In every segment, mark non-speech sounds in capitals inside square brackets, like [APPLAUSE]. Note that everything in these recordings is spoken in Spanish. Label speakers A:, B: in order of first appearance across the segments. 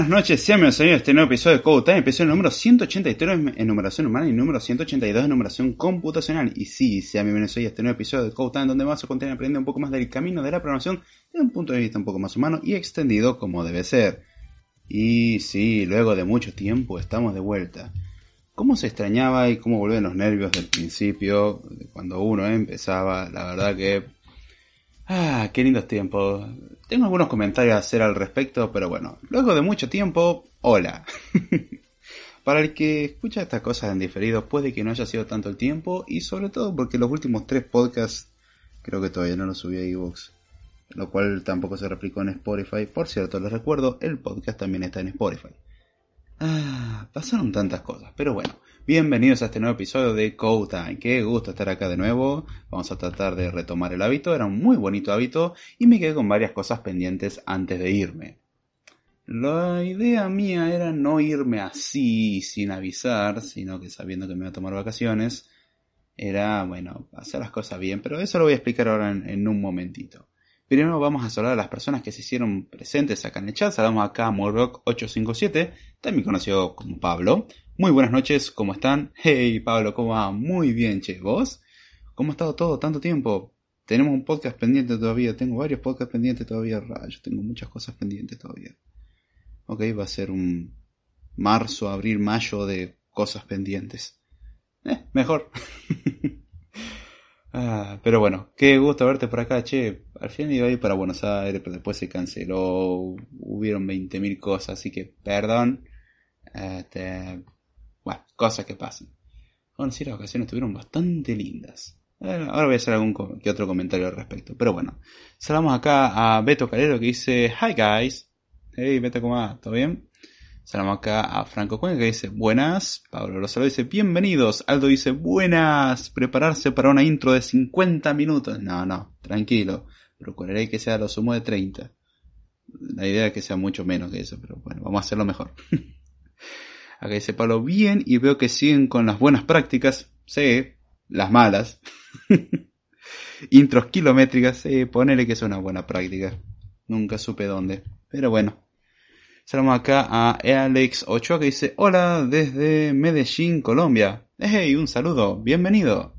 A: Buenas noches, sean bienvenidos a este nuevo episodio de Code Time, episodio número 183 en numeración humana y número 182 en numeración computacional. Y sí, sean bienvenidos a este nuevo episodio de Code Time, donde vamos a continuar aprendiendo un poco más del camino de la programación desde un punto de vista un poco más humano y extendido como debe ser. Y sí, luego de mucho tiempo estamos de vuelta. ¿Cómo se extrañaba y cómo volvían los nervios del principio, cuando uno empezaba? La verdad que... Ah, qué lindos tiempos. Tengo algunos comentarios a hacer al respecto, pero bueno, luego de mucho tiempo, hola. [LAUGHS] Para el que escucha estas cosas en diferido, puede que no haya sido tanto el tiempo, y sobre todo porque los últimos tres podcasts creo que todavía no los subí a iVoox, lo cual tampoco se replicó en Spotify. Por cierto, les recuerdo, el podcast también está en Spotify. Ah, pasaron tantas cosas, pero bueno, bienvenidos a este nuevo episodio de Code. Qué gusto estar acá de nuevo. Vamos a tratar de retomar el hábito, era un muy bonito hábito y me quedé con varias cosas pendientes antes de irme. La idea mía era no irme así sin avisar, sino que sabiendo que me voy a tomar vacaciones, era, bueno, hacer las cosas bien, pero eso lo voy a explicar ahora en, en un momentito. Primero vamos a saludar a las personas que se hicieron presentes acá en el chat. Saludamos acá a Morrock857, también conocido como Pablo. Muy buenas noches, ¿cómo están? [LAUGHS] Hey Pablo, ¿cómo va? Muy bien, che. ¿Vos? ¿Cómo ha estado todo tanto tiempo? Tenemos un podcast pendiente todavía, tengo varios podcasts pendientes todavía, rayos, tengo muchas cosas pendientes todavía. Ok, va a ser un marzo, abril, mayo de cosas pendientes. Eh, mejor. [LAUGHS] Ah, pero bueno, qué gusto verte por acá, che. Al final iba a ir para Buenos Aires, pero después se canceló. Hubieron 20.000 cosas, así que perdón. Este, bueno, cosas que pasan. Bueno, sí, las vacaciones estuvieron bastante lindas. Ahora voy a hacer algún que otro comentario al respecto. Pero bueno, saludamos acá a Beto Calero que dice: Hi guys. Hey Beto, ¿cómo va? ¿Todo bien? Saludamos acá a Franco Cuenca que dice buenas. Pablo Rosalo dice bienvenidos. Aldo dice buenas. Prepararse para una intro de 50 minutos. No, no, tranquilo. Procuraré que sea lo sumo de 30. La idea es que sea mucho menos que eso, pero bueno, vamos a hacerlo mejor. [LAUGHS] acá dice Pablo bien y veo que siguen con las buenas prácticas. Sí, las malas. [LAUGHS] Intros kilométricas. Sí, ponele que es una buena práctica. Nunca supe dónde. Pero bueno. Saludamos acá a Alex Ochoa que dice Hola desde Medellín, Colombia. Hey, un saludo, bienvenido.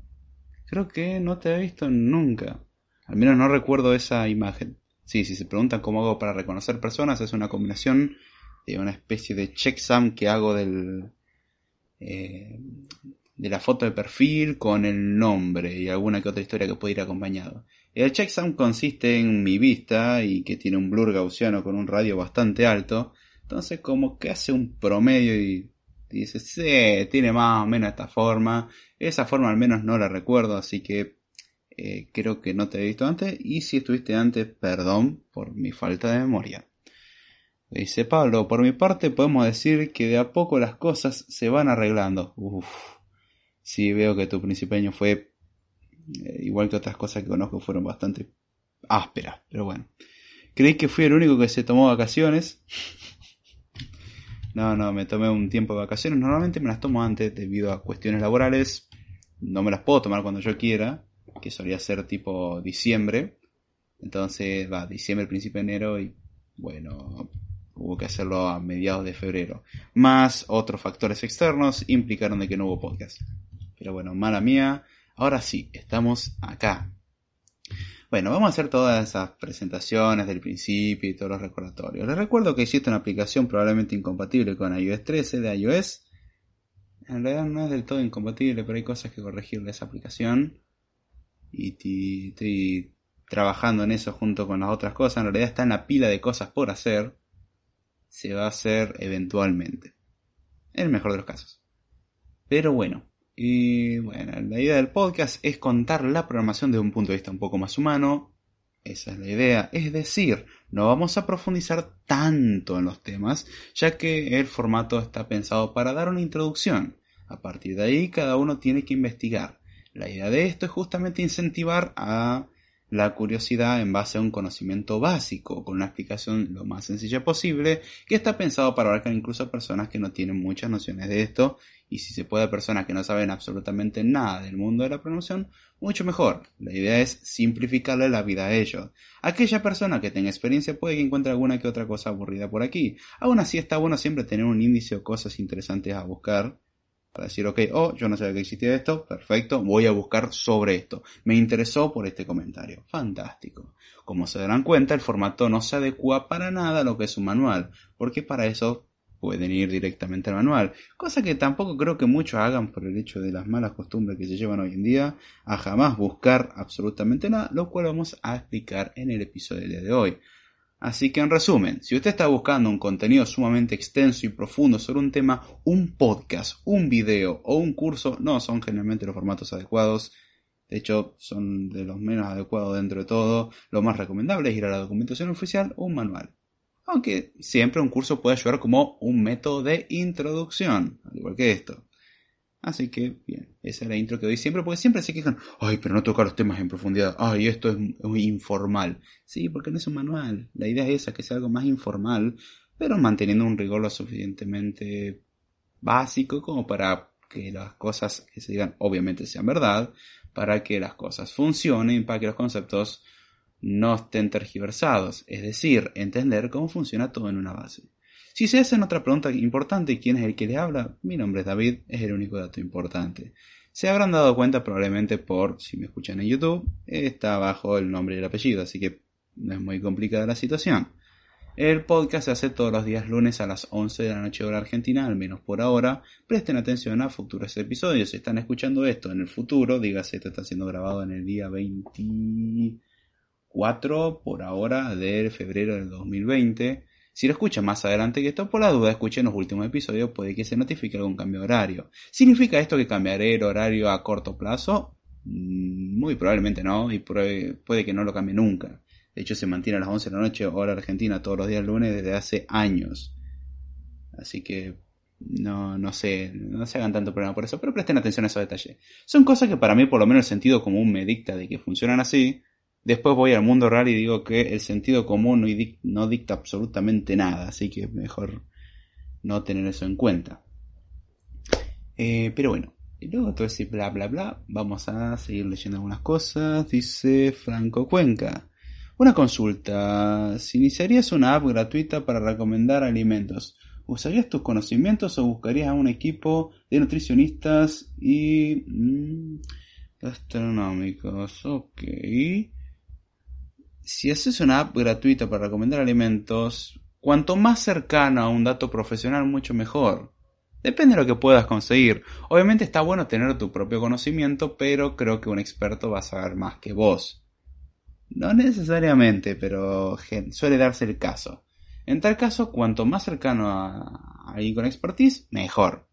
A: Creo que no te he visto nunca. Al menos no recuerdo esa imagen. Sí, si se preguntan cómo hago para reconocer personas, es una combinación de una especie de checksum que hago del, eh, de la foto de perfil con el nombre y alguna que otra historia que puede ir acompañado. El checksum consiste en mi vista y que tiene un blur gaussiano con un radio bastante alto. Entonces como que hace un promedio y dice, sí, tiene más o menos esta forma. Esa forma al menos no la recuerdo, así que eh, creo que no te he visto antes. Y si estuviste antes, perdón por mi falta de memoria. Dice Pablo, por mi parte podemos decir que de a poco las cosas se van arreglando. Uf, sí veo que tu principio fue, eh, igual que otras cosas que conozco, fueron bastante ásperas, pero bueno. Creí que fui el único que se tomó vacaciones. No, no, me tomé un tiempo de vacaciones. Normalmente me las tomo antes debido a cuestiones laborales. No me las puedo tomar cuando yo quiera, que solía ser tipo diciembre. Entonces, va, diciembre, principio de enero y bueno, hubo que hacerlo a mediados de febrero. Más otros factores externos implicaron de que no hubo podcast. Pero bueno, mala mía. Ahora sí, estamos acá. Bueno, vamos a hacer todas esas presentaciones del principio y todos los recordatorios. Les recuerdo que existe una aplicación probablemente incompatible con iOS 13 de iOS. En realidad no es del todo incompatible, pero hay cosas que corregir de esa aplicación. Y estoy trabajando en eso junto con las otras cosas. En realidad está en la pila de cosas por hacer. Se va a hacer eventualmente. En el mejor de los casos. Pero bueno, y bueno, la idea del podcast es contar la programación desde un punto de vista un poco más humano. Esa es la idea. Es decir, no vamos a profundizar tanto en los temas, ya que el formato está pensado para dar una introducción. A partir de ahí, cada uno tiene que investigar. La idea de esto es justamente incentivar a la curiosidad en base a un conocimiento básico, con una explicación lo más sencilla posible, que está pensado para abarcar incluso a personas que no tienen muchas nociones de esto, y si se puede a personas que no saben absolutamente nada del mundo de la pronunciación, mucho mejor. La idea es simplificarle la vida a ellos. Aquella persona que tenga experiencia puede que encuentre alguna que otra cosa aburrida por aquí. Aún así está bueno siempre tener un índice o cosas interesantes a buscar para decir, ok, oh, yo no sabía que existía esto, perfecto, voy a buscar sobre esto. Me interesó por este comentario. Fantástico. Como se darán cuenta, el formato no se adecua para nada a lo que es un manual, porque para eso pueden ir directamente al manual, cosa que tampoco creo que muchos hagan por el hecho de las malas costumbres que se llevan hoy en día a jamás buscar absolutamente nada, lo cual vamos a explicar en el episodio de hoy. Así que en resumen, si usted está buscando un contenido sumamente extenso y profundo sobre un tema, un podcast, un video o un curso no son generalmente los formatos adecuados. De hecho, son de los menos adecuados dentro de todo. Lo más recomendable es ir a la documentación oficial o un manual. Aunque siempre un curso puede ayudar como un método de introducción, al igual que esto. Así que, bien, esa es la intro que doy siempre, porque siempre se quejan, ay, pero no tocar los temas en profundidad, ay, esto es muy informal. Sí, porque no es un manual. La idea es esa, que sea algo más informal, pero manteniendo un rigor lo suficientemente básico como para que las cosas que se digan obviamente sean verdad, para que las cosas funcionen, para que los conceptos no estén tergiversados, es decir, entender cómo funciona todo en una base. Si se hacen otra pregunta importante, ¿quién es el que le habla? Mi nombre es David, es el único dato importante. Se habrán dado cuenta probablemente por, si me escuchan en YouTube, está abajo el nombre y el apellido, así que no es muy complicada la situación. El podcast se hace todos los días lunes a las 11 de la noche hora argentina, al menos por ahora. Presten atención a futuros episodios. Si están escuchando esto en el futuro, dígase, esto está siendo grabado en el día 24 por ahora de febrero del 2020. Si lo escuchan más adelante que esto, por la duda escuchen los últimos episodios, puede que se notifique algún cambio de horario. ¿Significa esto que cambiaré el horario a corto plazo? Mm, muy probablemente no, y puede que no lo cambie nunca. De hecho, se mantiene a las 11 de la noche, hora argentina, todos los días lunes desde hace años. Así que no, no sé, no se hagan tanto problema por eso, pero presten atención a esos detalles. Son cosas que para mí, por lo menos el sentido común me dicta de que funcionan así, Después voy al mundo real y digo que el sentido común no, dicta absolutamente nada, así que es mejor no tener eso en cuenta. Eh, pero bueno, y luego todo ese bla bla bla, vamos a seguir leyendo algunas cosas. Dice Franco Cuenca. Una consulta. Si iniciarías una app gratuita para recomendar alimentos, ¿usarías tus conocimientos o buscarías a un equipo de nutricionistas y mm, gastronómicos? Ok si haces una app gratuita para recomendar alimentos, cuanto más cercano a un dato profesional, mucho mejor. Depende de lo que puedas conseguir. Obviamente está bueno tener tu propio conocimiento, pero creo que un experto va a saber más que vos. No necesariamente, pero suele darse el caso. En tal caso, cuanto más cercano a alguien con expertise, mejor.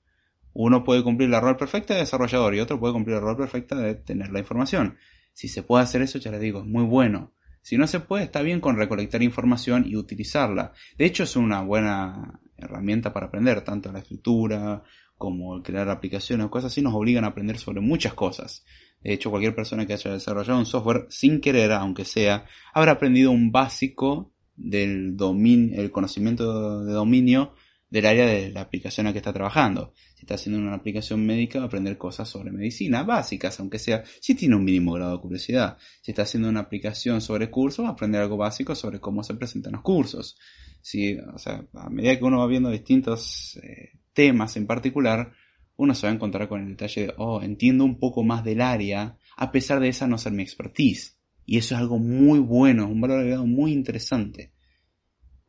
A: Uno puede cumplir la rol perfecta de desarrollador y otro puede cumplir la rol perfecta de tener la información. Si se puede hacer eso, ya les digo, es muy bueno. Si no se puede, está bien con recolectar información y utilizarla. De hecho, es una buena herramienta para aprender, tanto la escritura como el crear aplicaciones o cosas así, nos obligan a aprender sobre muchas cosas. De hecho, cualquier persona que haya desarrollado un software sin querer, aunque sea, habrá aprendido un básico del el conocimiento de dominio del área de la aplicación a que está trabajando. Si está haciendo una aplicación médica, va a aprender cosas sobre medicina básicas, aunque sea, si tiene un mínimo grado de curiosidad. Si está haciendo una aplicación sobre cursos, va a aprender algo básico sobre cómo se presentan los cursos. Si, o sea, a medida que uno va viendo distintos eh, temas en particular, uno se va a encontrar con el detalle de, oh, entiendo un poco más del área, a pesar de esa no ser mi expertise. Y eso es algo muy bueno, un valor agregado muy interesante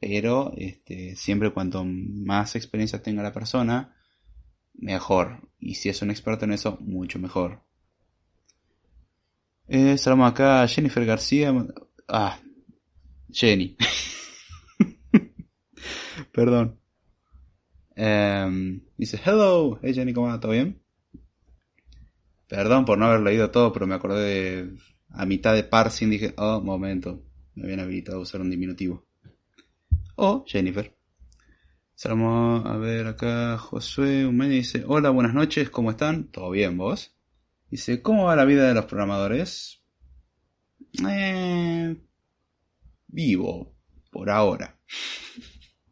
A: pero este, siempre cuanto más experiencia tenga la persona, mejor. Y si es un experto en eso, mucho mejor. Eh, saludamos acá a Jennifer García. Ah, Jenny. [LAUGHS] Perdón. Em, dice, hello, hey Jenny, ¿cómo va? ¿Todo bien? Perdón por no haber leído todo, pero me acordé de, a mitad de parsing dije, oh, momento, me habían habilitado a usar un diminutivo o Jennifer. Salamos a ver acá Josué medio dice, hola, buenas noches, ¿cómo están? ¿Todo bien vos? Dice, ¿cómo va la vida de los programadores? Eh, vivo, por ahora.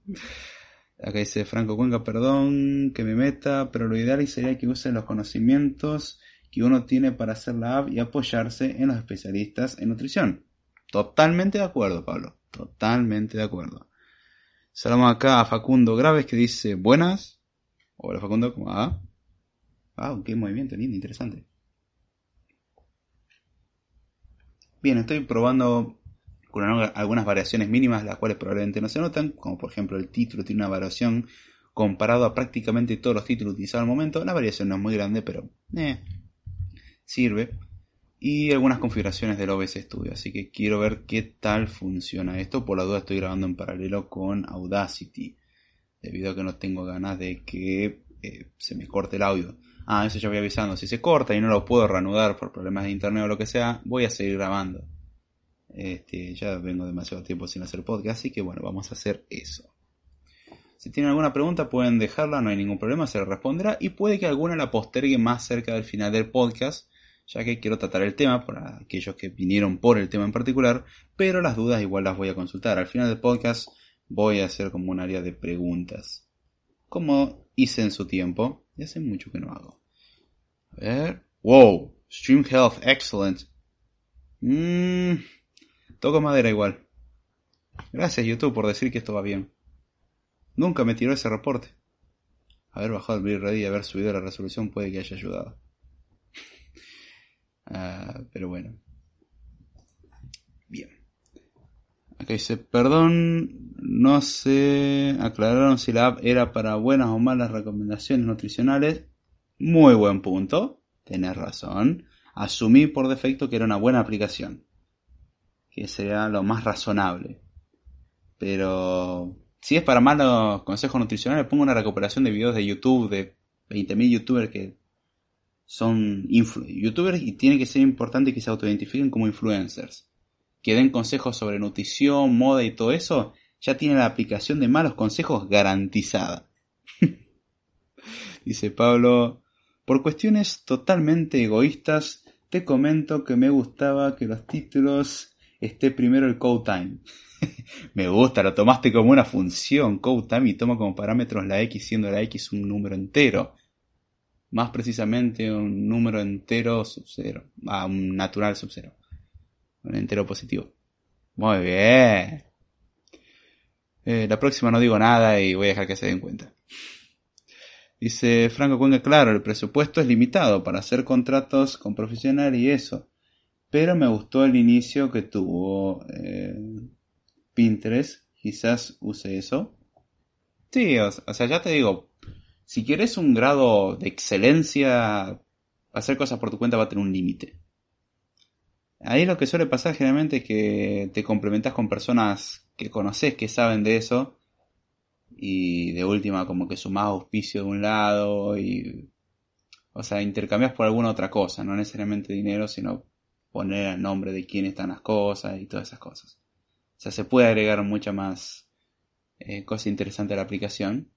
A: [LAUGHS] Acá dice Franco Cuenca, perdón que me meta, pero lo ideal sería que usen los conocimientos que uno tiene para hacer la app y apoyarse en los especialistas en nutrición. Totalmente de acuerdo, Pablo. Totalmente de acuerdo. Saludamos acá a Facundo Graves que dice, buenas. Hola Facundo, ¿cómo va? Ah, qué movimiento lindo, interesante. Bien, estoy probando con algunas variaciones mínimas, las cuales probablemente no se notan, como por ejemplo el título tiene una variación comparado a prácticamente todos los títulos utilizados al momento. La variación no es muy grande, pero eh, sirve. Y algunas configuraciones del OBS Studio, así que quiero ver qué tal funciona esto. Por la duda estoy grabando en paralelo con Audacity, debido a que no tengo ganas de que eh, se me corte el audio. Ah, eso ya voy avisando. Si se corta y no lo puedo reanudar por problemas de internet o lo que sea, voy a seguir grabando. Este, ya vengo demasiado tiempo sin hacer podcast, así que bueno, vamos a hacer eso. Si tienen alguna pregunta pueden dejarla, no hay ningún problema, se responderá y puede que alguna la postergue más cerca del final del podcast, ya que quiero tratar el tema para aquellos que vinieron por el tema en particular, pero las dudas igual las voy a consultar. Al final del podcast voy a hacer como un área de preguntas, como hice en su tiempo, y hace mucho que no hago. A ver, wow, Stream Health, excellent. Mmm Toco madera igual. Gracias YouTube por decir que esto va bien. Nunca me tiró ese reporte. Haber bajado el Ready y haber subido la resolución puede que haya ayudado. Ah, pero bueno. Bien. Acá dice, perdón, no se aclararon si la app era para buenas o malas recomendaciones nutricionales. Muy buen punto. Tenés razón. Asumí por defecto que era una buena aplicación que sea lo más razonable. Pero si es para malos consejos nutricionales, pongo una recuperación de videos de YouTube de 20.000 youtubers que son youtubers y tiene que ser importante que se autoidentifiquen como influencers. Que den consejos sobre nutrición, moda y todo eso, ya tiene la aplicación de malos consejos garantizada. [LAUGHS] Dice Pablo, por cuestiones totalmente egoístas, te comento que me gustaba que los títulos esté primero el code time. [LAUGHS] Me gusta, lo tomaste como una función, code time, y toma como parámetros la x, siendo la x un número entero. Más precisamente un número entero sub cero. Ah, un natural sub cero. Un entero positivo. Muy bien. Eh, la próxima no digo nada y voy a dejar que se den cuenta. Dice Franco Cuenca, claro, el presupuesto es limitado para hacer contratos con profesional y eso. Pero me gustó el inicio que tuvo eh, Pinterest. Quizás use eso. Sí, o, sea, ya te digo, si quieres un grado de excelencia, hacer cosas por tu cuenta va a tener un límite. Ahí lo que suele pasar generalmente es que te complementas con personas que conoces que saben de eso y de última como que sumás auspicio de un lado y o sea intercambias por alguna otra cosa no necesariamente dinero sino poner el nombre de quién están las cosas y todas esas cosas. O sea, se puede agregar mucha más eh, cosa interesante a la aplicación.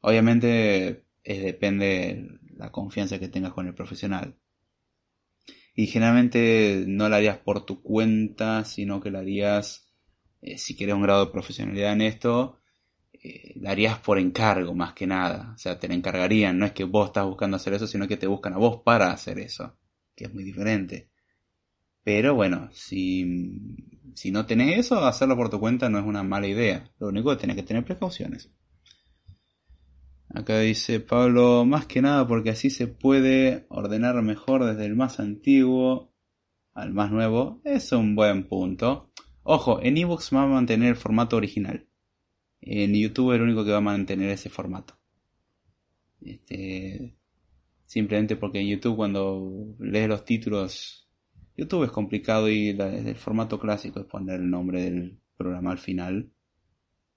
A: Obviamente depende de la confianza que tengas con el profesional. Y generalmente no la harías por tu cuenta, sino que la harías, eh, si quieres un grado de profesionalidad en esto, eh, la harías por encargo más que nada. O sea, te la encargarían. No es que vos estás buscando hacer eso, sino que te buscan a vos para hacer eso. Que es muy diferente. Pero bueno, si, si no tenés eso, hacerlo por tu cuenta no es una mala idea. Lo único que tenés que tener precauciones. Acá dice Pablo, más que nada porque así se puede ordenar mejor desde el más antiguo al más nuevo. Es un buen punto. Ojo, en ebooks va a mantener el formato original. En YouTube es el único que va a mantener ese formato. Este, simplemente porque en YouTube cuando lees los títulos YouTube es complicado y desde el formato clásico es poner el nombre del programa al final.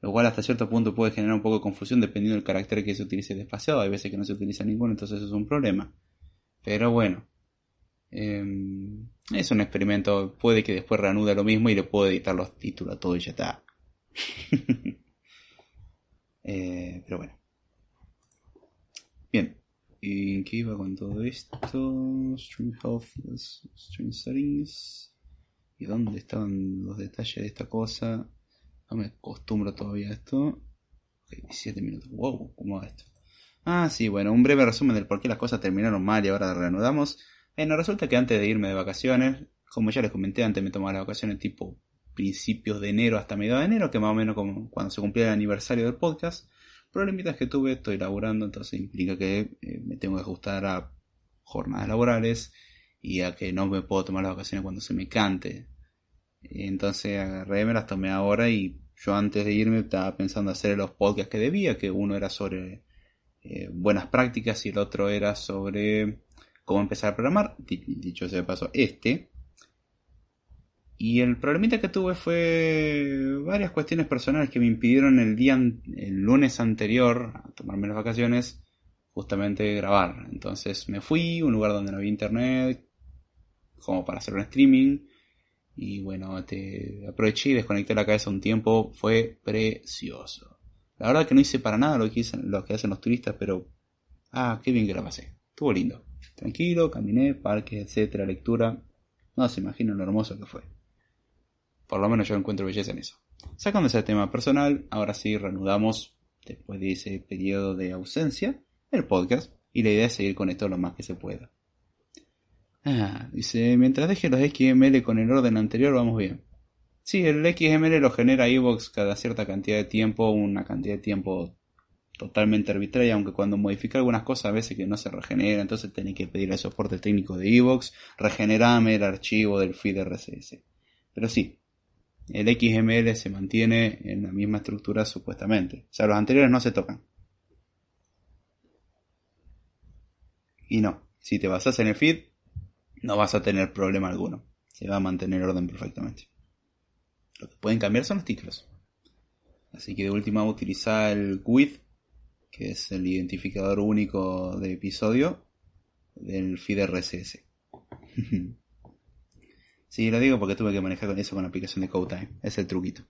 A: Lo cual hasta cierto punto puede generar un poco de confusión dependiendo del carácter que se utilice despaciado. Hay veces que no se utiliza ninguno, entonces eso es un problema. Pero bueno. Em, es un experimento. Puede que después reanude lo mismo y le puedo editar los títulos a todo y ya está. [LAUGHS] Eh, pero bueno. Bien. ¿En qué iba con todo esto? Stream Health, Stream Settings. ¿Y dónde estaban los detalles de esta cosa? No me acostumbro todavía a esto. Ok, 17 minutos. Wow, ¿cómo va esto? Ah, sí, bueno, un breve resumen del por qué las cosas terminaron mal y ahora reanudamos. Bueno, resulta que antes de irme de vacaciones, como ya les comenté antes, me tomaba las vacaciones tipo principios de enero hasta mediados de enero, que más o menos como cuando se cumplía el aniversario del podcast. Problemitas que tuve, estoy laburando, entonces implica que eh, me tengo que ajustar a jornadas laborales y a que no me puedo tomar las vacaciones cuando se me cante. Entonces agarré, me las tomé ahora y yo antes de irme estaba pensando hacer los podcasts que debía, que uno era sobre eh, buenas prácticas y el otro era sobre cómo empezar a programar. Dicho sea de paso, este. Y el problemita que tuve fue varias cuestiones personales que me impidieron el día, el lunes anterior, a tomarme las vacaciones, justamente grabar. Entonces me fui a un lugar donde no había internet, como para hacer un streaming. Y bueno, te aproveché y desconecté la cabeza un tiempo. Fue precioso. La verdad que no hice para nada lo que, lo que hacen los turistas, pero... Ah, qué bien que la pasé. Estuvo lindo. Tranquilo, caminé, parques, etcétera, lectura. No se imaginan lo hermoso que fue. Por lo menos yo encuentro belleza en eso. Sacando ese tema personal, ahora sí reanudamos, después de ese periodo de ausencia, el podcast. Y la idea es seguir con esto lo más que se pueda. Ah, dice, mientras deje los XML con el orden anterior, vamos bien. Sí, el XML lo genera Evox cada cierta cantidad de tiempo, una cantidad de tiempo totalmente arbitraria, aunque cuando modifica algunas cosas a veces que no se regenera, entonces tenés que pedir el soporte técnico de Evox, regenerame el archivo del feed RSS. Pero sí, el XML se mantiene en la misma estructura supuestamente. O sea, los anteriores no se tocan. Y no, si te basas en el feed, no vas a tener problema alguno. Se va a mantener orden perfectamente. Lo que pueden cambiar son los títulos. Así que de última utiliza el GUID, que es el identificador único de episodio del feed RSS. [LAUGHS] sí, lo digo porque tuve que manejar con eso con la aplicación de CodeTime. Es el truquito.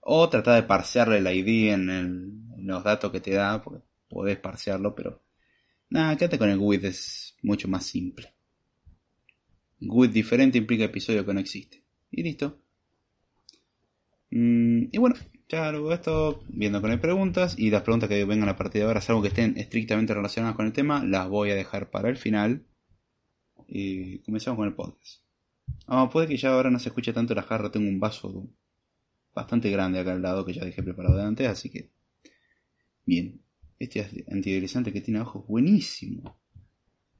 A: O tratar de parsearle el ID en, en los datos que te da, porque podés parsearlo, pero nada, quédate con el GUID, es mucho más simple. GUID diferente implica episodio que no existe. Y listo. Mm, y bueno, ya luego esto, viendo con las preguntas y las preguntas que vengan a partir de ahora, algo que estén estrictamente relacionadas con el tema, las voy a dejar para el final. Y comenzamos con el podcast. Ah, puede que ya ahora no se escuche tanto la jarra, tengo un vaso bastante grande acá al lado que ya dejé preparado de antes, así que... Bien, este antideslizante que tiene abajo es buenísimo.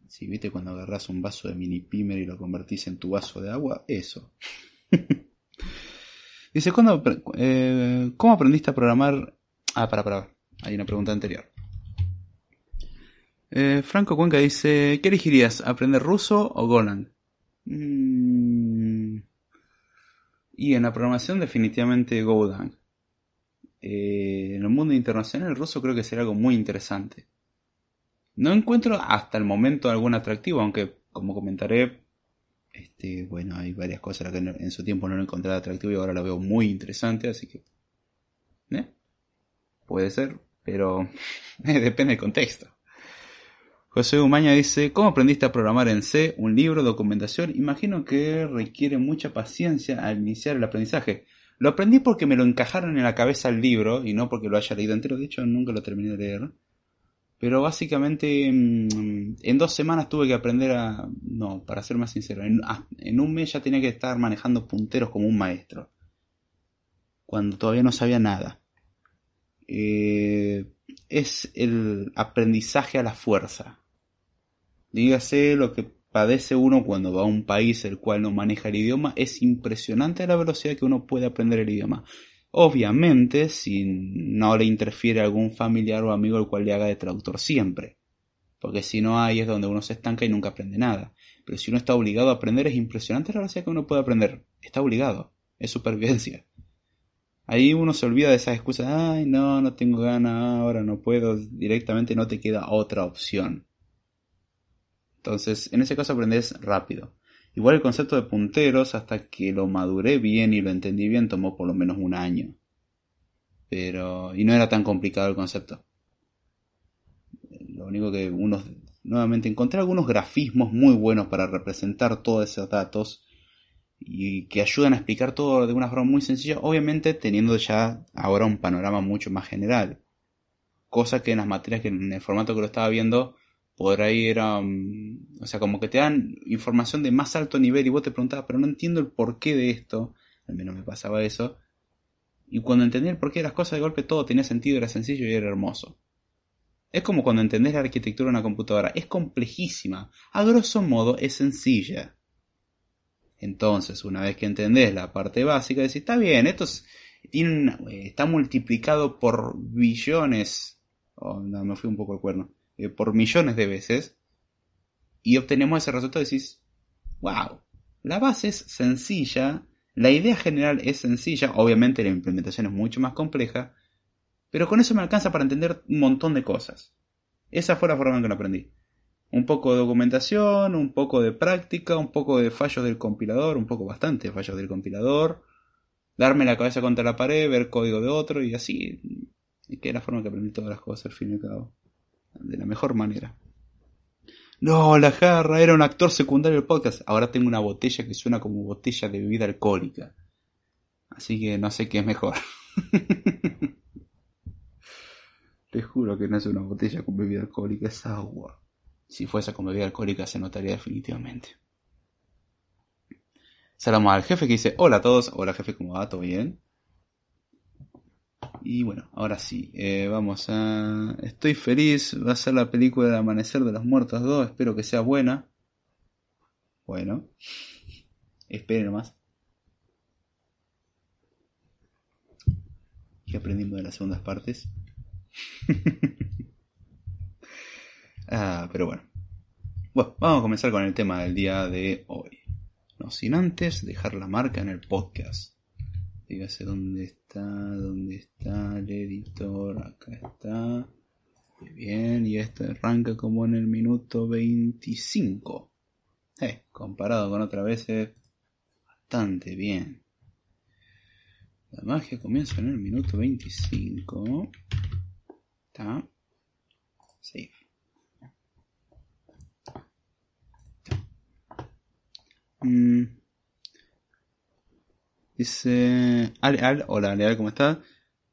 A: Si viste cuando agarras un vaso de mini pimer y lo convertís en tu vaso de agua, eso. [LAUGHS] Dice, eh, ¿cómo aprendiste a programar? Ah, para, para, hay una pregunta anterior. Eh, Franco Cuenca dice, ¿qué elegirías? ¿Aprender ruso o Golang? Mm, y en la programación definitivamente Golang. Eh, en el mundo internacional el ruso creo que sería algo muy interesante. No encuentro hasta el momento algún atractivo, aunque como comentaré, este, bueno, hay varias cosas que en su tiempo no lo encontré atractivo y ahora lo veo muy interesante, así que... ¿eh? Puede ser, pero [LAUGHS] depende del contexto. José Umaña dice, ¿cómo aprendiste a programar en C? Un libro, documentación. Imagino que requiere mucha paciencia al iniciar el aprendizaje. Lo aprendí porque me lo encajaron en la cabeza el libro y no porque lo haya leído entero. De hecho, nunca lo terminé de leer. Pero básicamente mm, en dos semanas tuve que aprender a... No, para ser más sincero, ah, en, un mes ya tenía que estar manejando punteros como un maestro. Cuando todavía no sabía nada. Eh, es el aprendizaje a la fuerza. Dígase lo que padece uno cuando va a un país el cual no maneja el idioma. Es impresionante la velocidad que uno puede aprender el idioma. Obviamente, si no le interfiere algún familiar o amigo el cual le haga de traductor siempre. Porque si no ahí es donde uno se estanca y nunca aprende nada. Pero si uno está obligado a aprender, es impresionante la velocidad que uno puede aprender. Está obligado. Es supervivencia. Ahí uno se olvida de esas excusas. Ay, no, no tengo ganas ahora, no puedo. Directamente no te queda otra opción. Entonces, en ese caso aprendes rápido. Igual el concepto de punteros, hasta que lo maduré bien y lo entendí bien, tomó por lo menos un año. Pero. y no era tan complicado el concepto. Lo único que unos. nuevamente encontré algunos grafismos muy buenos para representar todos esos datos. y que ayudan a explicar todo de una forma muy sencilla, obviamente teniendo ya ahora un panorama mucho más general. Cosa que en las materias que en el formato que lo estaba viendo, por ahí era, um, o sea, como que te dan información de más alto nivel y vos te preguntabas, pero no entiendo el porqué de esto, al menos me pasaba eso, y cuando entendí el porqué de las cosas de golpe todo tenía sentido, era sencillo y era hermoso. Es como cuando entendés la arquitectura de una computadora, es complejísima, a grosso modo es sencilla. Entonces, una vez que entendés la parte básica, decís, está bien, esto está multiplicado por billones, oh, no, me fui un poco al cuerno, eh, por millones de veces, y obtenemos ese resultado decís, wow, la base es sencilla, la idea general es sencilla, obviamente la implementación es mucho más compleja, pero con eso me alcanza para entender un montón de cosas. Esa fue la forma en que lo aprendí. Un poco de documentación, un poco de práctica, un poco de fallos del compilador, un poco bastante fallos del compilador, darme la cabeza contra la pared, ver código de otro y así. Y que es la forma que aprendí todas las cosas al fin y al cabo. De la mejor manera. No, la jarra era un actor secundario del podcast. Ahora tengo una botella que suena como botella de bebida alcohólica. Así que no sé qué es mejor. [LAUGHS] Te juro que no es una botella con bebida alcohólica, es agua. Si fuese con bebida alcohólica se notaría definitivamente. Saludamos al jefe que dice, hola a todos, hola jefe, ¿cómo va? ¿Todo bien? Y bueno, ahora sí, eh, vamos a... Estoy feliz, va a ser la película del Amanecer de los Muertos 2, espero que sea buena. Bueno, esperen nomás. ¿Qué aprendimos de las segundas partes? [LAUGHS] ah, pero bueno. Bueno, vamos a comenzar con el tema del día de hoy. No sin antes dejar la marca en el podcast. Dígase dónde está, dónde está el editor. Acá está. Muy bien, y este arranca como en el minuto 25. Eh, comparado con otra vez es bastante bien. La magia comienza en el minuto 25. Está. Save. Mm. Dice, Al, hola Al, ¿cómo estás?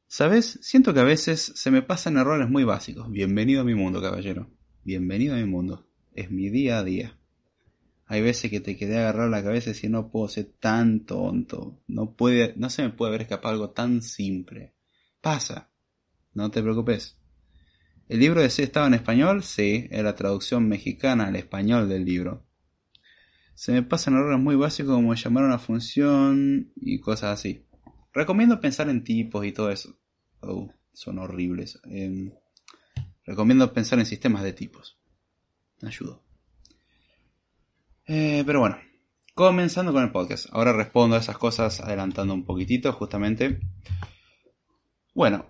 A: ¿Sabes? Siento que a veces se me pasan errores muy básicos. Bienvenido a mi mundo, caballero. Bienvenido a mi mundo. Es mi día a día. Hay veces que te quedé agarrar la cabeza y no puedo ser tan tonto. No puede, no se me puede haber escapado algo tan simple. Pasa. No te preocupes. ¿El libro de C estaba en español? Sí, es la traducción mexicana al español del libro se me pasan errores muy básicos como llamar a una función y cosas así. Recomiendo pensar en tipos y todo eso. Oh, son horribles. Em, recomiendo pensar en sistemas de tipos. Ayudo. Eh, pero bueno, comenzando con el podcast. Ahora respondo a esas cosas adelantando un poquitito, justamente. Bueno,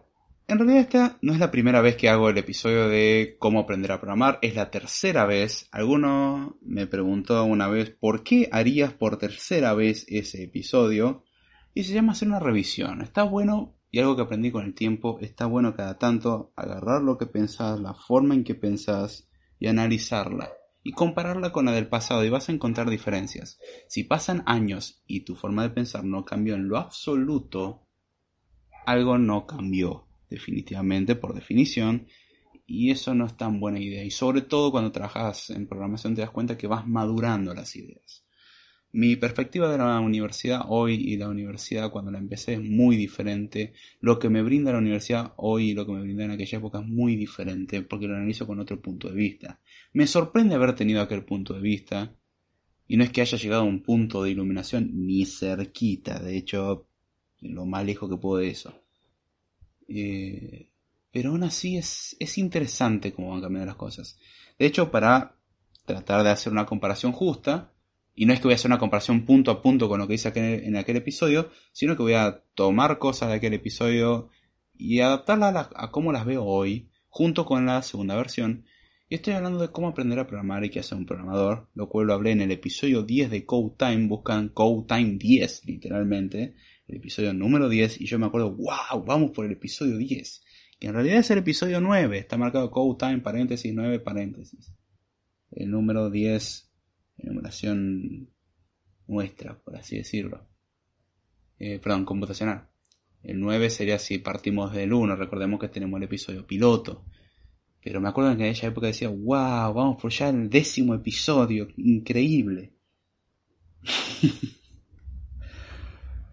A: en realidad esta no es la primera vez que hago el episodio de cómo aprender a programar, es la tercera vez. Alguno me preguntó una vez por qué harías por tercera vez ese episodio y se llama hacer una revisión. Está bueno y algo que aprendí con el tiempo, está bueno cada tanto agarrar lo que pensás, la forma en que pensás y analizarla y compararla con la del pasado y vas a encontrar diferencias. Si pasan años y tu forma de pensar no cambió en lo absoluto, algo no cambió definitivamente, por definición, y eso no es tan buena idea. Y sobre todo cuando trabajas en programación te das cuenta que vas madurando las ideas. Mi perspectiva de la universidad hoy y la universidad cuando la empecé es muy diferente. Lo que me brinda la universidad hoy y lo que me brinda en aquella época es muy diferente porque lo analizo con otro punto de vista. Me sorprende haber tenido aquel punto de vista y no es que haya llegado a un punto de iluminación ni cerquita, de hecho, lo más lejos que puedo de eso. Eh, pero aún así es, es interesante cómo van cambiando las cosas. De hecho, para tratar de hacer una comparación justa, y no es que voy a hacer una comparación punto a punto con lo que hice en aquel episodio, sino que voy a tomar cosas de aquel episodio y adaptarlas a, cómo las veo hoy, junto con la segunda versión. Y estoy hablando de cómo aprender a programar y qué hace un programador, lo cual lo hablé en el episodio 10 de Code Time, buscan Code Time 10 literalmente, el episodio número 10 y yo me acuerdo, wow, vamos por el episodio 10. Que en realidad es el episodio 9, está marcado Code Time, paréntesis, 9, paréntesis. El número 10, enumeración nuestra, por así decirlo. Eh, perdón, computacional. El 9 sería si partimos del 1, recordemos que tenemos el episodio piloto. Pero me acuerdo que en aquella época decía, wow, vamos por ya el décimo episodio, increíble. [LAUGHS]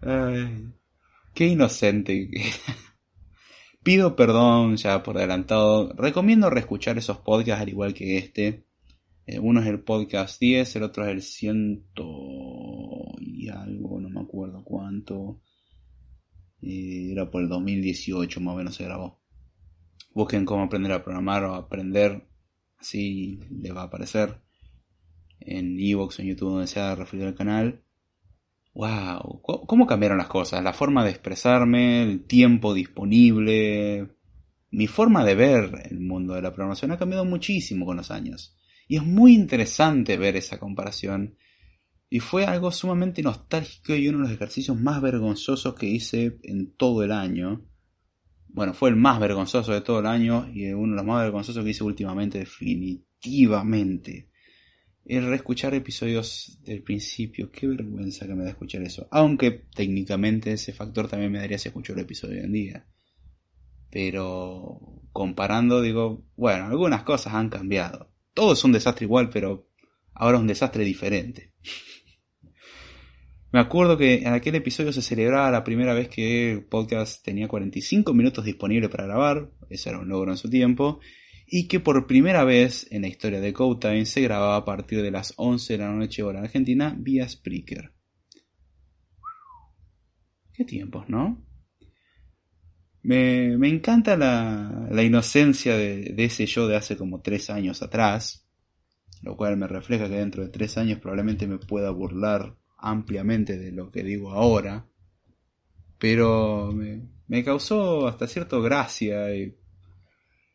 A: qué inocente. [LAUGHS] Pido perdón ya por adelantado. Recomiendo reescuchar esos podcasts al igual que este. Eh, uno es el podcast 10, el otro es el ciento y algo, no me acuerdo cuánto. Eh, era por el 2018 más o menos se grabó. Busquen cómo aprender a programar o aprender, así les va a aparecer en Evox en YouTube donde sea referido al canal. ¡Wow! ¿Cómo cambiaron las cosas? La forma de expresarme, el tiempo disponible. Mi forma de ver el mundo de la programación ha cambiado muchísimo con los años. Y es muy interesante ver esa comparación. Y fue algo sumamente nostálgico y uno de los ejercicios más vergonzosos que hice en todo el año. Bueno, fue el más vergonzoso de todo el año y uno de los más vergonzosos que hice últimamente definitivamente. El reescuchar episodios del principio. Qué vergüenza que me da escuchar eso. Aunque técnicamente ese factor también me daría si escucho el episodio en día. Pero comparando digo, bueno, algunas cosas han cambiado todo es un desastre igual, pero ahora es un desastre diferente. [LAUGHS] Me acuerdo que en aquel episodio se celebraba la primera vez que el podcast tenía 45 minutos disponibles para grabar, eso era un logro en su tiempo, y que por primera vez en la historia de Code se grababa a partir de las 11 de la noche hora argentina vía Spreaker. Qué tiempos, ¿no? Me, encanta la, inocencia de, ese yo de hace como tres años atrás, lo cual me refleja que dentro de tres años probablemente me pueda burlar ampliamente de lo que digo ahora, pero me, causó hasta cierto gracia y,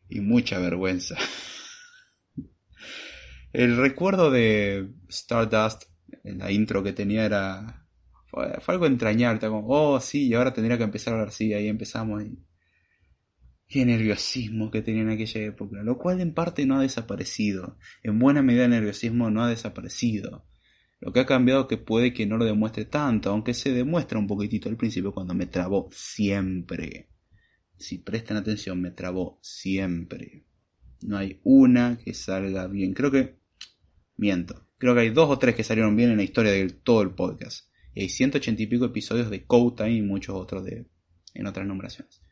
A: y mucha vergüenza. El recuerdo de Stardust, en la intro que tenía era fue, algo entrañable, como, oh sí, y ahora tendría que empezar a hablar, sí, ahí empezamos. Y... Qué nerviosismo que tenía en aquella época, lo cual en parte no ha desaparecido. En buena medida el nerviosismo no ha desaparecido. Lo que ha cambiado es que puede que no lo demuestre tanto, aunque se demuestra un poquitito al principio cuando me trabó siempre. Si prestan atención, me trabó siempre. No hay una que salga bien. Creo que... Miento. Creo que hay dos o tres que salieron bien en la historia de todo el podcast. Y hay 180 y pico episodios de Code y muchos otros de, en otras numeraciones.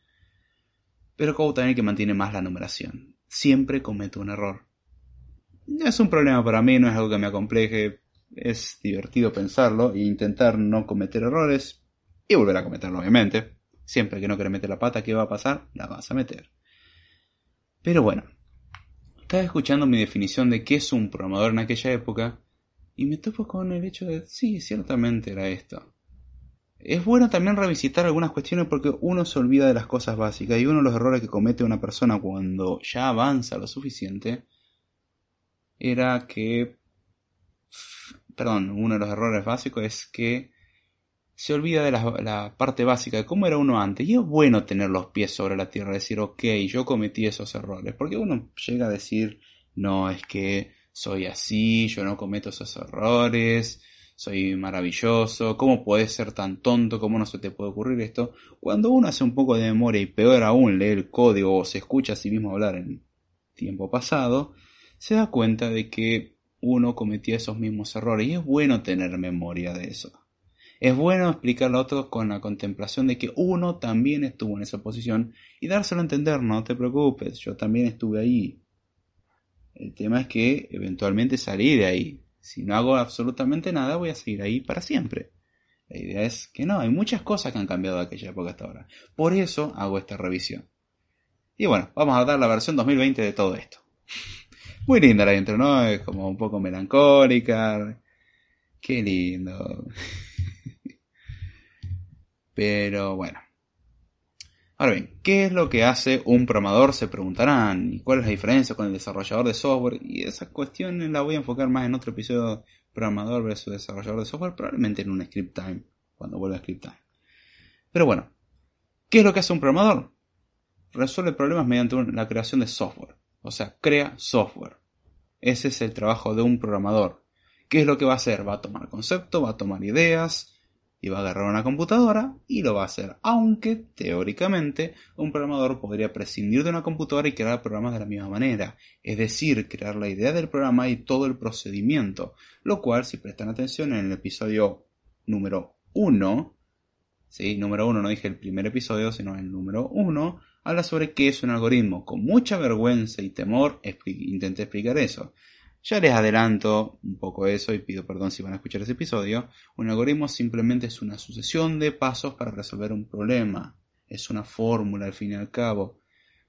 A: Pero Time es el que mantiene más la numeración. Siempre comete un error. No es un problema para mí, no es algo que me acompleje. Es divertido pensarlo e intentar no cometer errores y volver a cometerlo, obviamente. Siempre que no quieras meter la pata, ¿qué va a pasar? La vas a meter. Pero bueno, estaba escuchando mi definición de qué es un programador en aquella época y me topo con el hecho de, sí, ciertamente era esto. Es bueno también revisitar algunas cuestiones porque uno se olvida de las cosas básicas y uno de los errores que comete una persona cuando ya avanza lo suficiente era que, perdón, uno de los errores básicos es que se olvida de la, parte básica de cómo era uno antes. Y es bueno tener los pies sobre la tierra, decir, ok, yo cometí esos errores. Porque uno llega a decir, no, es que soy así, yo no cometo esos errores, soy maravilloso, ¿cómo puedes ser tan tonto? ¿Cómo no se te puede ocurrir esto? Cuando uno hace un poco de memoria y peor aún lee el código o se escucha a sí mismo hablar en tiempo pasado, se da cuenta de que uno cometía esos mismos errores y es bueno tener memoria de eso. Es bueno explicarlo a otros con la contemplación de que uno también estuvo en esa posición y dárselo a entender, no te preocupes, yo también estuve ahí, el tema es que eventualmente salí de ahí. Si no hago absolutamente nada, voy a seguir ahí para siempre. La idea es que no, hay muchas cosas que han cambiado de aquella época hasta ahora. Por eso hago esta revisión. Y bueno, vamos a dar la versión 2020 de todo esto. Muy linda la intro, ¿no? Es como un poco melancólica. Qué lindo. Pero bueno. Ahora bien, ¿qué es lo que hace un programador? Se preguntarán. ¿Y cuál es la diferencia con el desarrollador de software? Y esa cuestión la voy a enfocar más en otro episodio programador versus desarrollador de software, probablemente en un script time, cuando vuelva a script time. Pero bueno, ¿qué es lo que hace un programador? Resuelve problemas mediante la creación de software. O sea, crea software. Ese es el trabajo de un programador. ¿Qué es lo que va a hacer? Va a tomar concepto, va a tomar ideas y va a agarrar una computadora y lo va a hacer. Aunque, teóricamente, un programador podría prescindir de una computadora y crear programas de la misma manera. Es decir, crear la idea del programa y todo el procedimiento. Lo cual, si prestan atención en el episodio número 1, ¿sí? Número 1, no dije el primer episodio, sino el número 1, habla sobre qué es un algoritmo. Con mucha vergüenza y temor intenté explicar eso. Ya les adelanto un poco eso y pido perdón si van a escuchar ese episodio. Un algoritmo simplemente es una sucesión de pasos para resolver un problema. Es una fórmula al fin y al cabo.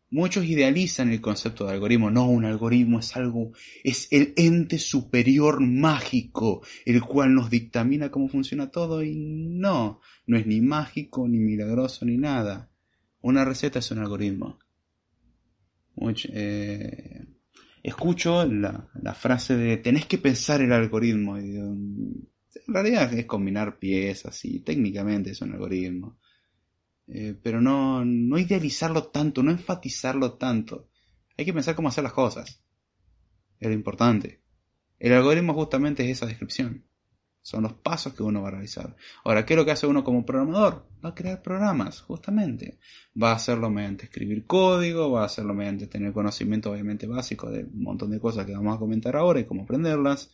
A: Muchos idealizan el concepto de algoritmo. No, un algoritmo es algo, es el ente superior mágico, el cual nos dictamina cómo funciona todo y no, no es ni mágico, ni milagroso, ni nada. Una receta es un algoritmo. Eh, escucho la, frase de tenés que pensar el algoritmo. en realidad es combinar piezas y técnicamente es un algoritmo. Eh, pero no, no idealizarlo tanto, no enfatizarlo tanto. Hay que pensar cómo hacer las cosas. Es lo importante. El algoritmo justamente es esa descripción. Son los pasos que uno va a realizar. Ahora, ¿qué es lo que hace uno como programador? Va a crear programas, justamente. Va a hacerlo mediante escribir código, va a hacerlo mediante tener conocimiento obviamente básico de un montón de cosas que vamos a comentar ahora y cómo aprenderlas.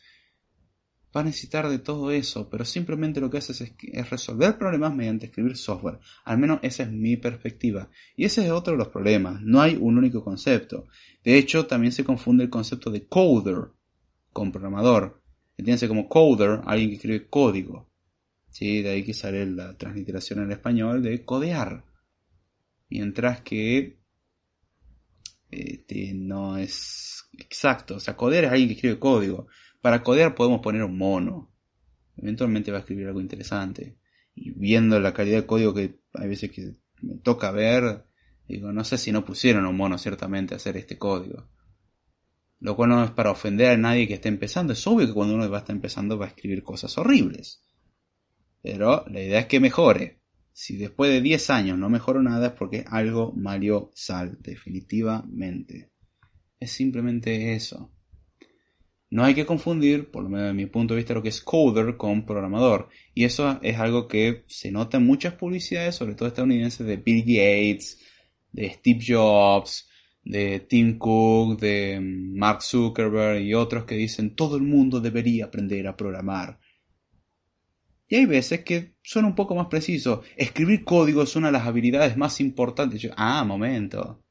A: Va a necesitar de todo eso, pero simplemente lo que hace es, es resolver problemas mediante escribir software. Al menos esa es mi perspectiva. Y ese es otro de los problemas. No hay un único concepto. De hecho, también se confunde el concepto de coder con programador entiéndase como coder, alguien que escribe código. ¿sí? De ahí que sale la transliteración en español de codear. Mientras que este, no es exacto. O sea, codear es alguien que escribe código. Para codear podemos poner un mono. Eventualmente va a escribir algo interesante. Y viendo la calidad de código que hay veces que me toca ver, digo, no sé si no pusieron un mono ciertamente a hacer este código. Lo cual no es para ofender a nadie que esté empezando. Es obvio que cuando uno va a estar empezando va a escribir cosas horribles. Pero la idea es que mejore. Si después de 10 años no mejoró nada es porque algo malió sal, definitivamente. Es simplemente eso. No hay que confundir, por lo menos de mi punto de vista, lo que es coder con programador. Y eso es algo que se nota en muchas publicidades, sobre todo estadounidenses, de Bill Gates, de Steve Jobs, de Tim Cook, de Mark Zuckerberg y otros que dicen todo el mundo debería aprender a programar. Y hay veces que son un poco más precisos. Escribir código es una de las habilidades más importantes. ah, momento.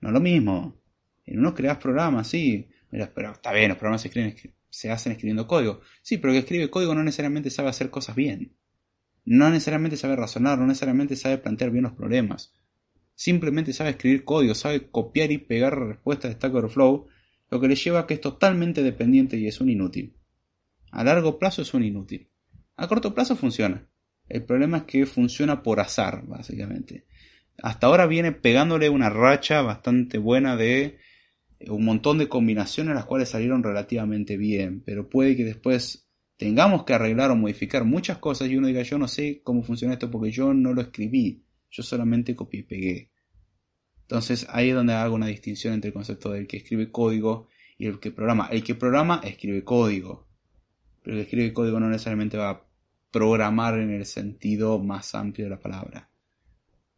A: No es lo mismo. En uno creas programas, sí. pero está bien, los programas se, escriben, se hacen escribiendo código. Sí, pero el que escribe código no necesariamente sabe hacer cosas bien. No necesariamente sabe razonar, no necesariamente sabe plantear bien los problemas simplemente sabe escribir código, sabe copiar y pegar respuestas de Stack Overflow, lo que le lleva a que es totalmente dependiente y es un inútil. A largo plazo es un inútil. A corto plazo funciona. El problema es que funciona por azar, básicamente. Hasta ahora viene pegándole una racha bastante buena de un montón de combinaciones las cuales salieron relativamente bien, pero puede que después tengamos que arreglar o modificar muchas cosas y uno diga yo no sé cómo funciona esto porque yo no lo escribí. Yo solamente copié y pegué. Entonces ahí es donde hago una distinción entre el concepto del que escribe código y el que programa. El que programa escribe código. Pero el que escribe código no necesariamente va a programar en el sentido más amplio de la palabra.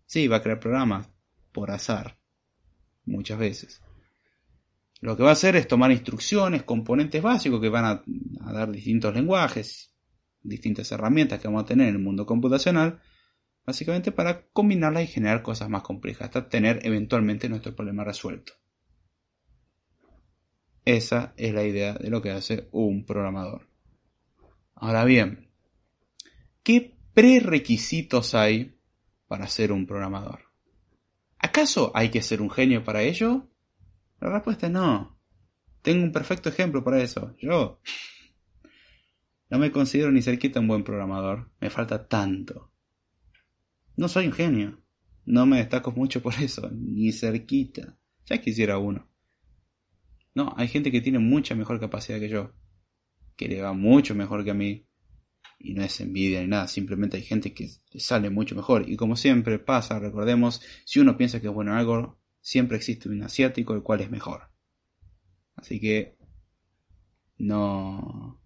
A: Sí, va a crear programas por azar. Muchas veces. Lo que va a hacer es tomar instrucciones, componentes básicos que van a, a dar distintos lenguajes, distintas herramientas que vamos a tener en el mundo computacional básicamente para combinarlas y generar cosas más complejas, hasta tener eventualmente nuestro problema resuelto. Esa es la idea de lo que hace un programador. Ahora bien, ¿qué prerequisitos hay para ser un programador? ¿Acaso hay que ser un genio para ello? La respuesta es no. Tengo un perfecto ejemplo para eso. Yo [LAUGHS] no me considero ni cerquita un buen programador. Me falta tanto. No soy un genio. No me destaco mucho por eso, ni cerquita. Ya quisiera uno. No, hay gente que tiene mucha mejor capacidad que yo. Que le va mucho mejor que a mí. Y no es envidia ni nada, simplemente hay gente que sale mucho mejor. Y como siempre pasa, recordemos, si uno piensa que es bueno en algo, siempre existe un asiático el cual es mejor. Así que no,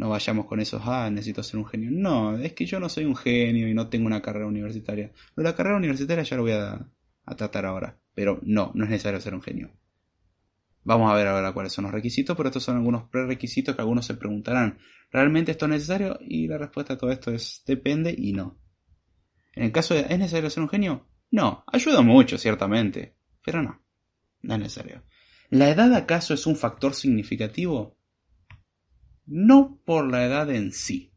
A: no vayamos con esos, ah, necesito ser un genio. No, es que yo no soy un genio y no tengo una carrera universitaria. la carrera universitaria ya lo voy a, a tratar ahora. Pero no, no es necesario ser un genio. Vamos a ver ahora cuáles son los requisitos, pero estos son algunos prerequisitos que algunos se preguntarán, ¿realmente esto es necesario? Y la respuesta a todo esto es depende y no. En el caso de ¿es necesario ser un genio? No, ayuda mucho, ciertamente, pero no, no es necesario. ¿La edad acaso es un factor significativo? No por la edad en sí.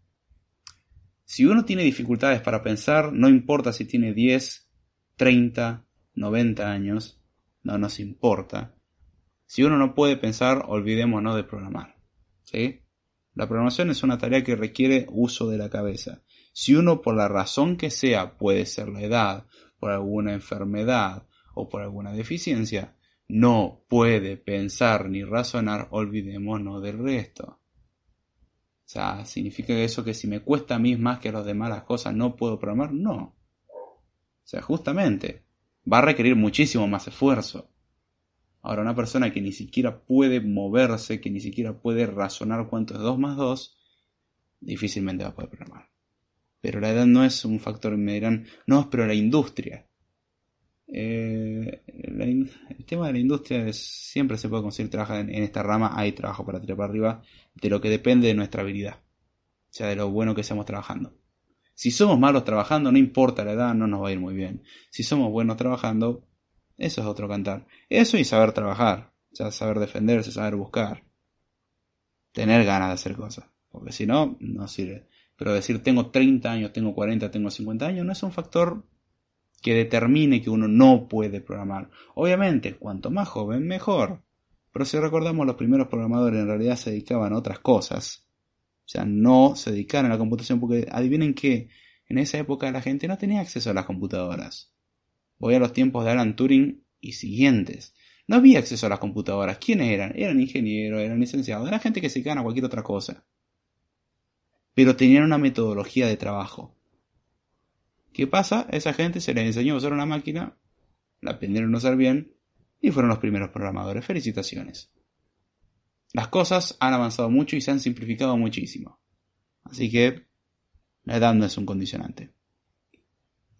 A: Si uno tiene dificultades para pensar, no importa si tiene 10, 30, 90 años, no nos importa. Si uno no puede pensar, olvidémonos de programar. ¿sí? La programación es una tarea que requiere uso de la cabeza. Si uno, por la razón que sea, puede ser la edad, por alguna enfermedad o por alguna deficiencia, no puede pensar ni razonar, olvidémonos del resto. O sea, ¿significa eso que si me cuesta a mí más que a los demás las cosas no puedo programar? No. O sea, justamente, va a requerir muchísimo más esfuerzo. Ahora, una persona que ni siquiera puede moverse, que ni siquiera puede razonar cuánto es 2 más 2, difícilmente va a poder programar. Pero la edad no es un factor, me dirán, no, pero la industria. Eh, el tema de la industria es, siempre se puede conseguir trabajar en, esta rama, hay trabajo para tirar para arriba, de lo que depende de nuestra habilidad, o sea, de lo bueno que estemos trabajando. Si somos malos trabajando, no importa la edad, no nos va a ir muy bien. Si somos buenos trabajando, eso es otro cantar. Eso y saber trabajar, o saber defenderse, saber buscar. Tener ganas de hacer cosas, porque si no, no sirve. Pero decir tengo 30 años, tengo 40, tengo 50 años, no es un factor que determine que uno no puede programar. Obviamente, cuanto más joven, mejor. Pero si recordamos, los primeros programadores en realidad se dedicaban a otras cosas. O sea, no se dedicaron a la computación porque adivinen que en esa época la gente no tenía acceso a las computadoras. Voy a los tiempos de Alan Turing y siguientes. No había acceso a las computadoras. ¿Quiénes eran? Eran ingenieros, eran licenciados, eran gente que se dedicaban a cualquier otra cosa. Pero tenían una metodología de trabajo. ¿Qué pasa? Esa gente se les enseñó a usar una máquina, la aprendieron a usar bien y fueron los primeros programadores. Felicitaciones. Las cosas han avanzado mucho y se han simplificado muchísimo. Así que la edad no es un condicionante.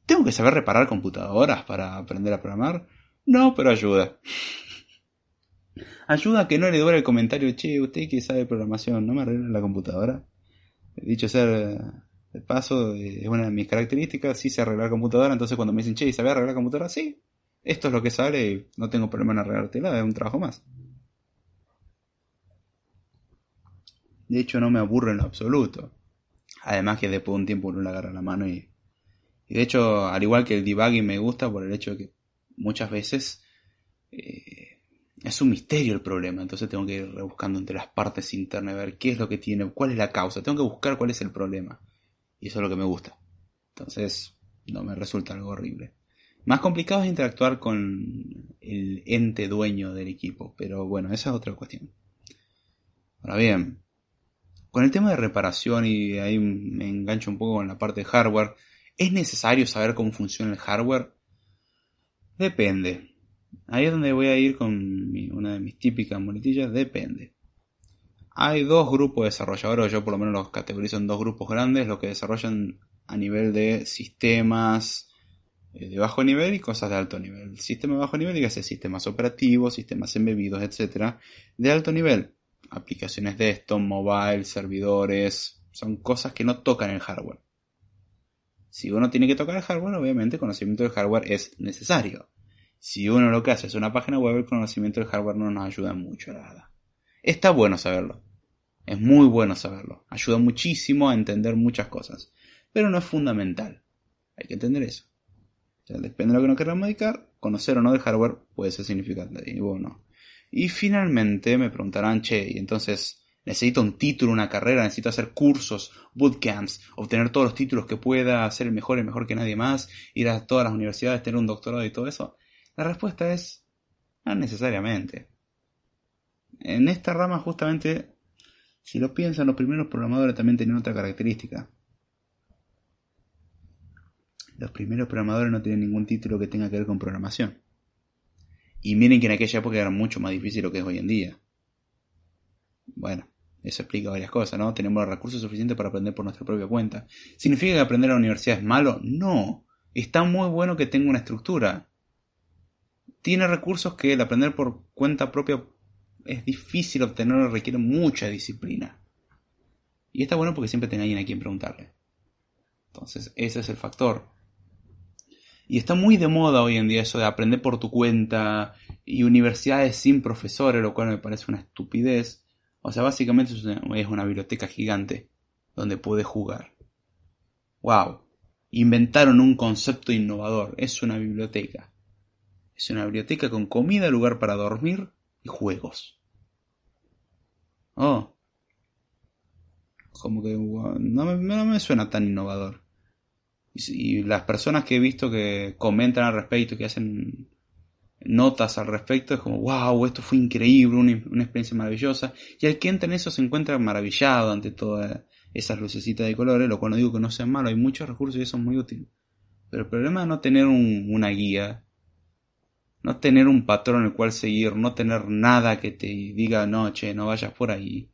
A: ¿Tengo que saber reparar computadoras para aprender a programar? No, pero ayuda. ayuda a que no le duele el comentario, che, usted que sabe programación, ¿no me arregla la computadora? Dicho ser de paso, es una de mis características, sí sé arreglar computadora, entonces cuando me dicen, che, ¿sabes arreglar computadora? Sí, esto es lo que sale no tengo problema en arreglártela, es un trabajo más. De hecho, no me aburre en lo absoluto. Además que después de un tiempo uno le agarra la mano y... Y de hecho, al igual que el debugging me gusta por el hecho de que muchas veces eh, es un misterio el problema. Entonces tengo que ir rebuscando entre las partes internas, ver qué es lo que tiene, cuál es la causa. Tengo que buscar cuál es el problema. Y eso es lo que me gusta. Entonces, no me resulta algo horrible. Más complicado es interactuar con el ente dueño del equipo, pero bueno, esa es otra cuestión. Ahora bien, con el tema de reparación y ahí me engancho un poco con la parte de hardware, ¿es necesario saber cómo funciona el hardware? Depende. Ahí es donde voy a ir con una de mis típicas muletillas, depende. Hay dos grupos de desarrolladores, yo por lo menos los categorizo en dos grupos grandes, los que desarrollan a nivel de sistemas eh, de bajo nivel y cosas de alto nivel. Sistema de bajo nivel, dígase sistemas operativos, sistemas embebidos, etc. De alto nivel, aplicaciones de esto, mobile, servidores, son cosas que no tocan el hardware. Si uno tiene que tocar el hardware, obviamente conocimiento del hardware es necesario. Si uno lo que hace es una página web, el conocimiento del hardware no nos ayuda mucho, nada. Está bueno saberlo. Es muy bueno saberlo. Ayuda muchísimo a entender muchas cosas. Pero no es fundamental. Hay que entender eso. depende de lo que nos queramos dedicar, conocer o no del hardware puede ser significante y bueno. Y finalmente me preguntarán, che, y entonces necesito un título, una carrera, necesito hacer cursos, bootcamps, obtener todos los títulos que pueda, ser el mejor y mejor que nadie más, ir a todas las universidades, tener un doctorado y todo eso. La respuesta es, no necesariamente. En esta rama justamente, si lo piensan, los primeros programadores también tenían otra característica. Los primeros programadores no tienen ningún título que tenga que ver con programación. Y miren que en aquella época era mucho más difícil lo que es hoy en día. Bueno, Eso explica varias cosas, ¿no? Tenemos los recursos suficientes para aprender por nuestra propia cuenta. ¿Significa que aprender a la universidad es malo? No. Está muy bueno que tenga una estructura. Tiene recursos que el aprender por cuenta propia es difícil obtenerlo, requiere mucha disciplina. Y está bueno porque siempre tiene alguien a quien preguntarle. Entonces, ese es el factor. Y está muy de moda hoy en día eso de aprender por tu cuenta y universidades sin profesores, lo cual me parece una estupidez. O sea, básicamente es una, biblioteca gigante donde puedes jugar. ¡Wow! Inventaron un concepto innovador. Es una biblioteca. Es una biblioteca con comida, lugar para dormir y juegos. Oh. Como que no me, suena tan innovador. Y, las personas que he visto que comentan al respecto, que hacen notas al respecto, es como, wow, esto fue increíble, una, experiencia maravillosa. Y el que entra en eso se encuentra maravillado ante todas esas lucecitas de colores, lo cual no digo que no sea malo, hay muchos recursos y eso es muy útil. Pero el problema es no tener una guía, no tener un patrón el cual seguir, no tener nada que te diga, no, che, no vayas por ahí.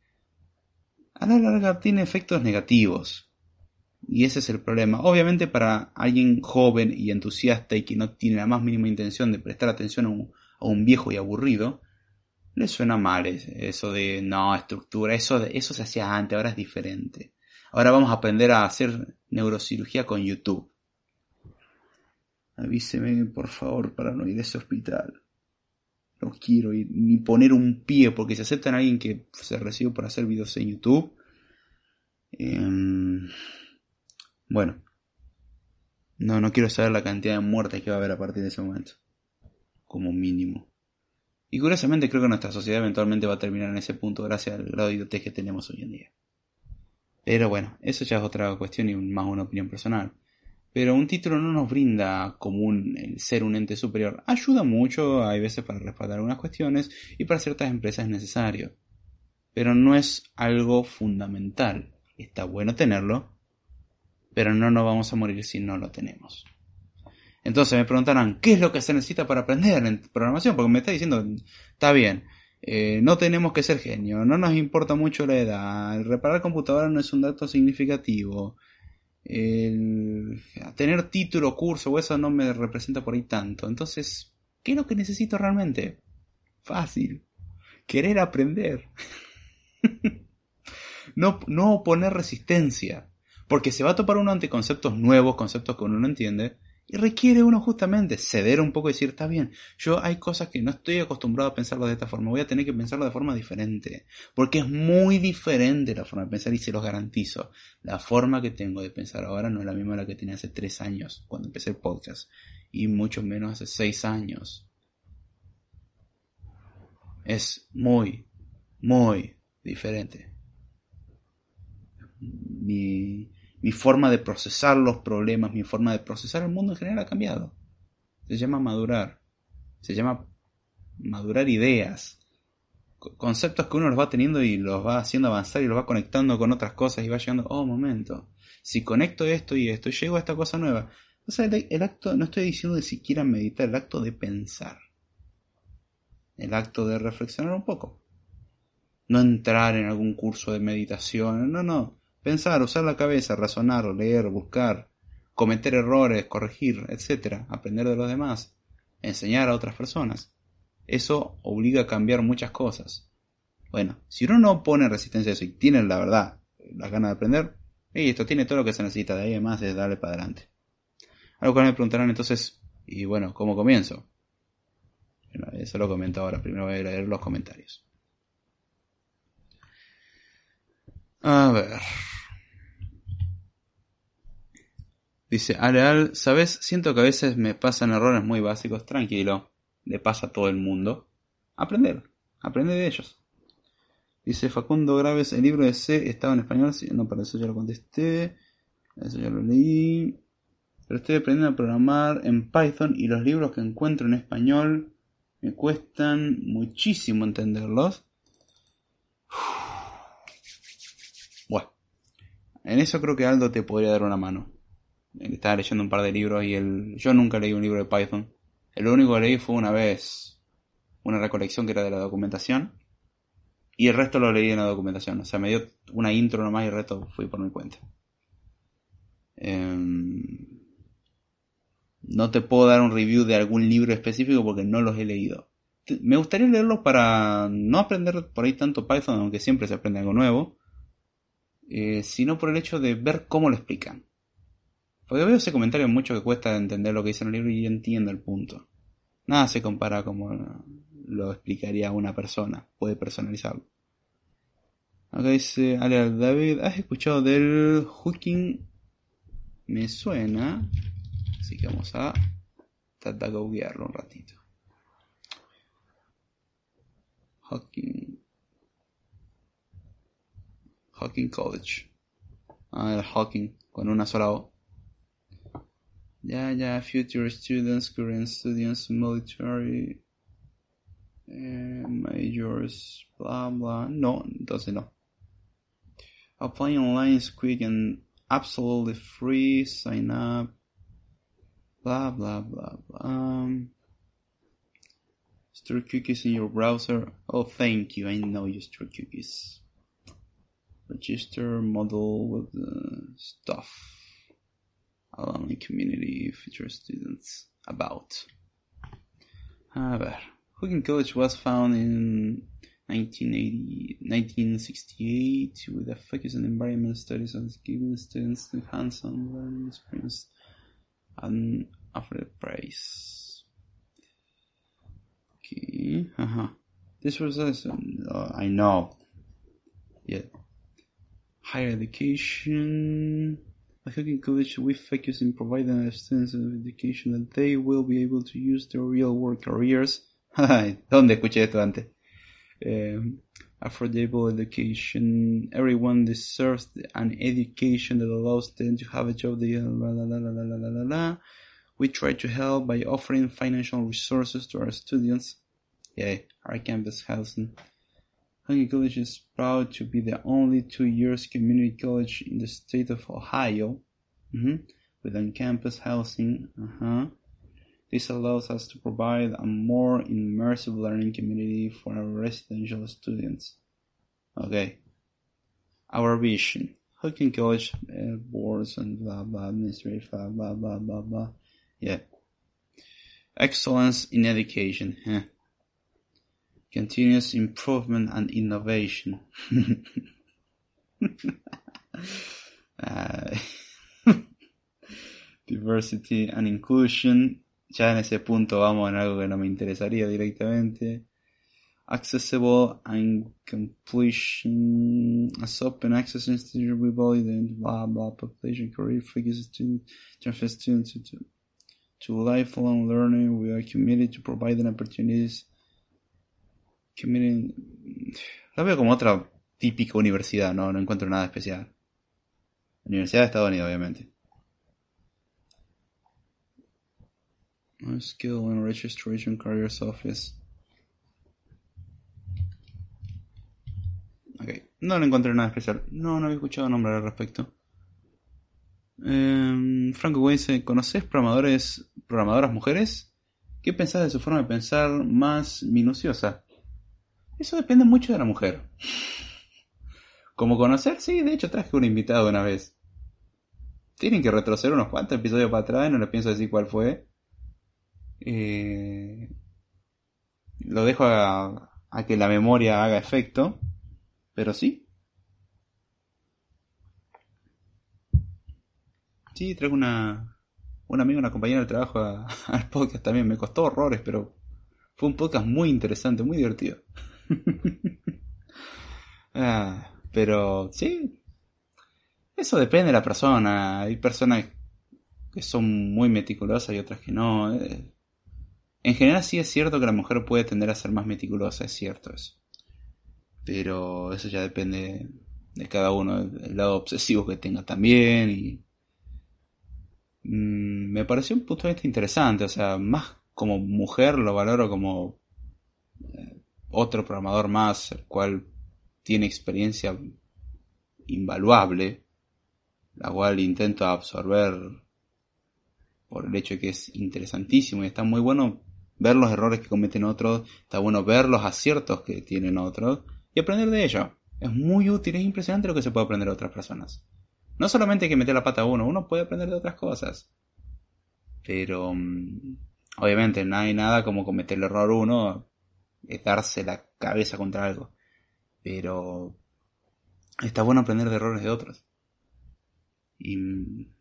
A: A la larga tiene efectos negativos. Y ese es el problema. Obviamente para alguien joven y entusiasta y que no tiene la más mínima intención de prestar atención a un, viejo y aburrido, le suena mal eso de no, estructura, eso, de, eso se hacía antes, ahora es diferente. Ahora vamos a aprender a hacer neurocirugía con YouTube. Avíseme por favor para no ir a ese hospital. No quiero ir ni poner un pie porque si aceptan a alguien que se recibe por hacer videos en YouTube. Eh, bueno, no, no quiero saber la cantidad de muertes que va a haber a partir de ese momento. Como mínimo. Y curiosamente creo que nuestra sociedad eventualmente va a terminar en ese punto gracias al grado de idiotez que tenemos hoy en día. Pero bueno, eso ya es otra cuestión y más una opinión personal. Pero un título no nos brinda como el ser un ente superior. Ayuda mucho, hay veces para respaldar algunas cuestiones y para ciertas empresas es necesario. Pero no es algo fundamental. Está bueno tenerlo, pero no nos vamos a morir si no lo tenemos. Entonces me preguntarán, ¿qué es lo que se necesita para aprender en programación? Porque me está diciendo, está bien, eh, no tenemos que ser genio, no nos importa mucho la edad, reparar computadora no es un dato significativo, tener título, curso o eso no me representa por ahí tanto. Entonces, ¿qué es lo que necesito realmente? Fácil, querer aprender. [LAUGHS] no, no poner resistencia. Porque se va a topar uno ante conceptos nuevos, conceptos que uno no entiende, y requiere uno justamente ceder un poco y decir, está bien, yo hay cosas que no estoy acostumbrado a pensarlo de esta forma, voy a tener que pensarlo de forma diferente, porque es muy diferente la forma de pensar y se los garantizo. La forma que tengo de pensar ahora no es la misma la que tenía hace tres años, cuando empecé el podcast, y mucho menos hace seis años. Es muy, muy diferente. Mi, mi forma de procesar los problemas, mi forma de procesar el mundo en general ha cambiado. Se llama madurar. Se llama madurar ideas. Conceptos que uno los va teniendo y los va haciendo avanzar y los va conectando con otras cosas y va llegando, oh, momento. Si conecto esto y esto, llego a esta cosa nueva. Sea, el, acto, no estoy diciendo de siquiera meditar, el acto de pensar. El acto de reflexionar un poco. No entrar en algún curso de meditación, no, no Pensar, usar la cabeza, razonar, leer, buscar, cometer errores, corregir, etc. Aprender de los demás, enseñar a otras personas. Eso obliga a cambiar muchas cosas. Bueno, si uno no pone resistencia a eso y tiene la verdad, las ganas de aprender, y esto tiene todo lo que se necesita, de ahí además es darle para adelante. Algo que me preguntarán entonces, y bueno, ¿cómo comienzo? eso lo comento ahora, primero voy a leer los comentarios. A ver. Dice, Areal, ¿sabes? Siento que a veces me pasan errores muy básicos. Tranquilo, le pasa a todo el mundo. Aprender, aprende de ellos. Dice Facundo Graves, el libro de C estaba en español. no, para eso ya lo contesté. Eso ya lo leí. Pero estoy aprendiendo a programar en Python y los libros que encuentro en español me cuestan muchísimo entenderlos. En eso creo que Aldo te podría dar una mano. Estaba leyendo un par de libros y el... yo nunca leí un libro de Python. El único que leí fue una vez una recolección que era de la documentación. Y el resto lo leí en la documentación. O sea, me dio una intro nomás y el resto fui por mi cuenta. Em, no te puedo dar un review de algún libro específico porque no los he leído. Me gustaría leerlos para no aprender por ahí tanto Python, aunque siempre se aprende algo nuevo, eh, sino por el hecho de ver cómo lo explican. Porque veo ese comentario mucho que cuesta entender lo que dice en el libro y entiendo el punto. Nada se compara como lo explicaría una persona, puede personalizarlo. Acá dice Ale David, ¿has escuchado del hooking? Me suena, así que vamos a tratar de un ratito. Hawking. Hawking College. Ah, el Hawking, con una sola O. Ya, yeah, future students, current students, military eh, majors, blah blah. No, doesn't know. Apply online is quick and absolutely free. Sign up. Blah, blah, blah, blah. Um, Store cookies in your browser. Oh, thank you. I know you store cookies. Register model with the stuff. Alumni community feature students about. A ver. Hooking College was found in 1980, 1968 with a focus on environmental studies and giving students the hands-on learning experience and offered praise. Okay. Uh-huh. This was uh, I know. Yeah. Higher education. A cooking college we focus in providing students with education that they will be able to use their real world careers. [LAUGHS] ¿Dónde escuché esto antes? Um, affordable education. Everyone deserves an education that allows them to have a job. They, la, la, la, la, la, la, la, la. We try to help by offering financial resources to our students. Yeah, our campus housing. Hunky College is proud to be the only two years community college in the state of Ohio mm-hmm. with on-campus housing. Uh-huh. This allows us to provide a more immersive learning community for our residential students. Okay. Our vision. Hooking College uh, boards and blah blah administrative blah blah blah blah blah. Yeah. Excellence in education. Huh. Continuous improvement and innovation. [LAUGHS] uh, [LAUGHS] diversity and inclusion. Ya en ese punto vamos en algo que no me interesaría directamente. Accessible and completion as open access institution all the blah blah population career figures student transfer students to to lifelong learning. We are committed to providing opportunities. Committed... La veo como otra típica universidad, no, no encuentro nada especial. Universidad de Estados Unidos, obviamente. Skill and Registration Careers Office. Ok, no le encontré nada especial. No, no había escuchado nombrar al respecto. Eh, Franco dice, ¿conoces programadores, programadoras mujeres? ¿Qué pensás de su forma de pensar más minuciosa? Eso depende mucho de la mujer. Como conocer, sí, de hecho traje un invitado una vez. Tienen que retroceder unos cuantos episodios para atrás, no les pienso decir cuál fue. Eh, lo dejo a, a que la memoria haga efecto. Pero sí, Sí, traigo una, una amiga, una compañera de trabajo [LAUGHS] al podcast también. Me costó horrores, pero fue un podcast muy interesante, muy divertido. [LAUGHS] ah, pero sí, eso depende de la persona. Hay personas que son muy meticulosas y otras que no. Eh, en general sí es cierto que la mujer puede tender a ser más meticulosa, es cierto eso. Pero eso ya depende de cada uno, del lado obsesivo que tenga también y Mm, me pareció un punto de vista interesante, o sea, más como mujer lo valoro como eh, otro programador más, el cual tiene experiencia invaluable, la cual intento absorber por el hecho de que es interesantísimo y está muy bueno ver los errores que cometen otros, está bueno ver los aciertos que tienen otros y aprender de ello. Es muy útil, es impresionante lo que se puede aprender de otras personas. No solamente hay que meter la pata a uno, uno puede aprender de otras cosas. Pero mm, obviamente no hay nada como cometer el error uno, es darse la cabeza contra algo. Pero está bueno aprender de errores de otros. Y mm,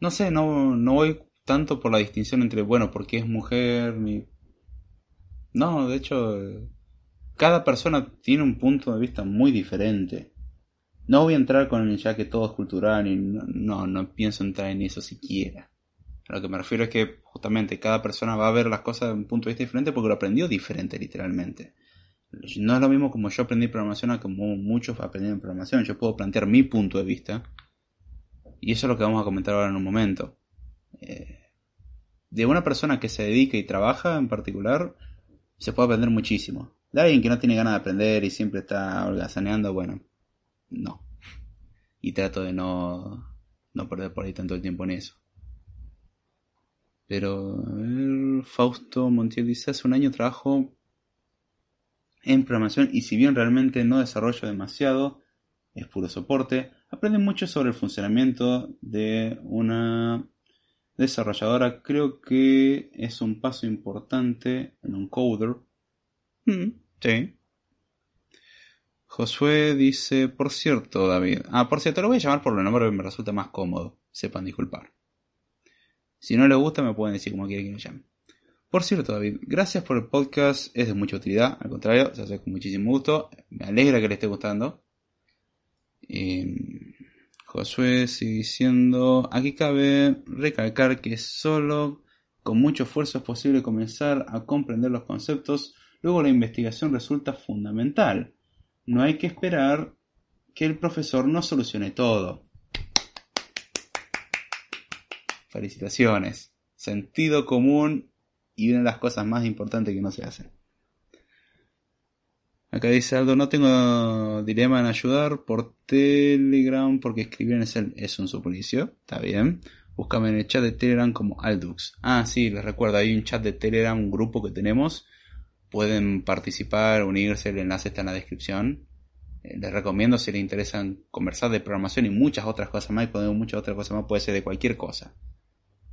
A: no sé, no, no voy tanto por la distinción entre, bueno, porque es mujer. No, de hecho, cada persona tiene un punto de vista muy diferente. No voy a entrar con el ya que todo es cultural y no, no, pienso entrar en eso siquiera. A lo que me refiero es que justamente cada persona va a ver las cosas de un punto de vista diferente porque lo aprendió diferente literalmente. No es lo mismo como yo aprendí programación a como muchos aprendieron programación. Yo puedo plantear mi punto de vista. Y eso es lo que vamos a comentar ahora en un momento. Eh, de una persona que se dedica y trabaja en particular, se puede aprender muchísimo. De alguien que no tiene ganas de aprender y siempre está holgazaneando, bueno, no. Y trato de no, no perder por ahí tanto el tiempo en eso. Pero, Fausto Montiel dice, hace un año trabajo en programación y si bien realmente no desarrollo demasiado, es puro soporte, aprende mucho sobre el funcionamiento de una desarrolladora. Creo que es un paso importante en un coder. Mm, sí. Josué dice, por cierto, David. Ah, por cierto, lo voy a llamar por el nombre que me resulta más cómodo. Sepan disculpar. Si no les gusta, me pueden decir como quieren que lo llame. Por cierto, David, gracias por el podcast. Es de mucha utilidad. Al contrario, se hace con muchísimo gusto. Me alegra que le esté gustando. Eh, Josué sigue diciendo, aquí cabe recalcar que solo con mucho esfuerzo es posible comenzar a comprender los conceptos, luego la investigación resulta fundamental. No hay que esperar que el profesor nos solucione todo. Felicitaciones. Sentido común y una de las cosas más importantes que no se hacen. Acá dice Aldo, no tengo dilema en ayudar por Telegram porque escribir es, un suplicio. Está bien. Búscame en el chat de Telegram como Aldux. Ah, sí, les recuerdo, hay un chat de Telegram, un grupo que tenemos. Pueden participar, unirse, el enlace está en la descripción. Eh, les recomiendo si les interesan conversar de programación y muchas otras cosas más, y muchas otras cosas más, puede ser de cualquier cosa.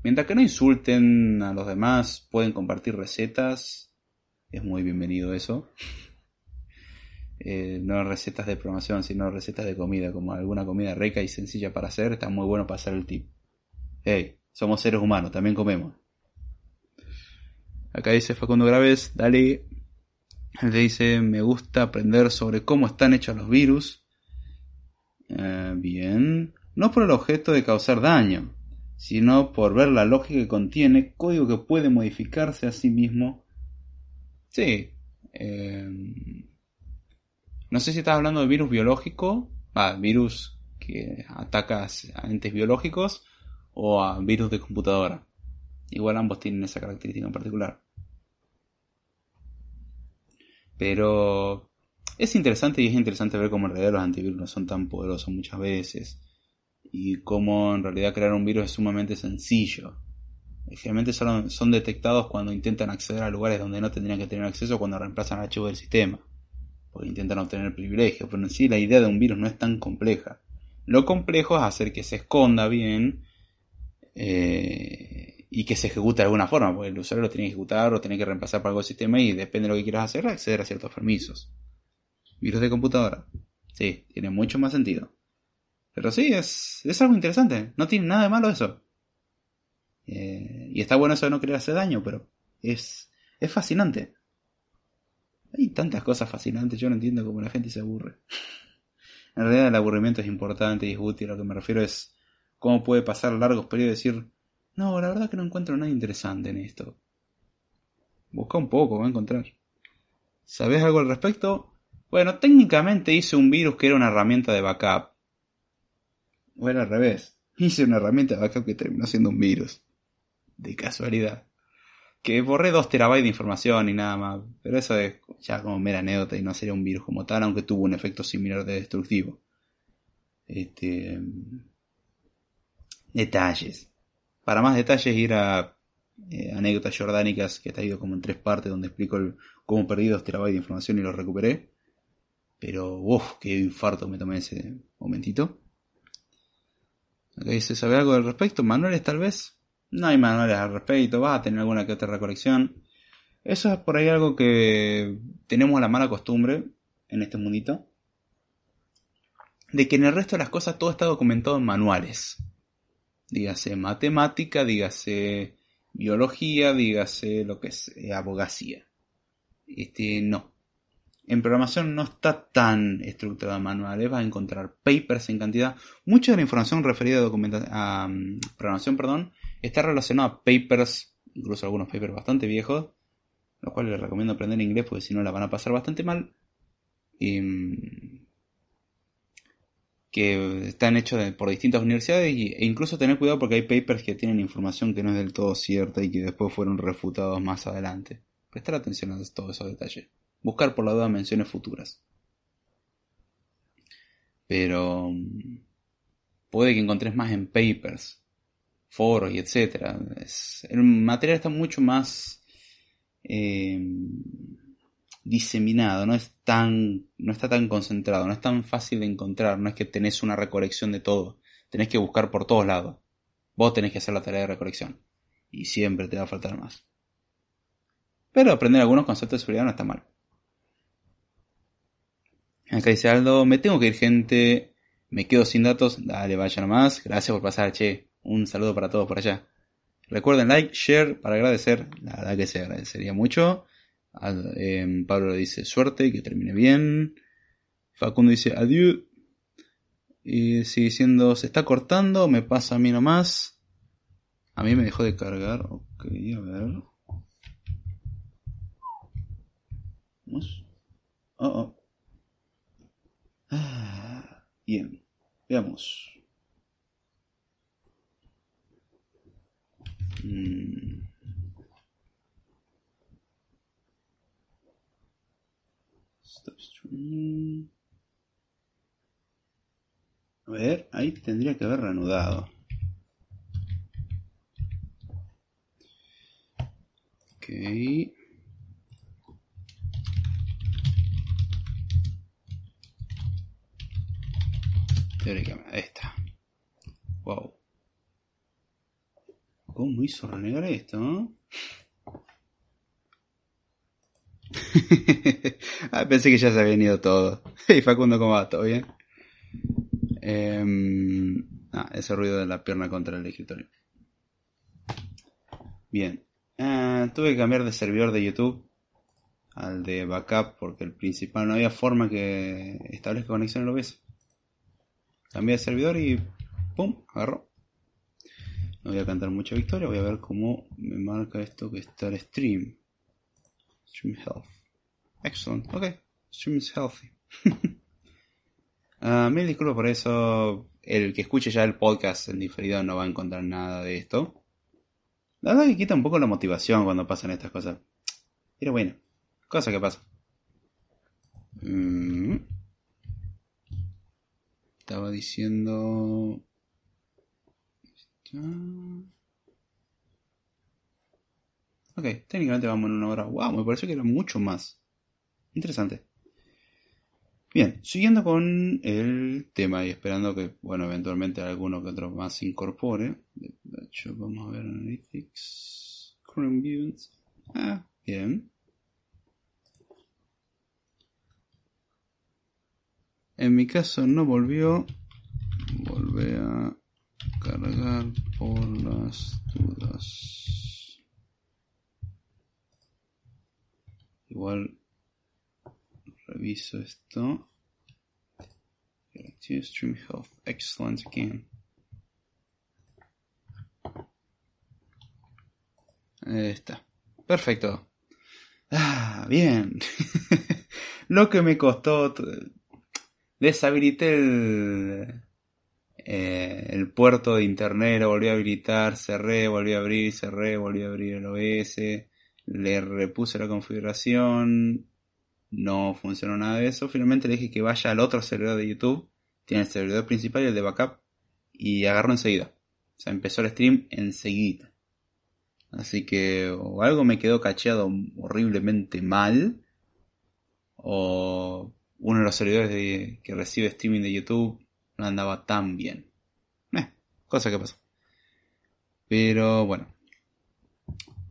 A: Mientras que no insulten a los demás, pueden compartir recetas. Es muy bienvenido eso. [LAUGHS] Eh, no recetas de programación, sino recetas de comida, como alguna comida rica y sencilla para hacer, está muy bueno pasar el tip. Hey, somos seres humanos, también comemos. Acá dice Facundo Graves, dale. Le dice, me gusta aprender sobre cómo están hechos los virus. Eh, bien. No por el objeto de causar daño, sino por ver la lógica que contiene, código que puede modificarse a sí mismo. Sí. Eh, no sé si estás hablando de virus biológico, virus que ataca a entes biológicos o a virus de computadora. Igual ambos tienen esa característica en particular. Pero es interesante y es interesante ver cómo en realidad los antivirus no son tan poderosos muchas veces. Y cómo en realidad crear un virus es sumamente sencillo. Generalmente son, son detectados cuando intentan acceder a lugares donde no tendrían que tener acceso cuando reemplazan archivos del sistema porque intentan obtener privilegios, pero en sí la idea de un virus no es tan compleja. Lo complejo es hacer que se esconda bien eh, y que se ejecute de alguna forma, porque el usuario lo tiene que ejecutar o tiene que reemplazar para algo el sistema y depende de lo que quieras hacer, acceder a ciertos permisos. Virus de computadora. Sí, tiene mucho más sentido. Pero sí, es, es algo interesante. No tiene nada de malo eso. Eh, y está bueno eso de no querer hacer daño, pero es, es fascinante. Hay tantas cosas fascinantes, yo no entiendo cómo la gente se aburre. [LAUGHS] En realidad el aburrimiento es importante y es útil, lo que me refiero es cómo puede pasar largos periodos y decir, no, la verdad que no encuentro nada interesante en esto. Busca un poco, va a encontrar. ¿Sabes algo al respecto? Bueno, técnicamente hice un virus que era una herramienta de backup. O era al revés. Hice una herramienta de backup que terminó siendo un virus. De casualidad que borré 2 terabytes de información y nada más. Pero eso es ya como mera anécdota y no sería un virus como tal, aunque tuvo un efecto similar de destructivo. Este, detalles. Para más detalles ir a eh, anécdotas jordánicas que está ido como en tres partes donde explico cómo perdí 2 terabytes de información y los recuperé. Pero, uff, qué infarto me tomé ese momentito. ¿Se sabe algo al respecto? ¿Manuales tal vez? No hay manuales al respecto, vas a tener alguna que otra recolección. Eso es por ahí algo que tenemos la mala costumbre en este mundito. De que en el resto de las cosas todo está documentado en manuales. Dígase matemática, dígase biología, dígase lo que es abogacía. Este, no. En programación no está tan estructurado en manuales, vas a encontrar papers en cantidad. Mucha de la información referida a, a mm, programación perdón, está relacionada a papers, incluso algunos papers bastante viejos, los cuales les recomiendo aprender inglés porque si no la van a pasar bastante mal. Mm, que están hechos por distintas universidades e incluso tener cuidado porque hay papers que tienen información que no es del todo cierta y que después fueron refutados más adelante. Prestar atención a todos esos detalles. Buscar por la duda menciones futuras. Pero mm, puede que encontres más en papers, foros y etcétera. el material está mucho más eh, diseminado, no es tan, no está tan concentrado, no es tan fácil de encontrar, no es que tenés una recolección de todo, tenés que buscar por todos lados. Vos tenés que hacer la tarea de recolección. Y siempre te va a faltar más. Pero aprender algunos conceptos de seguridad no está mal. Acá dice Aldo, me tengo que ir gente, me quedo sin datos, dale, vaya nomás, gracias por pasar, che, un saludo para todos por allá. Recuerden like, share para agradecer, la verdad que se agradecería mucho. Em, Pablo dice suerte, que termine bien. Facundo dice adiós. Y sigue diciendo, se está cortando, me pasa a mí nomás. A mí me dejó de cargar. Ok, a ver. Vamos. Oh, oh. Ah, bien, veamos. Mm. A ver, ahí tendría que haber reanudado. Ok. Teóricamente, ahí está. Wow. ¿Cómo hizo renegar esto? [LAUGHS] ah, pensé que ya se había ido todo. [LAUGHS] y Facundo, ¿cómo va? ¿Todo bien? Em, ah, ese ruido de la pierna contra el escritorio. Bien. Ah, tuve que cambiar de servidor de YouTube al de backup porque el principal no había forma que establezca conexión en OBS. Cambié de servidor y ¡pum! agarró. No voy a cantar mucha victoria, voy a ver cómo me marca esto que está el stream. Stream health. Excellent. Ok. Stream is healthy. uh, [LAUGHS] mil disculpas por eso. El que escuche ya el podcast en diferido no va a encontrar nada de esto. La verdad que quita un poco la motivación cuando pasan estas cosas. Pero bueno, cosa que pasa. Mm. Estaba diciendo... Ok, técnicamente vamos en una hora. Wow, me pareció que era mucho más. Interesante. Bien, siguiendo con el tema y esperando que, bueno, eventualmente alguno que otro más se incorpore. De hecho, vamos a ver Analytics. Chrome Views. Ah, bien. En mi caso no volvió. Volvé a cargar por las dudas. Igual reviso esto. Stream Health, excellent again. Ahí está. Perfecto. Ah, bien. [LAUGHS] Lo que me costó. Deshabilité el, eh, el puerto de internet, lo volví a habilitar, cerré, volví a abrir, cerré, volví a abrir el OS, le repuse la configuración, no funcionó nada de eso. Finalmente le dije que vaya al otro servidor de YouTube. Tiene el servidor principal y el de backup. Y agarró enseguida. O sea, empezó el stream enseguida. Así que o algo me quedó cacheado horriblemente mal. O uno de los servidores que recibe streaming de YouTube no andaba tan bien. Eh, cosa que pasó. Pero bueno.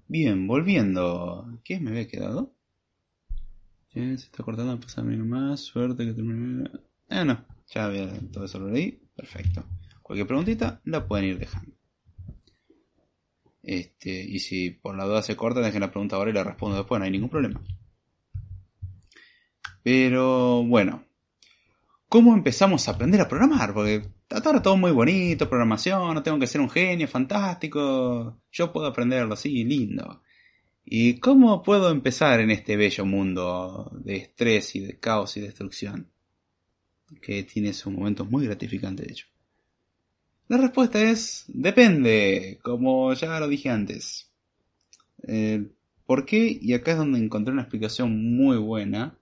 A: Bien, volviendo. ¿Qué me había quedado? se está cortando, pasarme más. Suerte que termine. Eh, no. Ya había todo eso lo leí. Perfecto. Cualquier preguntita la pueden ir dejando. Este, y si por la duda se corta, dejen la pregunta ahora y la respondo después, no hay ningún problema. Pero bueno, ¿cómo empezamos a aprender a programar? Porque hasta ahora todo muy bonito, programación, no tengo que ser un genio, fantástico, yo puedo aprenderlo así, lindo. ¿Y cómo puedo empezar en este bello mundo de estrés y de caos y destrucción? Que tiene sus momentos muy gratificantes, de hecho. La respuesta es depende, como ya lo dije antes. ¿Por qué? Y acá es donde encontré una explicación muy buena,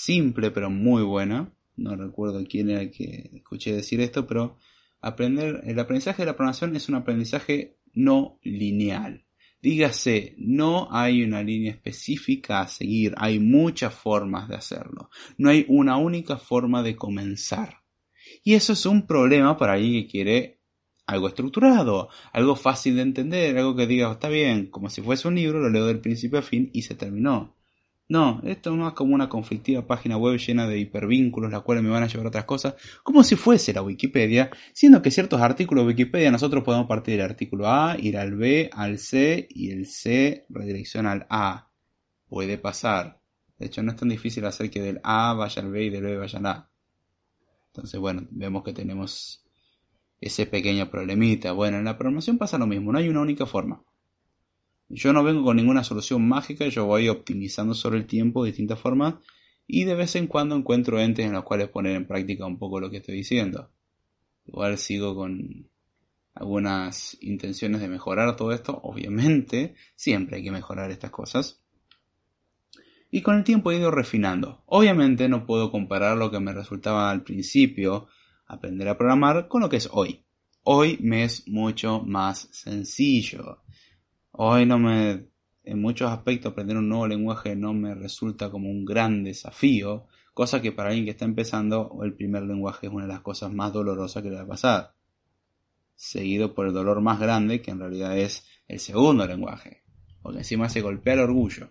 A: simple pero muy buena. No recuerdo quién era el que escuché decir esto, pero aprender, el aprendizaje de la programación es un aprendizaje no lineal. Dígase, no hay una línea específica a seguir, hay muchas formas de hacerlo. No hay una única forma de comenzar. Y eso es un problema para alguien que quiere algo estructurado, algo fácil de entender, algo que diga, está bien, como si fuese un libro, lo leo del principio a fin y se terminó. No, esto no es como una conflictiva página web llena de hipervínculos, la cuales me van a llevar a otras cosas, como si fuese la Wikipedia, siendo que ciertos artículos de Wikipedia nosotros podemos partir del artículo A, ir al B, al C y el C redirecciona al A. Puede pasar. De hecho, no es tan difícil hacer que del A vaya al B y del B vaya al A. Entonces, bueno, vemos que tenemos ese pequeño problemita. Bueno, en la programación pasa lo mismo, no hay una única forma. Yo no vengo con ninguna solución mágica, yo voy optimizando sobre el tiempo de distintas formas y de vez en cuando encuentro entes en los cuales poner en práctica un poco lo que estoy diciendo. Igual sigo con algunas intenciones de mejorar todo esto, obviamente, siempre hay que mejorar estas cosas. Y con el tiempo he ido refinando. Obviamente no puedo comparar lo que me resultaba al principio aprender a programar con lo que es hoy. Hoy me es mucho más sencillo. Hoy no me, en muchos aspectos aprender un nuevo lenguaje no me resulta como un gran desafío, cosa que para alguien que está empezando el primer lenguaje es una de las cosas más dolorosas que le va a pasar. Seguido por el dolor más grande que en realidad es el segundo lenguaje, porque encima se golpea el orgullo.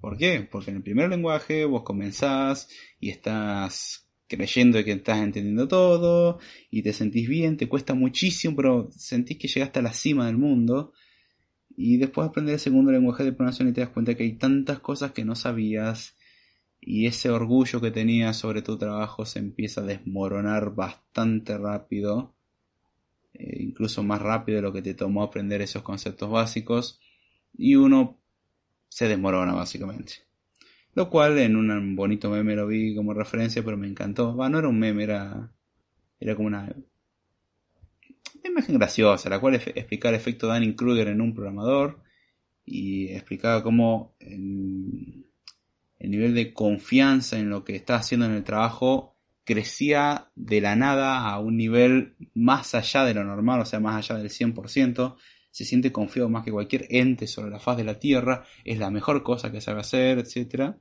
A: ¿Por qué? Porque en el primer lenguaje vos comenzás y estás creyendo que estás entendiendo todo y te sentís bien, te cuesta muchísimo, pero sentís que llegaste a la cima del mundo. Y después aprender el segundo lenguaje de programación y te das cuenta que hay tantas cosas que no sabías y ese orgullo que tenías sobre tu trabajo se empieza a desmoronar bastante rápido, eh, incluso más rápido de lo que te tomó aprender esos conceptos básicos y uno se desmorona básicamente. Lo cual en un bonito meme lo vi como referencia, pero me encantó. Va, no era un meme, era, era como una, imagen graciosa, la cual explicaba el efecto Dunning-Kruger en un programador y explicaba cómo el, el nivel de confianza en lo que está haciendo en el trabajo crecía de la nada a un nivel más allá de lo normal, o sea, más allá del 100%, se siente confiado más que cualquier ente sobre la faz de la Tierra, es la mejor cosa que sabe hacer, etc.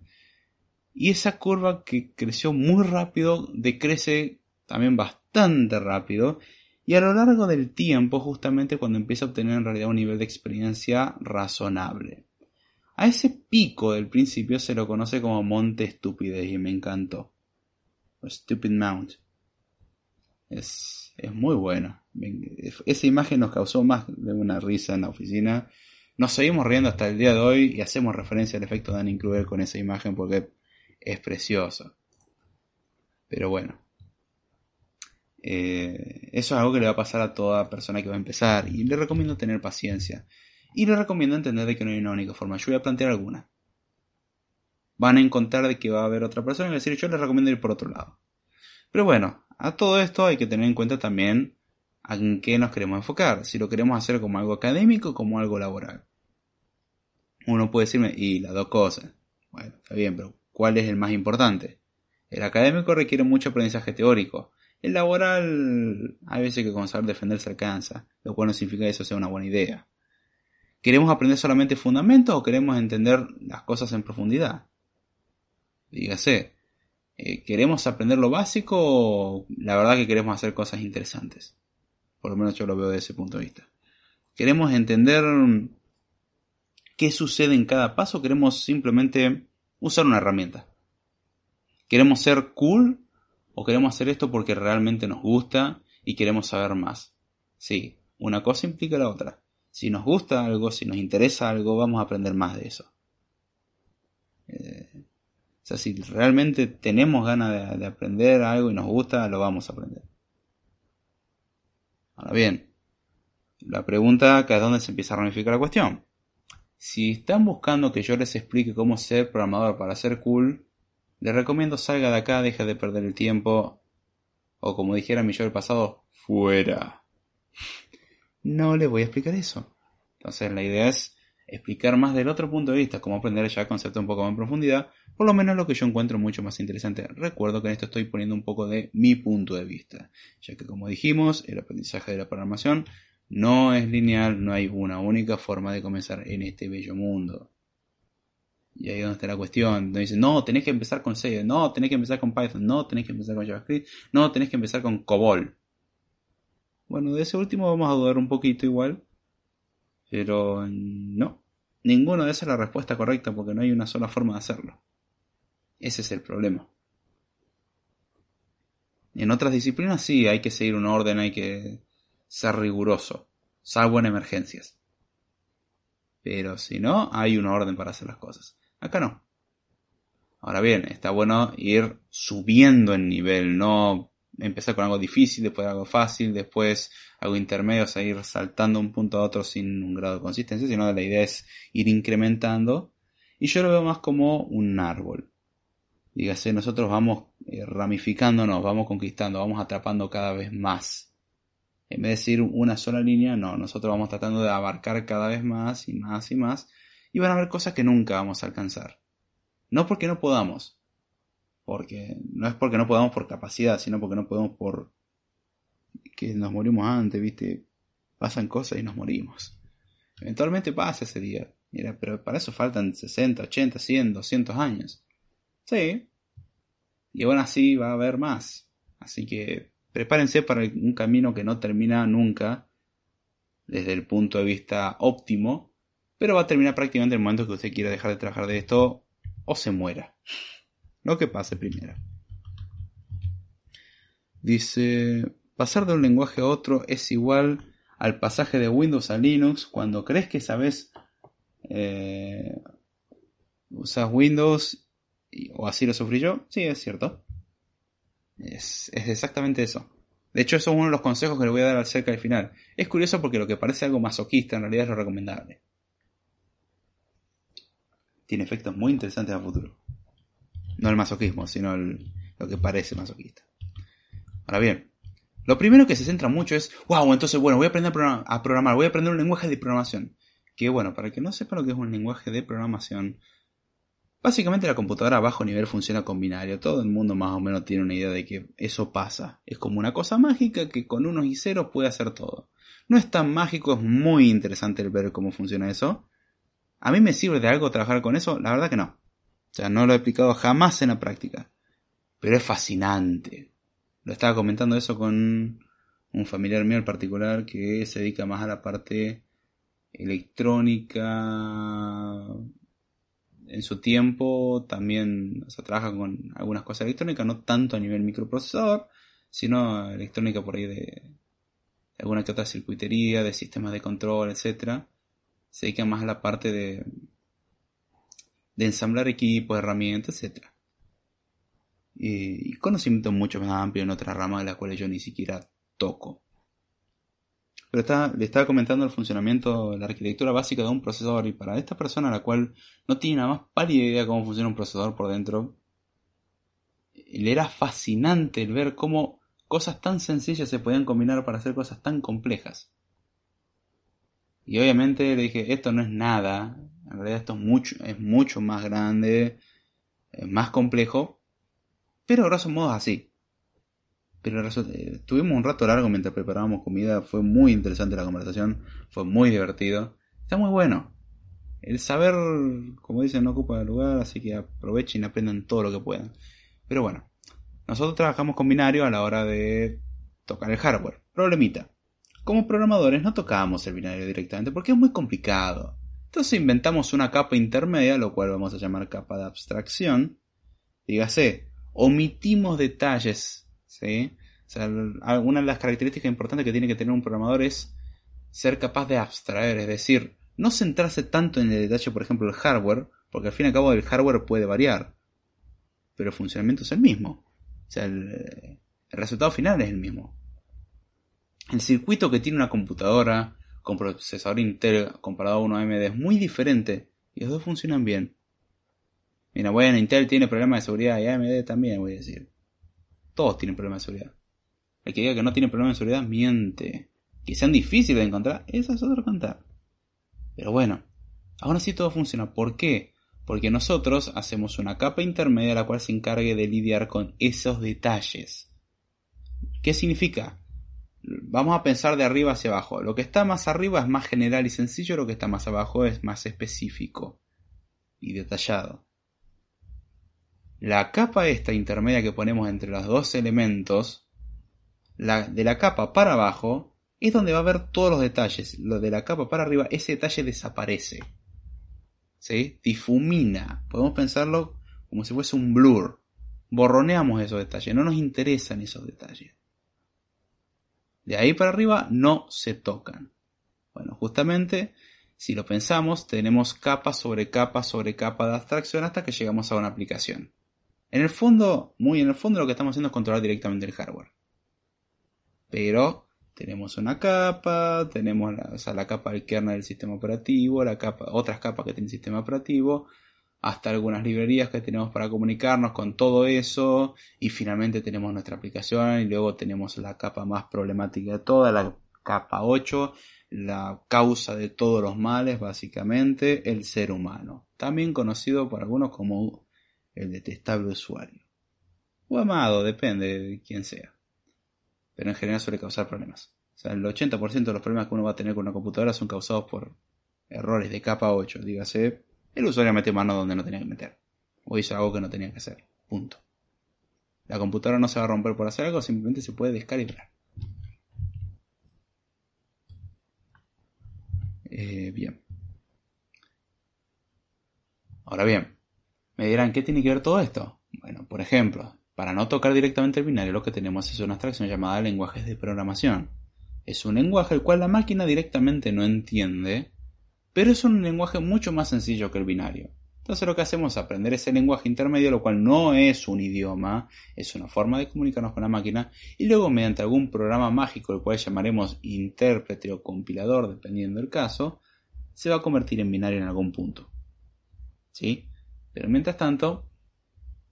A: Y esa curva que creció muy rápido decrece también bastante rápido y a lo largo del tiempo justamente cuando empieza a obtener en realidad un nivel de experiencia razonable. A ese pico del principio se lo conoce como monte estupidez y me encantó. Stupid Mount. Es, es muy bueno. Esa imagen nos causó más de una risa en la oficina. Nos seguimos riendo hasta el día de hoy y hacemos referencia al efecto Danny Kruger con esa imagen porque es precioso. Pero bueno. Eh, eso es algo que le va a pasar a toda persona que va a empezar y le recomiendo tener paciencia. Y le recomiendo entender de que no hay una única forma. Yo voy a plantear alguna. Van a encontrar de que va a haber otra persona y decir yo les recomiendo ir por otro lado. Pero bueno, a todo esto hay que tener en cuenta también en qué nos queremos enfocar, si lo queremos hacer como algo académico como algo laboral. Uno puede decirme, y las dos cosas. Bueno, está bien, pero ¿cuál es el más importante? El académico requiere mucho aprendizaje teórico. El laboral, hay veces que con saber defenderse alcanza, lo cual no significa que eso sea una buena idea. ¿Queremos aprender solamente fundamentos o queremos entender las cosas en profundidad? Dígase, Eh, ¿Queremos aprender lo básico o la verdad que queremos hacer cosas interesantes? Por lo menos yo lo veo desde ese punto de vista. ¿Queremos entender qué sucede en cada paso queremos simplemente usar una herramienta? ¿Queremos ser cool o queremos hacer esto porque realmente nos gusta y queremos saber más? Sí, una cosa implica la otra. Si nos gusta algo, si nos interesa algo, vamos a aprender más de eso. Eh, o sea, si realmente tenemos ganas de, aprender algo y nos gusta, lo vamos a aprender. Ahora bien, la pregunta acá es dónde se empieza a ramificar la cuestión. Si están buscando que yo les explique cómo ser programador para ser cool, le recomiendo salga de acá, deje de perder el tiempo. O como dijera mi yo del pasado, fuera. No le voy a explicar eso. Entonces la idea es explicar más del otro punto de vista, cómo aprender ya conceptos un poco más en profundidad, por lo menos lo que yo encuentro mucho más interesante. Recuerdo que en esto estoy poniendo un poco de mi punto de vista, ya que como dijimos, el aprendizaje de la programación no es lineal, no hay una única forma de comenzar en este bello mundo. Y ahí es donde está la cuestión. Donde dicen, no, tenés que empezar con C, no, tenés que empezar con Python, no, tenés que empezar con JavaScript, no, tenés que empezar con COBOL. Bueno, de ese último vamos a dudar un poquito igual. Pero no. Ninguno de esas es la respuesta correcta porque no hay una sola forma de hacerlo. Ese es el problema. En otras disciplinas sí, hay que seguir un orden, hay que ser riguroso, salvo en emergencias. Pero si no, hay un orden para hacer las cosas. Acá no. Ahora bien, está bueno ir subiendo en nivel, no empezar con algo difícil, después algo fácil, después algo intermedio, o sea, ir saltando un punto a otro sin un grado de consistencia, sino la idea es ir incrementando. Y yo lo veo más como un árbol. Dígase, nosotros vamos eh, ramificándonos, vamos conquistando, vamos atrapando cada vez más. En vez de decir una sola línea, no, nosotros vamos tratando de abarcar cada vez más y más y más y van a haber cosas que nunca vamos a alcanzar. No porque no podamos, porque no es porque no podamos por capacidad, sino porque no podemos por que nos morimos antes, ¿viste? Pasan cosas y nos morimos. Eventualmente pasa ese día. Mira, pero para eso faltan 60, 80, 100, 200 años. Sí. Y aún así va a haber más. Así que prepárense para un camino que no termina nunca desde el punto de vista óptimo, pero va a terminar prácticamente el momento que usted quiera dejar de trabajar de esto o se muera. Lo que pase primero. Dice, pasar de un lenguaje a otro es igual al pasaje de Windows a Linux cuando crees que sabes eh, Windows o así lo sufrí yo. Sí, es cierto. Es, es, exactamente eso. De hecho, eso es uno de los consejos que le voy a dar acerca del final. Es curioso porque lo que parece algo masoquista en realidad es lo recomendable tiene efectos muy interesantes a futuro. No el masoquismo, sino lo que parece masoquista. Ahora bien, lo primero que se centra mucho es, wow, entonces bueno, voy a aprender a programar, voy a aprender un lenguaje de programación. Que bueno, para que no sepa lo que es un lenguaje de programación, básicamente la computadora a bajo nivel funciona con binario. Todo el mundo más o menos tiene una idea de que eso pasa. Es como una cosa mágica que con unos y ceros puede hacer todo. No es tan mágico, es muy interesante ver cómo funciona eso. ¿A mí me sirve de algo trabajar con eso? La verdad que no. O sea, no lo he aplicado jamás en la práctica. Pero es fascinante. Lo estaba comentando eso con un familiar mío en particular que se dedica más a la parte electrónica. En su tiempo también o trabaja con algunas cosas electrónicas, no tanto a nivel microprocesador, sino electrónica por ahí de, alguna que otra circuitería, de sistemas de control, etcétera se dedica más la parte de, ensamblar equipos, herramientas, etc. Y, conocimiento mucho más amplio en otras ramas de las cuales yo ni siquiera toco. Pero está, le estaba comentando el funcionamiento, la arquitectura básica de un procesador y para esta persona la cual no tiene nada más pálida idea de cómo funciona un procesador por dentro, le era fascinante el ver cómo cosas tan sencillas se podían combinar para hacer cosas tan complejas. Y obviamente le dije, esto no es nada, en realidad esto es mucho, es mucho más grande, es más complejo, pero grosso modo así. Pero eh, tuvimos un rato largo mientras preparábamos comida, fue muy interesante la conversación, fue muy divertido, está muy bueno. El saber, como dicen, no ocupa lugar, así que aprovechen y aprendan todo lo que puedan. Pero bueno, nosotros trabajamos con binario a la hora de tocar el hardware. Problemita. Como programadores no tocábamos el binario directamente porque es muy complicado. Entonces inventamos una capa intermedia, lo cual vamos a llamar capa de abstracción. Dígase, omitimos detalles. ¿sí? una de las características importantes que tiene que tener un programador es ser capaz de abstraer, es decir, no centrarse tanto en el detalle, por ejemplo, del hardware, porque al fin y al cabo el hardware puede variar, pero el funcionamiento es el mismo. O sea, el, resultado final es el mismo. El circuito que tiene una computadora con procesador Intel comparado a uno AMD es muy diferente y los dos funcionan bien. Mira, bueno, Intel tiene problemas de seguridad y AMD también, voy a decir. Todos tienen problemas de seguridad. El que diga que no tiene problemas de seguridad miente. Que sean difíciles de encontrar, eso es otro. Pero bueno, ahora sí todo funciona. ¿Por qué? Porque nosotros hacemos una capa intermedia la cual se encargue de lidiar con esos detalles. ¿Qué significa? Vamos a pensar de arriba hacia abajo. Lo que está más arriba es más general y sencillo, lo que está más abajo es más específico y detallado. La capa esta intermedia que ponemos entre los dos elementos, la, de la capa para abajo, es donde va a haber todos los detalles. Lo de la capa para arriba, ese detalle desaparece. ¿Sí? Difumina. Podemos pensarlo como si fuese un blur. Borroneamos esos detalles. No nos interesan esos detalles. De ahí para arriba no se tocan. Bueno, justamente, si lo pensamos, tenemos capa sobre capa sobre capa de abstracción hasta que llegamos a una aplicación. En el fondo, muy en el fondo lo que estamos haciendo es controlar directamente el hardware. Pero tenemos una capa, tenemos la, la capa del kernel del sistema operativo, la capa, otras capas que tiene el sistema operativo, hasta algunas librerías que tenemos para comunicarnos con todo eso y finalmente tenemos nuestra aplicación y luego tenemos la capa más problemática de toda, la capa 8, la causa de todos los males básicamente, el ser humano, también conocido por algunos como el detestable usuario o amado, depende de quién sea pero en general suele causar problemas. O sea, el 80% de los problemas que uno va a tener con una computadora son causados por errores de capa 8. Dígase, el usuario mete mano donde no tenía que meter. O hizo algo que no tenía que hacer. Punto. La computadora no se va a romper por hacer algo, simplemente se puede descalibrar. Eh, bien. Ahora bien, me dirán, ¿qué tiene que ver todo esto? Bueno, por ejemplo, para no tocar directamente el binario, lo que tenemos es una abstracción llamada lenguajes de programación. Es un lenguaje el cual la máquina directamente no entiende, pero es un lenguaje mucho más sencillo que el binario. Entonces lo que hacemos es aprender ese lenguaje intermedio, lo cual no es un idioma, es una forma de comunicarnos con la máquina, y luego mediante algún programa mágico, el cual llamaremos intérprete o compilador, dependiendo del caso, se va a convertir en binario en algún punto. ¿Sí? Pero mientras tanto,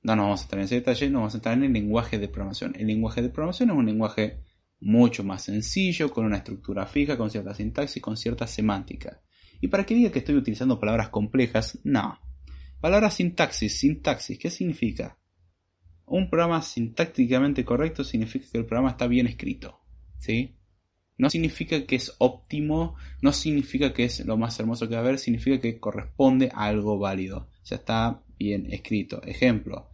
A: no nos vamos a entrar en ese detalle, nos vamos a entrar en el lenguaje de programación. El lenguaje de programación es un lenguaje mucho más sencillo, con una estructura fija, con cierta sintaxis, con cierta semántica. Y para que diga que estoy utilizando palabras complejas, no. Palabras sintaxis, sintaxis, ¿qué significa? Un programa sintácticamente correcto significa que el programa está bien escrito. ¿Sí? No significa que es óptimo, no significa que es lo más hermoso que va a haber, significa que corresponde a algo válido. Sea, está bien escrito. Ejemplo,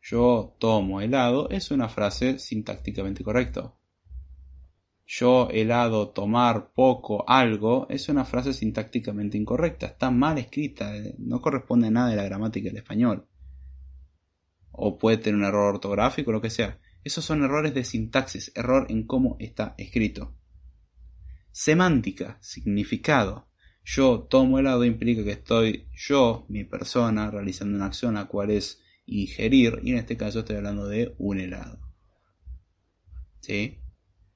A: yo tomo helado es una frase sintácticamente correcta. Yo helado, tomar poco, algo es una frase sintácticamente incorrecta. Está mal escrita, eh, no corresponde a nada de la gramática del español. O puede tener un error ortográfico, lo que sea. Esos son errores de sintaxis, error en cómo está escrito. Semántica, significado. Yo tomo helado implica que estoy yo, mi persona, realizando una acción la cual es ingerir, y en este caso estoy hablando de un helado. ¿Sí?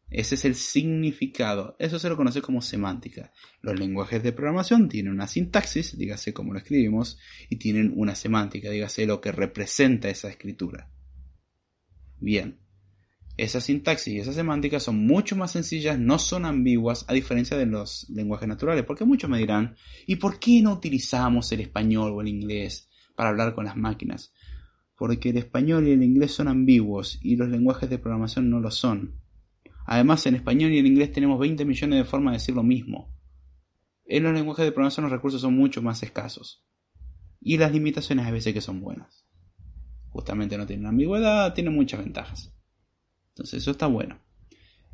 A: Ese es el significado. Eso se lo conoce como semántica. Los lenguajes de programación tienen una sintaxis, dígase cómo lo escribimos, y tienen una semántica, dígase lo que representa esa escritura. Bien. Esa sintaxis y esa semántica son mucho más sencillas, no son ambiguas, a diferencia de los lenguajes naturales. Porque muchos me dirán, ¿y por qué no utilizamos el español o el inglés para hablar con las máquinas? Porque el español y el inglés son ambiguos y los lenguajes de programación no lo son. Además, en español y en inglés tenemos 20 millones de formas de decir lo mismo. En los lenguajes de programación los recursos son mucho más escasos. Y las limitaciones a veces que son buenas. Justamente no tiene ambigüedad, tiene muchas ventajas. Entonces eso está bueno.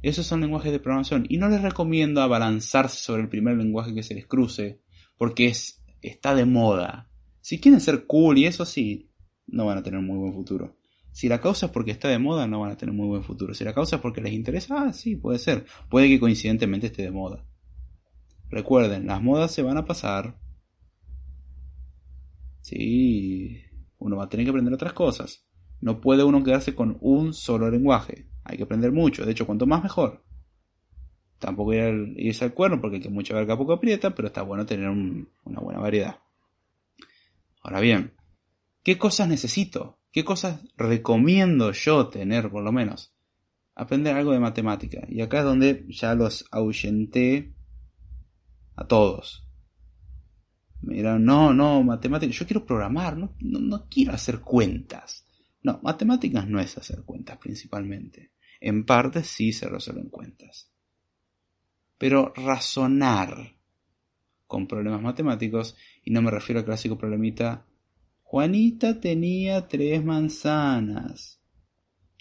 A: Esos son lenguajes de programación. Y no les recomiendo abalanzarse sobre el primer lenguaje que se les cruce, porque es, está de moda. Si quieren ser cool y eso sí, no van a tener muy buen futuro. Si la causa es porque está de moda, no van a tener muy buen futuro. Si la causa es porque les interesa, ah, sí, puede ser. Puede que coincidentemente esté de moda. Recuerden, las modas se van a pasar. Sí, uno va a tener que aprender otras cosas. No puede uno quedarse con un solo lenguaje. Hay que aprender mucho. De hecho, cuanto más mejor. Tampoco ir irse al cuerno porque hay que mucha verga poco aprieta, pero está bueno tener una buena variedad. Ahora bien, ¿qué cosas necesito? ¿Qué cosas recomiendo yo tener por lo menos? Aprender algo de matemática. Y acá es donde ya los ahuyenté a todos. Me no, no, matemáticas, yo quiero programar, no, no, quiero hacer cuentas. No, matemáticas no es hacer cuentas principalmente. En parte sí se resuelven cuentas. Pero razonar con problemas matemáticos, y no me refiero al clásico problemita, Juanita tenía tres manzanas.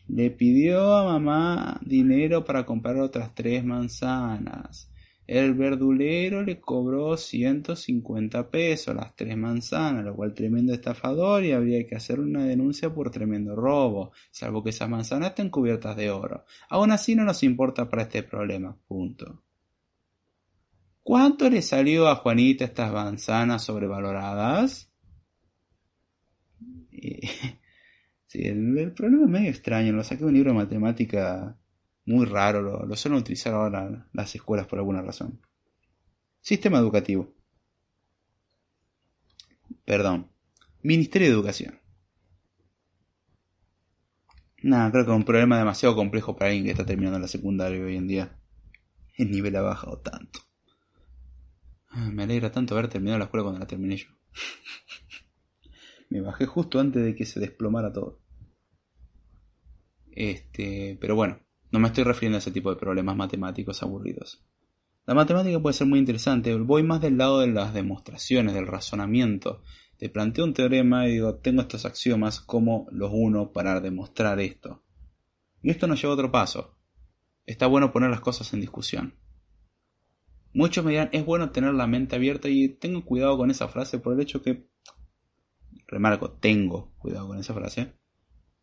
A: Le pidió a mamá dinero para comprar otras tres manzanas. El verdulero le cobró 150 pesos las tres manzanas, lo cual tremendo estafador y habría que hacer una denuncia por tremendo robo, salvo que esas manzanas estén cubiertas de oro. Aún así no nos importa para este problema. ¿Cuánto le salió a Juanita estas manzanas sobrevaloradas? [LAUGHS] sí, el, problema es medio extraño. Lo saqué de un libro de matemática muy raro, lo, suelen utilizar ahora las escuelas por alguna razón. Sistema educativo. Perdón. Ministerio de Educación. Nada, creo que es un problema demasiado complejo para alguien que está terminando la secundaria hoy en día. El nivel ha bajado tanto. Ah, me alegra tanto haber terminado la escuela cuando la terminé yo. [LAUGHS] me bajé justo antes de que se desplomara todo. Este, pero bueno, no me estoy refiriendo a ese tipo de problemas matemáticos aburridos. La matemática puede ser muy interesante, voy más del lado de las demostraciones, del razonamiento. Te planteo un teorema y digo, tengo estos axiomas, ¿cómo los uno para demostrar esto? Y esto nos lleva a otro paso. Está bueno poner las cosas en discusión. Muchos me dirán, es bueno tener la mente abierta y tengo cuidado con esa frase por el hecho que, remarco, tengo cuidado con esa frase,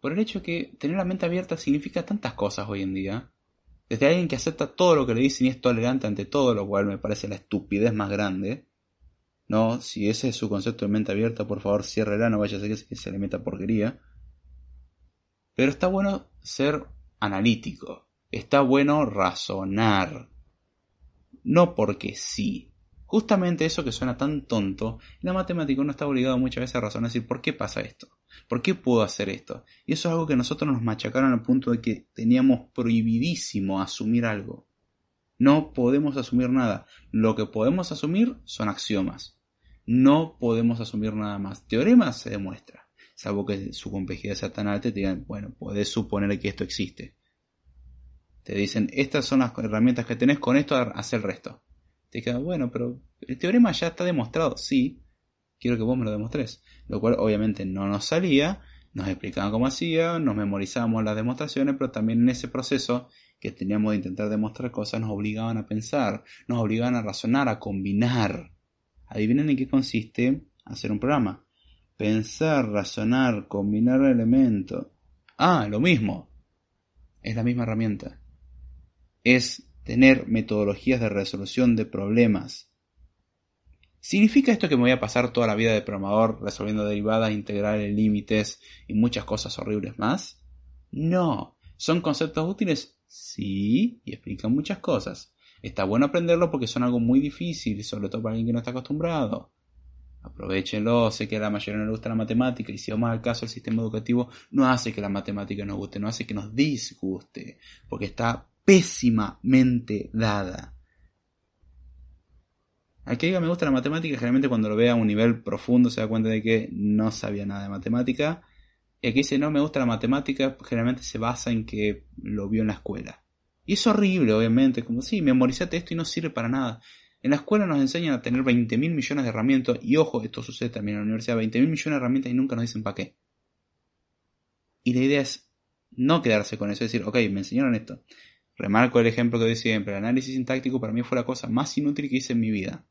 A: por el hecho que tener la mente abierta significa tantas cosas hoy en día. Desde alguien que acepta todo lo que le dicen y es tolerante ante todo, lo cual me parece la estupidez más grande. No, si ese es su concepto de mente abierta, por favor ciérrela, no vaya a ser que se le meta porquería. Pero está bueno ser analítico. Está bueno razonar. No porque sí. Justamente eso que suena tan tonto, la matemática no está obligado muchas veces a razonar, decir, ¿por qué pasa esto? ¿Por qué puedo hacer esto? Y eso es algo que nosotros nos machacaron al punto de que teníamos prohibidísimo asumir algo. No podemos asumir nada. Lo que podemos asumir son axiomas. No podemos asumir nada más. Teoremas se demuestra. Salvo que su complejidad sea tan alta y te digan, bueno, podés suponer que esto existe. Te dicen, estas son las herramientas que tenés, con esto hacer el resto. Te queda, bueno, pero el teorema ya está demostrado. Sí, quiero que vos me lo demostres. Lo cual obviamente no nos salía, nos explicaban cómo hacía, nos memorizábamos las demostraciones, pero también en ese proceso que teníamos de intentar demostrar cosas nos obligaban a pensar, nos obligaban a razonar, a combinar. Adivinen en qué consiste hacer un programa. Pensar, razonar, combinar elementos. Ah, lo mismo. Es la misma herramienta. Es tener metodologías de resolución de problemas ¿Significa esto que me voy a pasar toda la vida de programador resolviendo derivadas, integrales, límites y muchas cosas horribles más? No. ¿Son conceptos útiles? Sí, y explican muchas cosas. Está bueno aprenderlo porque son algo muy difícil, sobre todo para alguien que no está acostumbrado. Aprovechenlo, sé que a la mayoría no le gusta la matemática y si vamos al caso el sistema educativo no hace que la matemática nos guste, no hace que nos disguste, porque está pésimamente dada. Al que diga me gusta la matemática, generalmente cuando lo ve a un nivel profundo se da cuenta de que no sabía nada de matemática. Y aquí dice no me gusta la matemática, generalmente se basa en que lo vio en la escuela. Y es horrible, obviamente, como si sí, memorizate esto y no sirve para nada. En la escuela nos enseñan a tener 20 mil millones de herramientas, y ojo, esto sucede también en la universidad, 20 mil millones de herramientas y nunca nos dicen para qué. Y la idea es no quedarse con eso, es decir, ok, me enseñaron esto. Remarco el ejemplo que doy siempre, el análisis sintáctico para mí fue la cosa más inútil que hice en mi vida.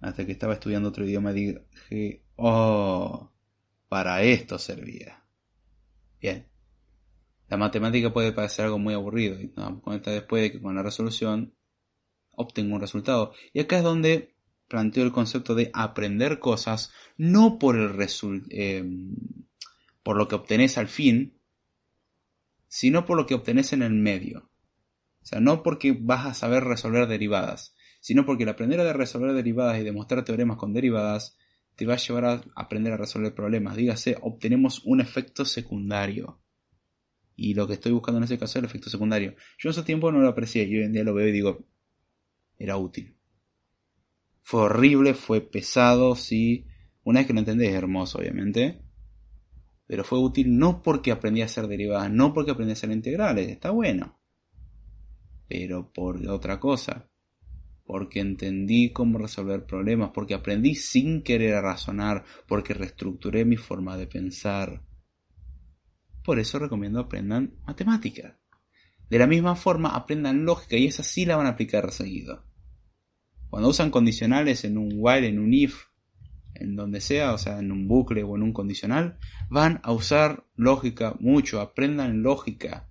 A: Hasta que estaba estudiando otro idioma dije, oh, para esto servía. Bien. La matemática puede parecer algo muy aburrido y no cuenta después de que con la resolución obtengo un resultado. Y acá es donde planteo el concepto de aprender cosas no por el eh, por lo que obtenés al fin, sino por lo que obtenés en el medio. O sea, no porque vas a saber resolver derivadas, sino porque el aprender a resolver derivadas y demostrar teoremas con derivadas te va a llevar a aprender a resolver problemas. Dígase, obtenemos un efecto secundario. Y lo que estoy buscando en ese caso es el efecto secundario. Yo en ese tiempo no lo aprecié y hoy en día lo veo y digo, era útil. Fue horrible, fue pesado, sí. Una vez que lo entendés es hermoso, obviamente. Pero fue útil no porque aprendí a hacer derivadas, no porque aprendí a hacer integrales, está bueno. Pero por otra cosa. Porque entendí cómo resolver problemas, porque aprendí sin querer razonar, porque reestructuré mi forma de pensar. Por eso recomiendo aprendan matemática. De la misma forma, aprendan lógica y esa sí la van a aplicar seguido. Cuando usan condicionales en un while, en un if, en donde sea, o sea, en un bucle o en un condicional, van a usar lógica mucho, aprendan lógica.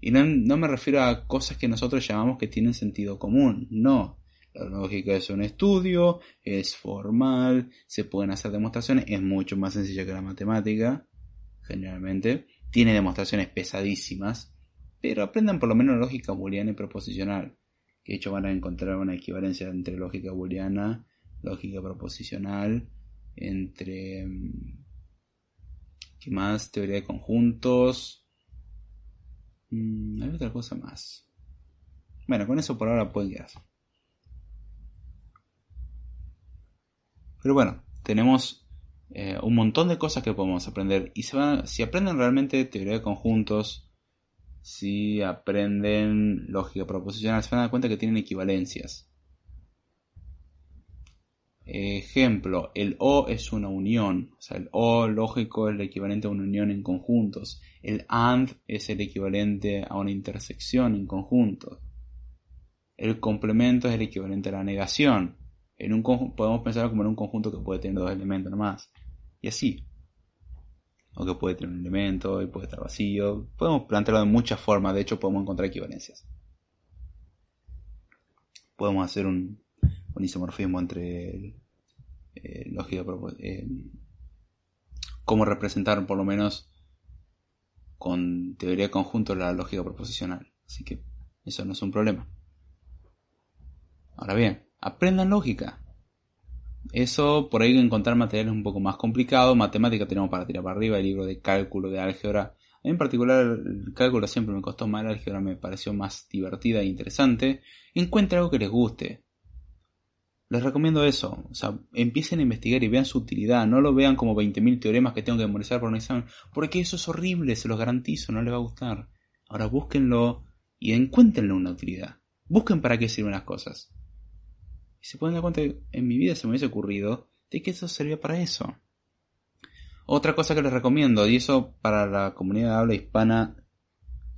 A: Y no, no, me refiero a cosas que nosotros llamamos que tienen sentido común, no. La lógica es un estudio, es formal, se pueden hacer demostraciones, es mucho más sencilla que la matemática, generalmente. Tiene demostraciones pesadísimas, pero aprendan por lo menos lógica booleana y proposicional. Que de hecho van a encontrar una equivalencia entre lógica booleana lógica proposicional, entre... Mm, ¿Qué más? Teoría de conjuntos. Mm, hay otra cosa más. Bueno, con eso por ahora pueden quedarse. Pero bueno, tenemos eh, un montón de cosas que podemos aprender. Y se van, si aprenden realmente teoría de conjuntos, si aprenden lógica proposicional, se van a dar cuenta que tienen equivalencias. Ejemplo, el O es una unión, o sea, el O lógico es el equivalente a una unión en conjuntos. El AND es el equivalente a una intersección en conjuntos. El complemento es el equivalente a la negación. En un podemos pensar como en un conjunto que puede tener dos elementos nomás. Y así. O que puede tener un elemento y puede estar vacío. Podemos plantearlo de muchas formas, de hecho podemos encontrar equivalencias. Podemos hacer un, un isomorfismo entre eh, lógica eh, cómo representar por lo menos con teoría de conjunto la lógica proposicional. Así que eso no es un problema. Ahora bien, aprendan lógica. Eso por ahí encontrar materiales un poco más complicado. Matemática tenemos para tirar para arriba, el libro de cálculo, de álgebra. A mí en particular el cálculo siempre me costó más, la álgebra me pareció más divertida e interesante. Encuentre algo que les guste. Les recomiendo eso, o sea, empiecen a investigar y vean su utilidad, no lo vean como 20.000 teoremas que tengo que memorizar por un examen, porque eso es horrible, se los garantizo, no les va a gustar. Ahora búsquenlo y encuéntrenle una utilidad. Busquen para qué sirven las cosas. Y se pueden dar cuenta que en mi vida se me hubiese ocurrido de que eso servía para eso. Otra cosa que les recomiendo, y eso para la comunidad de habla hispana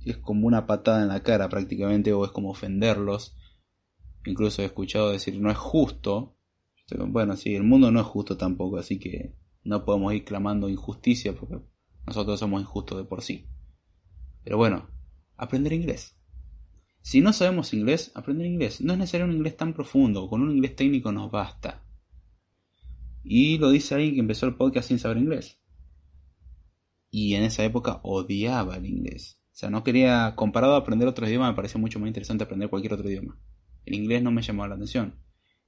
A: es como una patada en la cara prácticamente, o es como ofenderlos, Incluso he escuchado decir no es justo. Bueno, sí, el mundo no es justo tampoco, así que no podemos ir clamando injusticia porque nosotros somos injustos de por sí. Pero bueno, aprender inglés. Si no sabemos inglés, aprender inglés. No es necesario un inglés tan profundo, con un inglés técnico nos basta. Y lo dice alguien que empezó el podcast sin saber inglés. Y en esa época odiaba el inglés. O sea, no quería, comparado a aprender otro idioma, me parecía mucho más interesante aprender cualquier otro idioma. El inglés no me llamó la atención.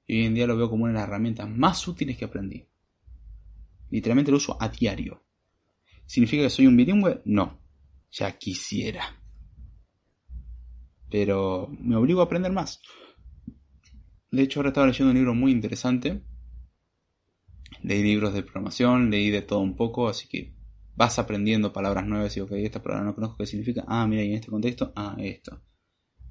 A: Y hoy en día lo veo como una de las herramientas más útiles que aprendí. Literalmente lo uso a diario. ¿Significa que soy un bilingüe? No. Ya quisiera. Pero me obligo a aprender más. De hecho, ahora estaba leyendo un libro muy interesante. Leí libros de programación, leí de todo un poco, así que vas aprendiendo palabras nuevas y ok, esta palabra no conozco qué significa. Ah, mira, y en este contexto, ah, esto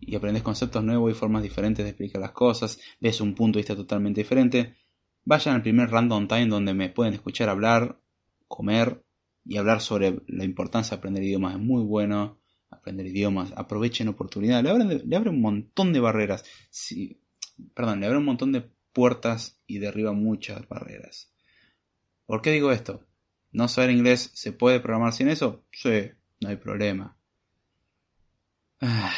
A: y aprendes conceptos nuevos y formas diferentes de explicar las cosas, ves un punto de vista totalmente diferente, vayan al primer Random Time donde me pueden escuchar hablar, comer y hablar sobre la importancia de aprender idiomas es muy bueno. Aprender idiomas, aprovechen oportunidades, le abren, le un montón de barreras. perdón, le abre un montón de puertas y derriba muchas barreras. ¿Por qué digo esto? ¿No saber inglés se puede programar sin eso? Sí, no hay problema. Ah,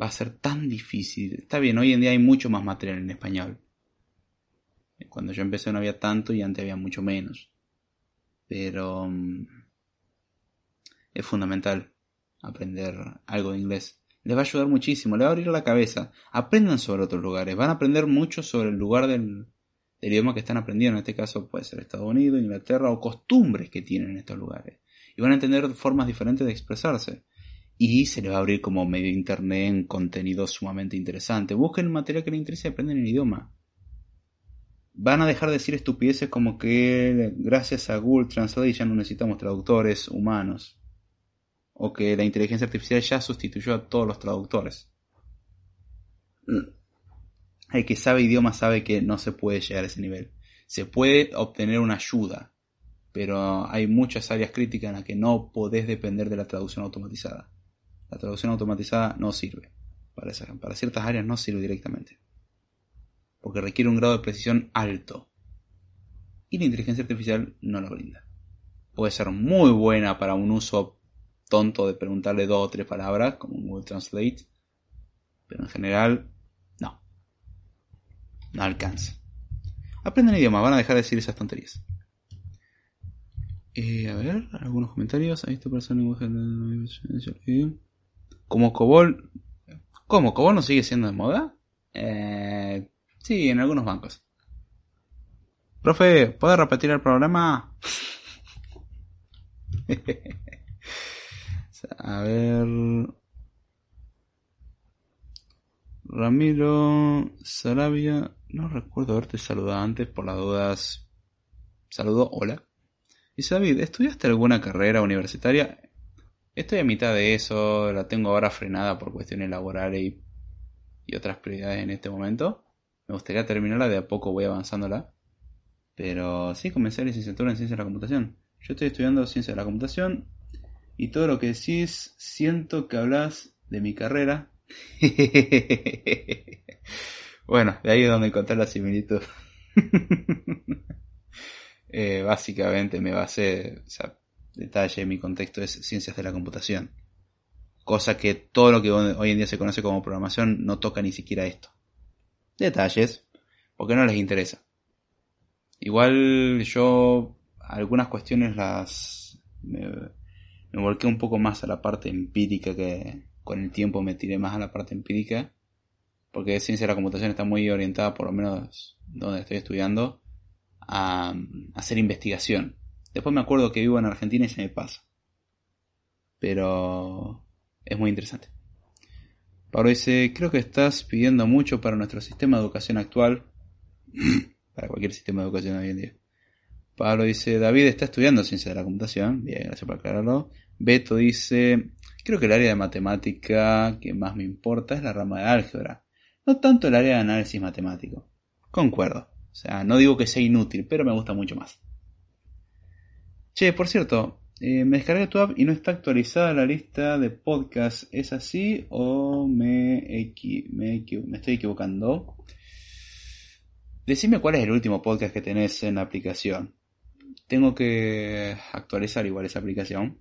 A: va a ser tan difícil. Está bien, hoy en día hay mucho más material en español. Cuando yo empecé no había tanto y antes había mucho menos. Pero mm, es fundamental aprender algo de inglés. Les va a ayudar muchísimo, les va a abrir la cabeza. Aprendan sobre otros lugares, van a aprender mucho sobre el lugar del, idioma que están aprendiendo. En este caso puede ser Estados Unidos, Inglaterra o costumbres que tienen en estos lugares. Y van a entender formas diferentes de expresarse. Y se les va a abrir como medio internet en contenido sumamente interesante. Busquen material que les interese y aprenden el idioma van a dejar de decir estupideces como que gracias a Google Translate ya no necesitamos traductores humanos. O que la inteligencia artificial ya sustituyó a todos los traductores. El que sabe idioma sabe que no se puede llegar a ese nivel. Se puede obtener una ayuda, pero hay muchas áreas críticas en las que no podés depender de la traducción automatizada. La traducción automatizada no sirve. Para, para ciertas áreas no sirve directamente porque requiere un grado de precisión alto. Y la inteligencia artificial no lo brinda. Puede ser muy buena para un uso tonto de preguntarle dos o tres palabras, como Google Translate, pero en general, no. No alcanza. Aprenden idioma, van a dejar de decir esas tonterías. Eh, a ver, algunos comentarios. Ahí está persona Como Cobol. ¿Cómo? ¿Cobol no sigue siendo de moda? Eh, Sí, en algunos bancos. Profe, ¿puede repetir el programa? [LAUGHS] A ver. Ramiro Sarabia. No recuerdo haberte saludado antes por las dudas. Saludo, hola. Dice David, ¿estudiaste alguna carrera universitaria? Estoy a mitad de eso, la tengo ahora frenada por cuestiones laborales y, otras prioridades en este momento. Me gustaría terminarla, de a poco voy avanzándola. Pero sí, comencé la licenciatura en Ciencia de la Computación. Yo estoy estudiando Ciencia de la Computación y todo lo que decís, siento que hablas de mi carrera. [LAUGHS] bueno, de ahí es donde encontré la similitud. [LAUGHS] Eh, básicamente me basé, o sea, detalle, mi contexto es Ciencias de la Computación. Cosa que todo lo que hoy en día se conoce como programación no toca ni siquiera esto detalles, porque no les interesa. Igual yo algunas cuestiones las me, volqué un poco más a la parte empírica que con el tiempo me tiré más a la parte empírica porque ciencia de la computación está muy orientada por lo menos donde estoy estudiando a, hacer investigación después me acuerdo que vivo en Argentina y se me pasa pero es muy interesante Pablo dice, creo que estás pidiendo mucho para nuestro sistema de educación actual, [CLEARS THROAT] para cualquier sistema de educación hoy en día. Pablo dice, David está estudiando ciencia de la computación, bien, gracias por aclararlo. Beto dice, creo que el área de matemática que más me importa es la rama de álgebra, no tanto el área de análisis matemático. Concuerdo, o sea, no digo que sea inútil, pero me gusta mucho más. Che, por cierto, eh, me descargué tu app y no está actualizada la lista de podcasts. ¿Es así o me, me, estoy equivocando? Decime cuál es el último podcast que tenés en la aplicación. Tengo que actualizar igual esa aplicación.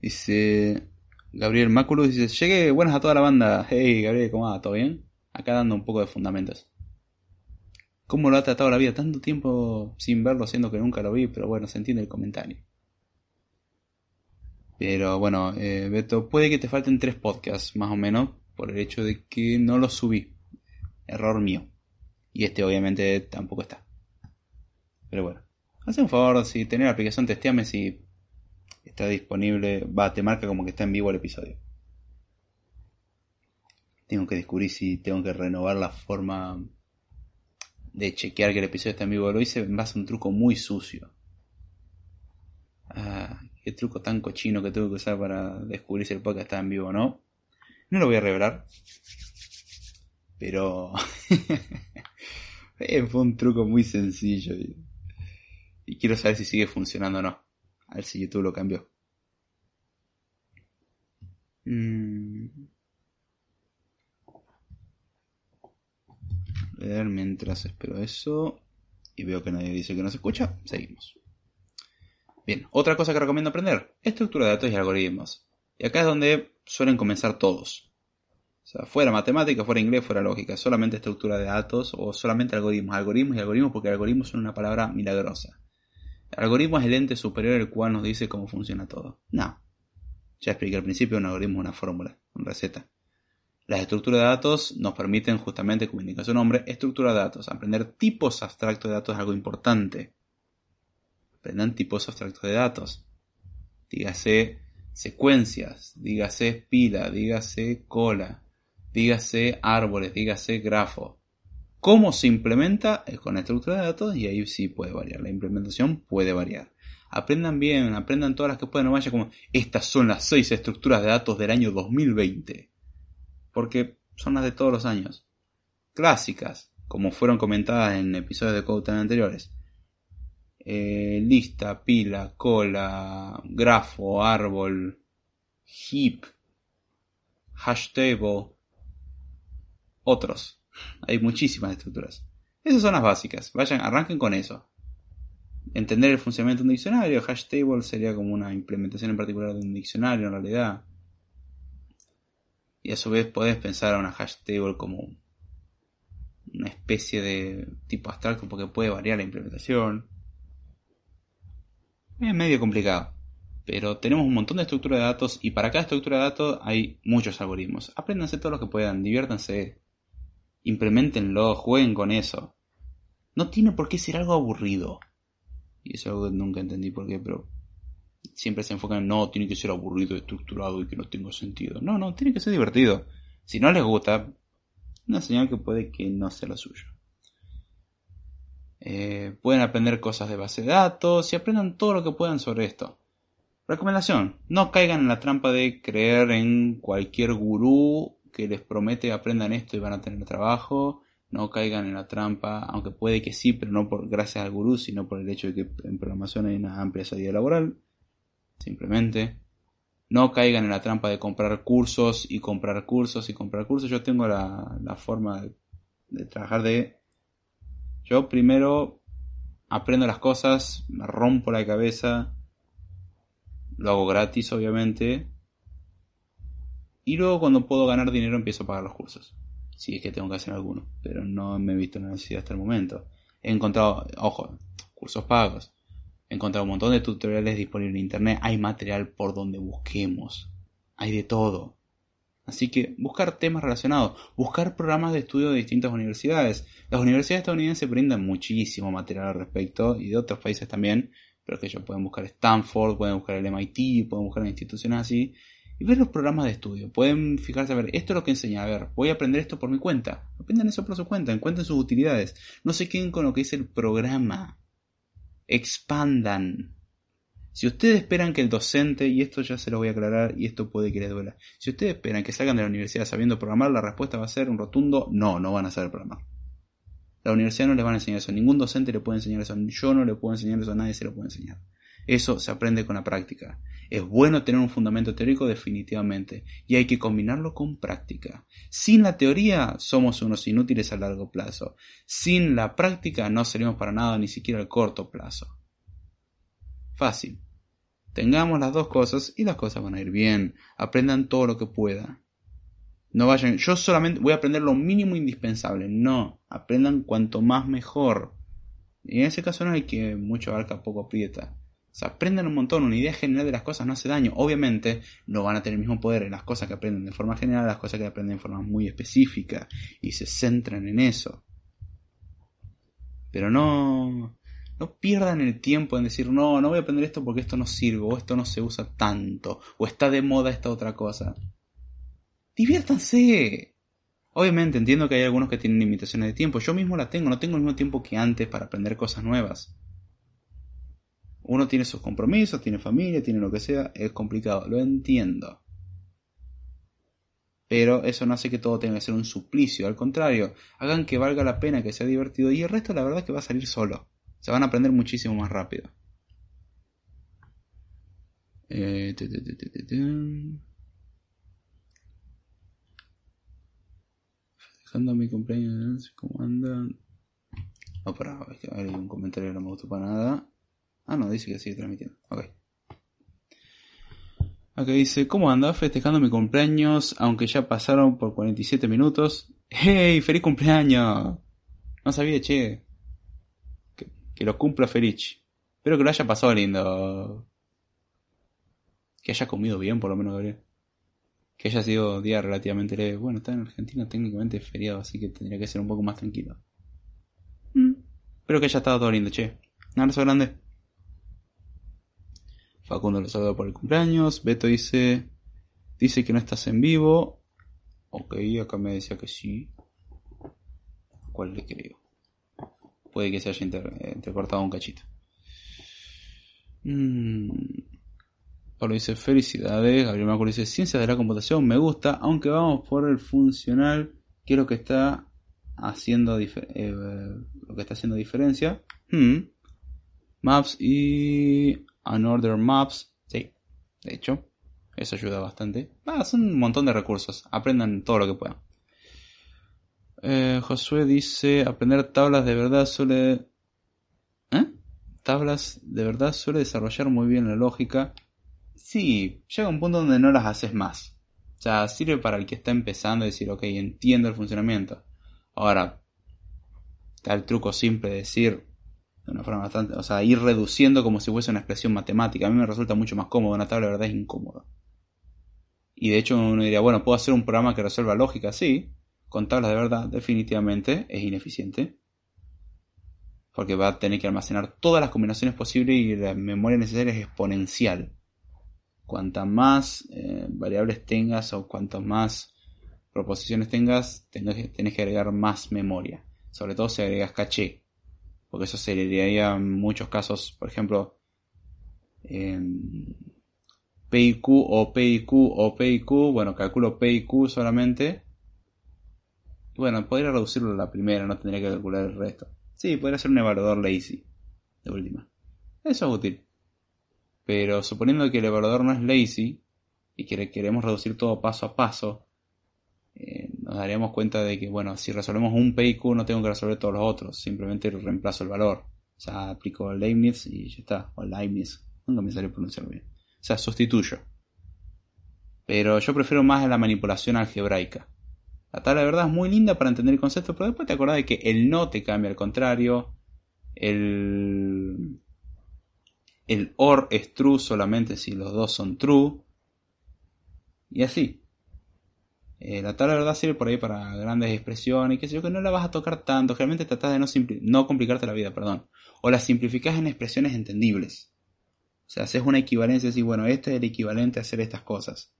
A: Dice Gabriel Máculo, dice, llegué, buenas a toda la banda. Hey Gabriel, ¿cómo va? ¿Todo bien? Acá dando un poco de fundamentos cómo lo ha tratado la vida. Tanto tiempo sin verlo, siendo que nunca lo vi, pero bueno, se entiende el comentario. Pero bueno, eh, Beto, puede que te falten tres podcasts, más o menos, por el hecho de que no los subí. Error mío. Y este obviamente tampoco está. Pero bueno, haz un favor, si tenés la aplicación, testeame si está disponible. Va, te marca como que está en vivo el episodio. Tengo que descubrir si tengo que renovar la forma de chequear que el episodio está en vivo. Lo hice en base a un truco muy sucio. Ah, qué truco tan cochino que tuve que usar para descubrir si el podcast está en vivo o no. No lo voy a revelar. Pero [LAUGHS] fue un truco muy sencillo. Y, Y quiero saber si sigue funcionando o no. A ver si YouTube lo cambió. Mm. Mientras espero eso. Y veo que nadie dice que no se escucha. Seguimos. Bien, otra cosa que recomiendo aprender. Estructura de datos y algoritmos. Y acá es donde suelen comenzar todos. O sea, fuera matemática, fuera inglés, fuera lógica, solamente estructura de datos o solamente algoritmos. Algoritmos y algoritmos porque algoritmos son una palabra milagrosa. El algoritmo es el ente superior el cual nos dice cómo funciona todo. No. Ya expliqué al principio, un algoritmo es una fórmula, una receta. Las estructuras de datos nos permiten justamente, como indica su nombre, estructura de datos. Aprender tipos abstractos de datos es algo importante. Aprendan tipos abstractos de datos. Dígase secuencias, dígase pila, dígase cola, dígase árboles, dígase grafo. ¿Cómo se implementa? Es con estructura de datos y ahí sí puede variar. La implementación puede variar. Aprendan bien, aprendan todas las que puedan, no vaya como estas son las seis estructuras de datos del año 2020. Porque son las de todos los años. Clásicas, como fueron comentadas en episodios de Code anteriores. Eh, lista, pila, cola, grafo, árbol, heap, hash table, otros. Hay muchísimas estructuras. Esas son las básicas. Vayan, arranquen con eso. Entender el funcionamiento de un diccionario. Hash table sería como una implementación en particular de un diccionario en realidad. Y a su vez podés pensar a una hash table como una especie de tipo abstracto porque puede variar la implementación. Es medio complicado. Pero tenemos un montón de estructura de datos y para cada estructura de datos hay muchos algoritmos. Apréndanse todo lo que puedan, diviértanse, implementenlo, jueguen con eso. No tiene por qué ser algo aburrido. Y eso nunca entendí por qué, pero siempre se enfocan en no, tiene que ser aburrido, estructurado y que no tenga sentido. No, no, tiene que ser divertido. Si no les gusta, una señal que puede que no sea lo suyo. Eh, pueden aprender cosas de base de datos y aprendan todo lo que puedan sobre esto. Recomendación, no caigan en la trampa de creer en cualquier gurú que les promete aprendan esto y van a tener trabajo. No caigan en la trampa, aunque puede que sí, pero no por gracias al gurú, sino por el hecho de que en programación hay una amplia salida laboral. Simplemente. No caigan en la trampa de comprar cursos y comprar cursos y comprar cursos. Yo tengo la, forma de, de trabajar de yo primero aprendo las cosas, me rompo la cabeza, lo hago gratis obviamente, y luego cuando puedo ganar dinero empiezo a pagar los cursos. Si es que tengo que hacer alguno, pero no me he visto la necesidad hasta el momento. He encontrado, ojo, cursos pagos. He encontrado un montón de tutoriales disponibles en internet. Hay material por donde busquemos. Hay de todo. Así que buscar temas relacionados, buscar programas de estudio de distintas universidades. Las universidades estadounidenses brindan muchísimo material al respecto y de otros países también, pero que ellos pueden buscar Stanford, pueden buscar el MIT, pueden buscar instituciones así y ver los programas de estudio. Pueden fijarse a ver, esto es lo que enseña, a ver, voy a aprender esto por mi cuenta. Aprendan eso por su cuenta, encuentren sus utilidades. No se queden con lo que dice el programa. Expandan. Si ustedes esperan que el docente, y esto ya se lo voy a aclarar y esto puede que les duela, si ustedes esperan que salgan de la universidad sabiendo programar, la respuesta va a ser un rotundo no, no van a saber programar. La universidad no les va a enseñar eso, ningún docente le puede enseñar eso, yo no le puedo enseñar eso, nadie se lo puede enseñar. Eso se aprende con la práctica. Es bueno tener un fundamento teórico definitivamente, y hay que combinarlo con práctica. Sin la teoría somos unos inútiles a largo plazo. Sin la práctica no salimos para nada, ni siquiera al corto plazo. Fácil. Tengamos las dos cosas y las cosas van a ir bien. Aprendan todo lo que puedan. No vayan, yo solamente voy a aprender lo mínimo indispensable. No, aprendan cuanto más mejor. Y en ese caso no hay que mucho abarca, poco aprieta. O sea, aprendan un montón, una idea general de las cosas no hace daño. Obviamente no van a tener el mismo poder en las cosas que aprenden de forma general, las cosas que aprenden de forma muy específica y se centran en eso. Pero no, no pierdan el tiempo en decir, no, no voy a aprender esto porque esto no sirve, o esto no se usa tanto, o está de moda esta otra cosa. Diviértanse. Obviamente entiendo que hay algunos que tienen limitaciones de tiempo. Yo mismo la tengo, no tengo el mismo tiempo que antes para aprender cosas nuevas. Uno tiene sus compromisos, tiene familia, tiene lo que sea, es complicado, lo entiendo. Pero eso no hace que todo tenga que ser un suplicio, al contrario, hagan que valga la pena, que sea divertido y el resto la verdad es que va a salir solo Se van a aprender muchísimo más rápido. Eh, Dejando mi cumpleaños, ¿cómo andan? No, para, es que hay un comentario que no me gustó para nada. Ah, no, dice que sigue transmitiendo. Ok. Acá dice, ¿cómo anda? Festejando mi cumpleaños, aunque ya pasaron por 47 minutos. ¡Hey! ¡Feliz cumpleaños! No sabía, che. Que, lo cumpla feliz. Espero que lo haya pasado lindo. Que haya comido bien, por lo menos, Gabriel. Que haya sido día relativamente leve. Bueno, está en Argentina técnicamente feriado, así que tendría que ser un poco más tranquilo. Mm. Espero que haya estado todo lindo, che. Un abrazo grande. Facundo lo saluda por el cumpleaños. Beto dice. Dice que no estás en vivo. Ok, acá me decía que sí. ¿Cuál le creo? Puede que se haya intercortado un cachito. Mm. Pablo dice felicidades. Gabriel Marco dice ciencias de la computación. Me gusta, aunque vamos por el funcional. Quiero que está haciendo eh, lo que está haciendo diferencia. Hmm. Maps y Unorder Maps. Sí, de hecho, eso ayuda bastante. Son un montón de recursos. Aprendan todo lo que puedan. Eh, Josué dice, aprender tablas de verdad suele... ¿Eh? Tablas de verdad suele desarrollar muy bien la lógica. Sí, llega un punto donde no las haces más. O sea, sirve para el que está empezando a decir, ok, entiendo el funcionamiento. Ahora, está el truco simple de decir, de una forma bastante, o sea, ir reduciendo como si fuese una expresión matemática. A mí me resulta mucho más cómodo, una tabla de verdad es incómoda. Y de hecho uno diría, bueno, puedo hacer un programa que resuelva lógica, sí, con tablas de verdad definitivamente es ineficiente. Porque va a tener que almacenar todas las combinaciones posibles y la memoria necesaria es exponencial. Cuantas más eh, variables tengas o cuantas más proposiciones tengas, tenés, que agregar más memoria. Sobre todo si agregas caché. Porque eso se sería en muchos casos, por ejemplo, PIQ o PIQ o PIQ. Bueno, calculo PIQ solamente. Bueno, podría reducirlo a la primera, no tendría que calcular el resto. Sí, podría ser un evaluador lazy, de última. Eso es útil. Pero suponiendo que el evaluador no es lazy y que queremos reducir todo paso a paso, eh, nos daríamos cuenta de que, bueno, si resolvemos un PIQ no tengo que resolver todos los otros, simplemente reemplazo el valor. O sea, aplico Leibniz y ya está, o Leibniz, nunca me salió pronunciar bien. O sea, sustituyo. Pero yo prefiero más la manipulación algebraica. La tabla de verdad es muy linda para entender el concepto, pero después te acordás de que el no te cambia al contrario. El, el OR es true solamente si los dos son true. Y así. Eh, la tabla de verdad sirve por ahí para grandes expresiones y qué sé yo, que no la vas a tocar tanto. Realmente tratas de no, no complicarte la vida, perdón. O la simplificas en expresiones entendibles. O sea, haces una equivalencia y decís, bueno, este es el equivalente a hacer estas cosas.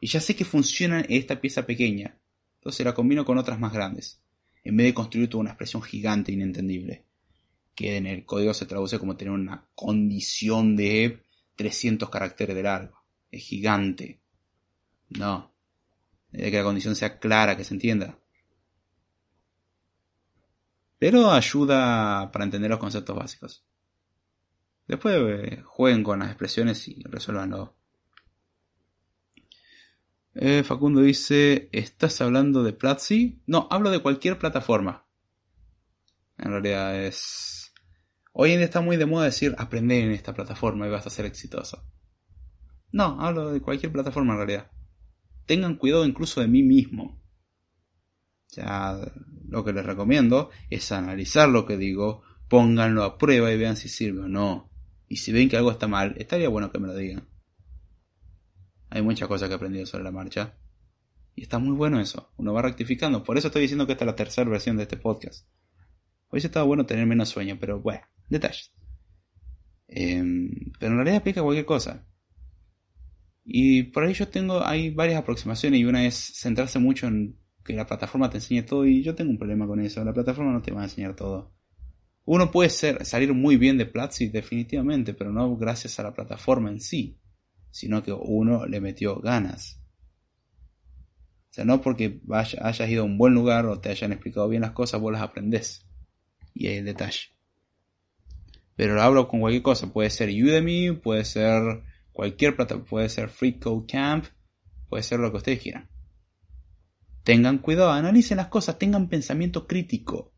A: Y ya sé que funciona esta pieza pequeña. Entonces la combino con otras más grandes. En vez de construir toda una expresión gigante inentendible. Que en el código se traduce como tener una condición de 300 caracteres de largo. Es gigante. No, de que la condición sea clara, que se entienda. Pero ayuda para entender los conceptos básicos. Después eh, jueguen con las expresiones y resuelvanlo. Eh, Facundo dice, ¿estás hablando de Platzi? No, hablo de cualquier plataforma. En realidad es... Hoy en día está muy de moda decir, aprender en esta plataforma y vas a ser exitoso. No, hablo de cualquier plataforma en realidad tengan cuidado incluso de mí mismo. O sea, lo que les recomiendo es analizar lo que digo, pónganlo a prueba y vean si sirve o no. Y si ven que algo está mal, estaría bueno que me lo digan. Hay muchas cosas que he aprendido sobre la marcha. Y está muy bueno eso. Uno va rectificando. Por eso estoy diciendo que esta es la tercera versión de este podcast. Hoy estaba bueno tener menos sueño, pero bueno, detalles. Em, pero en realidad aplica cualquier cosa. Y por ahí yo tengo, hay varias aproximaciones y una es centrarse mucho en que la plataforma te enseñe todo y yo tengo un problema con eso, la plataforma no te va a enseñar todo. Uno puede ser, salir muy bien de Platzi definitivamente, pero no gracias a la plataforma en sí, sino que uno le metió ganas. O sea, no porque hayas ido a un buen lugar o te hayan explicado bien las cosas, vos las aprendés. Y ahí el detalle. Pero hablo con cualquier cosa. Puede ser Udemy, puede ser cualquier plataforma, puede ser Free Code Camp, puede ser lo que ustedes quieran. Tengan cuidado, analicen las cosas, tengan pensamiento crítico.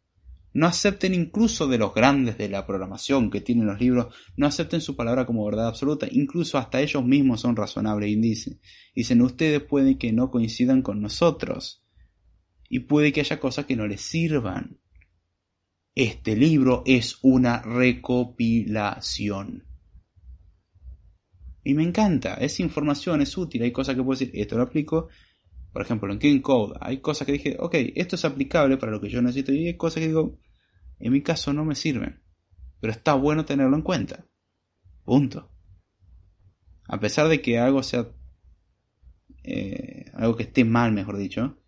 A: No acepten incluso de los grandes de la programación que tienen los libros, no acepten su palabra como verdad absoluta, incluso hasta ellos mismos son razonables y dicen, dicen ustedes pueden que no coincidan con nosotros y puede que haya cosas que no les sirvan. Este libro es una recopilación. Y me encanta, es información, es útil, hay cosas que puedo decir, esto lo aplico, por ejemplo, en King Code hay cosas que dije, ok, esto es aplicable para lo que yo necesito y hay cosas que digo, en mi caso no me sirven. Pero está bueno tenerlo en cuenta. Punto. A pesar de que algo sea... Eh, algo que esté mal, mejor dicho.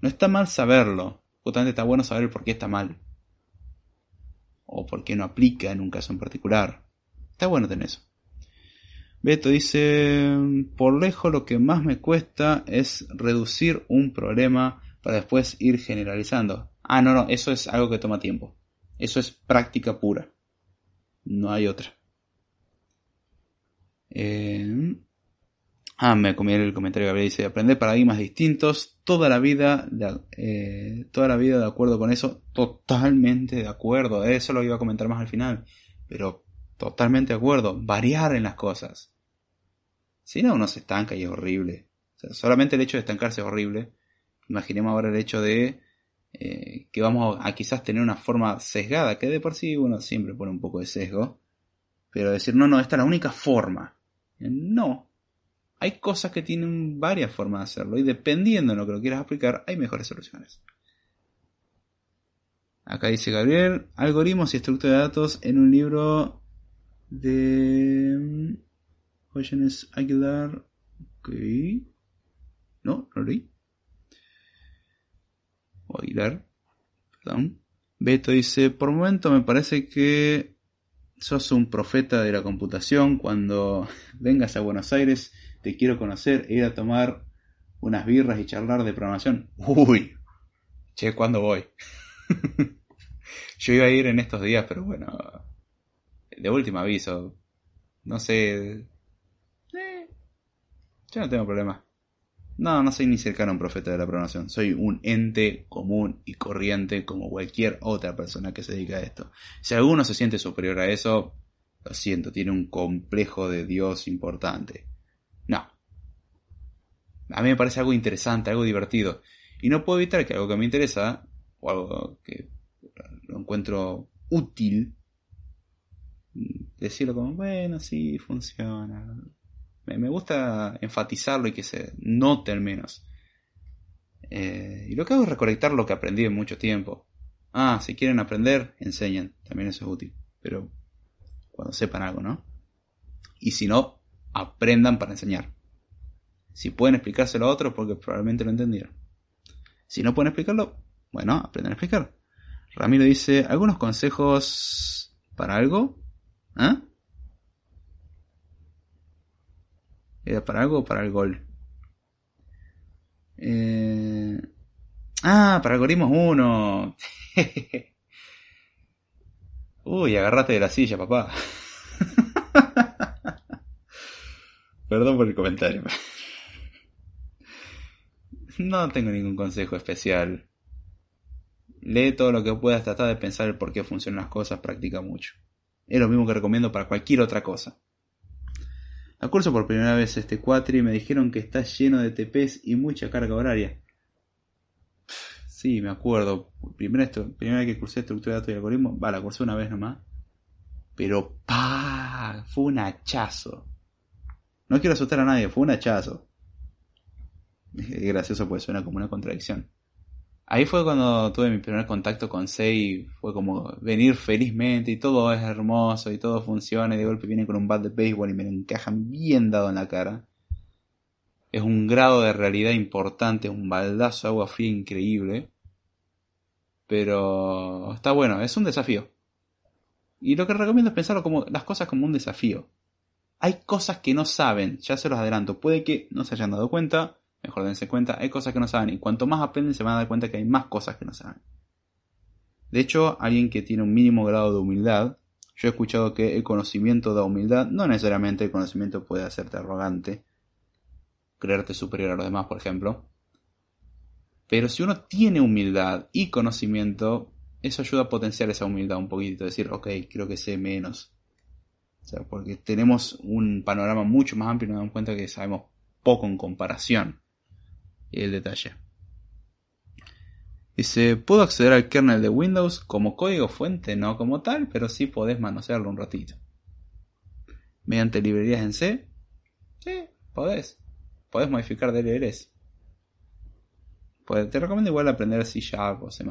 A: No está mal saberlo. Justamente está bueno saber por qué está mal. O por qué no aplica en un caso en particular. Está bueno tener eso. Beto dice, por lejos lo que más me cuesta es reducir un problema para después ir generalizando. Ah, no, no, eso es algo que toma tiempo. Eso es práctica pura. No hay otra. Eh, ah, me comí el comentario Gabriel dice, aprender paradigmas distintos toda la vida, eh, toda la vida de acuerdo con eso, totalmente de acuerdo. Eso lo iba a comentar más al final, pero Totalmente de acuerdo. Variar en las cosas. Si no, uno se estanca y es horrible. solamente el hecho de estancarse es horrible. Imaginemos ahora el hecho de eh, que vamos a, quizás tener una forma sesgada, que de por sí uno siempre pone un poco de sesgo. Pero decir, no, no, esta es la única forma. No. Hay cosas que tienen varias formas de hacerlo y dependiendo de lo que lo quieras aplicar, hay mejores soluciones. Acá dice Gabriel, algoritmos y estructura de datos en un libro de Jógenes Aguilar. Ok. No, no leí. O Aguilar. Perdón. Beto dice, por momento me parece que sos un profeta de la computación. Cuando [LAUGHS] vengas a Buenos Aires te quiero conocer e ir a tomar unas birras y charlar de programación. Uy, che, ¿cuándo voy? [LAUGHS] Yo iba a ir en estos días, pero bueno, de último aviso. No sé. Eh, yo no tengo problema. No, no soy ni cercano a un profeta de la programación. Soy un ente común y corriente como cualquier otra persona que se dedica a esto. Si alguno se siente superior a eso, lo siento, tiene un complejo de Dios importante. No. A mí me parece algo interesante, algo divertido. Y no puedo evitar que algo que me interesa, o algo que lo encuentro útil, decirlo como, bueno, sí, funciona. Me, gusta enfatizarlo y que se note al menos. Eh, y lo que hago es recolectar lo que aprendí en mucho tiempo. Ah, si quieren aprender, enseñen. También eso es útil. Pero cuando sepan algo, ¿no? Y si no, aprendan para enseñar. Si pueden explicárselo a otros, porque probablemente lo entendieron. Si no pueden explicarlo, bueno, aprendan a explicar. Ramiro dice, algunos consejos para algo. ¿Ah? ¿Era para algo o para el gol? Eh... Ah, para algoritmos 1. [LAUGHS] Uy, agarrate de la silla, papá. [LAUGHS] Perdón por el comentario. [LAUGHS] No tengo ningún consejo especial. Lee todo lo que puedas, trata de pensar el por qué funcionan las cosas, practica mucho. Es lo mismo que recomiendo para cualquier otra cosa. Acurso por primera vez este cuatri y me dijeron que está lleno de TPs y mucha carga horaria. Sí, me acuerdo. Primera, primera vez que cursé estructura de datos y algoritmo, va, la cursé una vez nomás. Pero pa, fue un hachazo. No quiero asustar a nadie, fue un hachazo. Es gracioso pues suena como una contradicción. Ahí fue cuando tuve mi primer contacto con Sei, fue como venir felizmente y todo es hermoso y todo funciona y de golpe vienen con un bat de béisbol y me lo encajan bien dado en la cara. Es un grado de realidad importante, un baldazo de agua fría increíble. Pero está bueno, es un desafío. Y lo que recomiendo es pensarlo como las cosas como un desafío. Hay cosas que no saben, ya se los adelanto, puede que no se hayan dado cuenta, Mejor dense cuenta, hay cosas que no saben y cuanto más aprenden se van a dar cuenta que hay más cosas que no saben. De hecho, alguien que tiene un mínimo grado de humildad, Yo he escuchado que el conocimiento da humildad. No necesariamente el conocimiento puede hacerte arrogante. Creerte superior a los demás, por ejemplo. Pero si uno tiene humildad y conocimiento, eso ayuda a potenciar esa humildad un poquito. Decir, ok, creo que sé menos. O sea, porque tenemos un panorama mucho más amplio y nos damos cuenta que sabemos poco en comparación. Y el detalle. Dice, puedo acceder al kernel de Windows como código fuente, no como tal, pero sí podés manosearlo un ratito. Mediante librerías en C, sí, podés. Podés modificar DLLs. Pues te recomiendo igual aprender C Sharp o C++.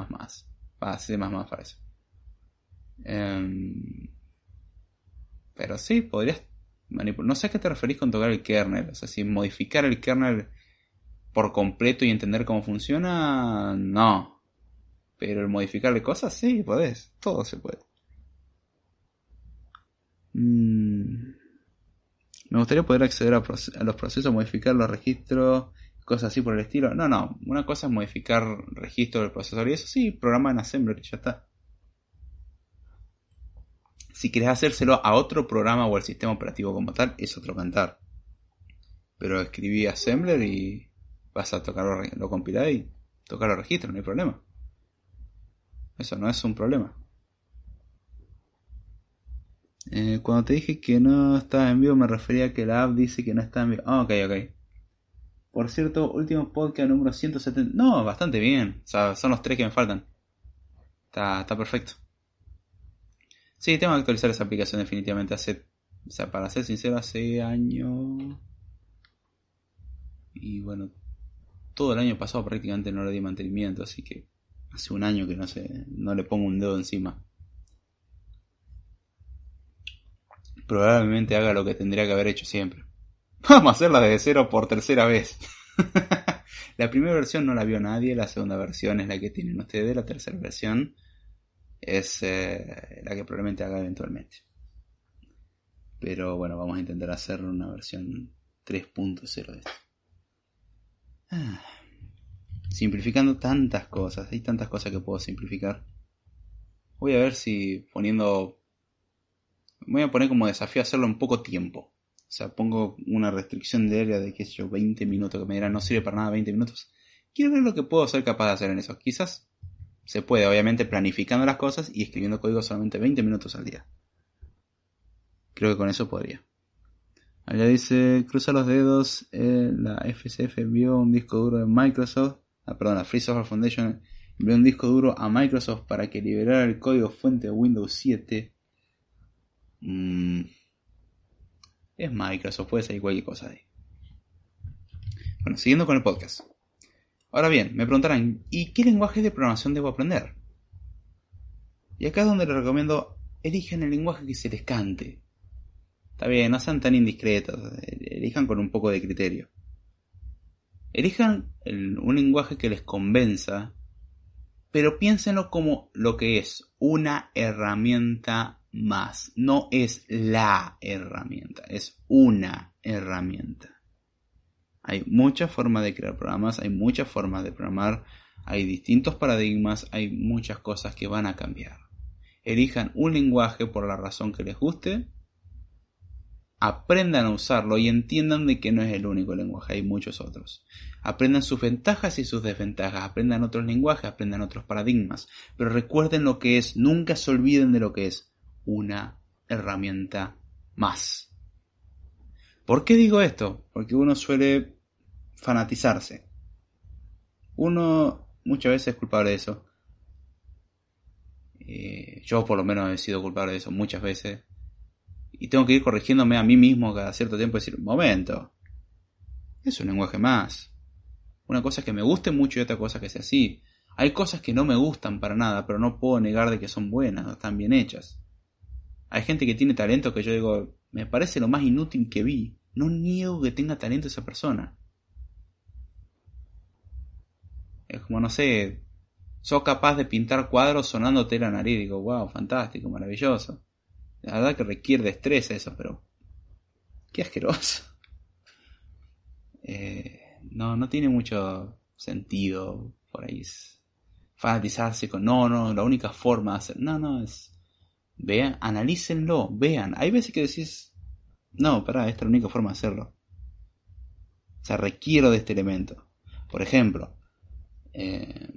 A: Ah, C++ para eso. Em, pero sí, podrías manipular. No sé a qué te referís con tocar el kernel. O sea, si modificar el kernel por completo y entender cómo funciona, no. Pero el modificarle cosas, sí, podés. Todo se puede. Mm. Me gustaría poder acceder a, los procesos, modificar los registros, cosas así por el estilo. No, no. Una cosa es modificar registro del procesador y eso sí, programa en Assembler y ya está. Si quieres hacérselo a otro programa o al sistema operativo como tal, es otro cantar. Pero escribí Assembler y vas a tocarlo, lo compilar y tocar los registros, no hay problema. Eso no es un problema. Eh, cuando te dije que no estaba en vivo me refería a que la app dice que no está en vivo. Ah, ok, ok. Por cierto, último podcast número 170. No, bastante bien. O sea, son los tres que me faltan. Está, está perfecto. Sí, tengo que actualizar esa aplicación definitivamente. Hace, o sea, para ser sincero, hace año... Y bueno, todo el año pasado prácticamente no le di mantenimiento, así que Hace un año que no no le pongo un dedo encima. Probablemente haga lo que tendría que haber hecho siempre. [LAUGHS] Vamos a hacerla desde cero por tercera vez. [LAUGHS] la primera versión no la vio nadie, la segunda versión es la que tienen ustedes, la tercera versión es eh, la que probablemente haga eventualmente. Pero bueno, vamos a intentar hacer una versión 3.0 de esto. Ah simplificando tantas cosas, hay tantas cosas que puedo simplificar. Voy a ver si poniendo... Voy a poner como desafío hacerlo en poco tiempo. O sea, pongo una restricción de área de, que yo, 20 minutos, que me dirán no sirve para nada 20 minutos. Quiero ver lo que puedo ser capaz de hacer en eso. Quizás se puede, obviamente, planificando las cosas y escribiendo código solamente 20 minutos al día. Creo que con eso podría. Allá dice, cruza los dedos, eh, la FCF envió un disco duro de Microsoft ah, perdón, la Free Software Foundation envió un disco duro a Microsoft para que liberara el código fuente de Windows 7. Mm, es Microsoft, puede ser cualquier cosa ahí. Bueno, siguiendo con el podcast. Ahora bien, me preguntarán, ¿y qué lenguaje de programación debo aprender? Y acá es donde les recomiendo, elijan el lenguaje que se les cante. Está bien, no sean tan indiscretos, elijan con un poco de criterio. Elijan un lenguaje que les convenza, pero piénsenlo como lo que es, una herramienta más. No es la herramienta, es una herramienta. Hay muchas formas de crear programas, hay muchas formas de programar, hay distintos paradigmas, hay muchas cosas que van a cambiar. Elijan un lenguaje por la razón que les guste aprendan a usarlo y entiendan de que no es el único lenguaje, hay muchos otros. Aprendan sus ventajas y sus desventajas, aprendan otros lenguajes, aprendan otros paradigmas, pero recuerden lo que es, nunca se olviden de lo que es una herramienta más. ¿Por qué digo esto? Porque uno suele fanatizarse. Uno muchas veces es culpable de eso. Eh, yo por lo menos he sido culpable de eso muchas veces y tengo que ir corrigiéndome a mí mismo cada cierto tiempo y decir, momento, es un lenguaje más. Una cosa es que me guste mucho y otra cosa que sea así. Hay cosas que no me gustan para nada, pero no puedo negar de que son buenas, están bien hechas. Hay gente que tiene talento que yo digo, me parece lo más inútil que vi. No niego que tenga talento esa persona. Es como, no sé, sos capaz de pintar cuadros sonándote la nariz. Digo, wow, fantástico, maravilloso. La verdad que requiere de eso, pero... Qué asqueroso. [LAUGHS] Eh, no, no tiene mucho sentido por ahí fanatizarse con... No, no, la única forma de hacer... No, no, es... Vean, analícenlo, vean. Hay veces que decís, no, pará, esta es la única forma de hacerlo. O sea, requiero de este elemento. Por ejemplo, eh,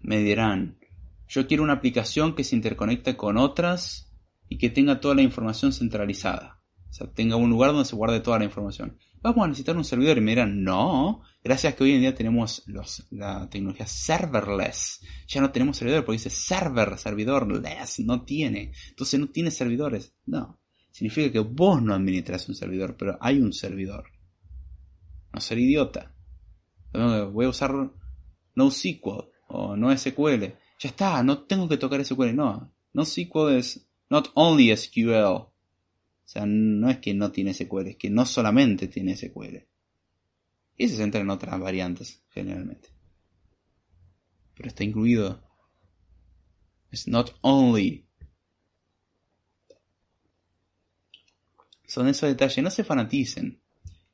A: me dirán, yo quiero una aplicación que se interconecte con otras y que tenga toda la información centralizada. O sea, tenga un lugar donde se guarde toda la información. Vamos a necesitar un servidor y me dirán, no, gracias que hoy en día tenemos los, la tecnología serverless. Ya no tenemos servidor porque dice server, servidorless, no tiene. Entonces no tiene servidores. No, significa que vos no administras un servidor, pero hay un servidor. No ser idiota. Voy a usar NoSQL o NoSQL. Ya está, no tengo que tocar SQL, no. NoSQL es not only SQL. O sea, no es que no tiene SQL, es que no solamente tiene SQL. Y se centra en otras variantes, generalmente. Pero está incluido. Es not only. Son esos detalles, no se fanaticen.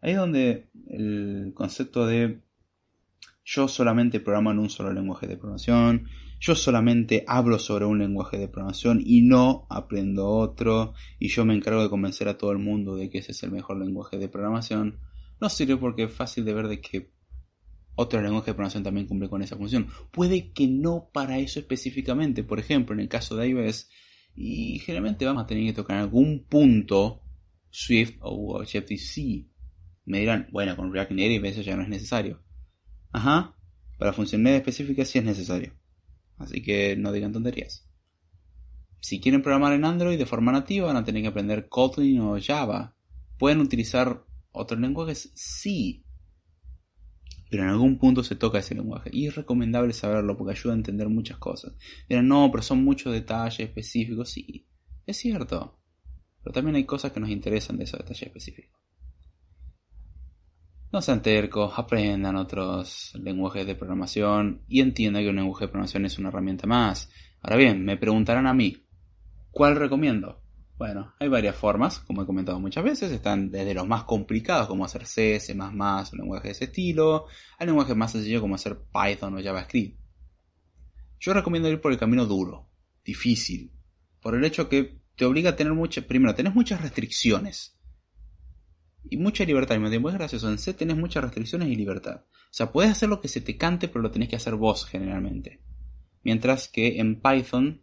A: Ahí es donde el concepto de yo solamente programo en un solo lenguaje de programación, yo solamente hablo sobre un lenguaje de programación y no aprendo otro, y yo me encargo de convencer a todo el mundo de que ese es el mejor lenguaje de programación, no sirve porque es fácil de ver de que otro lenguaje de programación también cumple con esa función. Puede que no para eso específicamente, por ejemplo, en el caso de iOS, y generalmente vamos a tener que tocar en algún punto Swift o Objective-C. Me dirán, bueno, con React Native eso ya no es necesario. Ajá, para funcionalidades específicas sí es necesario. Así que no digan tonterías. Si quieren programar en Android de forma nativa van a tener que aprender Kotlin o Java. ¿Pueden utilizar otros lenguajes? Sí. Pero en algún punto se toca ese lenguaje. Y es recomendable saberlo porque ayuda a entender muchas cosas. Pero no, pero son muchos detalles específicos. Sí, es cierto. Pero también hay cosas que nos interesan de esos detalles específicos. No sean tercos, aprendan otros lenguajes de programación y entiendan que un lenguaje de programación es una herramienta más. Ahora bien, me preguntarán a mí, ¿cuál recomiendo? Bueno, hay varias formas, como he comentado muchas veces, están desde los más complicados como hacer C, C++, o lenguaje de ese estilo, a lenguajes más sencillos como hacer Python o JavaScript. Yo recomiendo ir por el camino duro, difícil, por el hecho que te obliga a tener muchas, primero, tenés muchas restricciones y mucha libertad al mismo tiempo. Es gracioso. En C tenés muchas restricciones y libertad. O sea, puedes hacer lo que se te cante, pero lo tenés que hacer vos generalmente. Mientras que en Python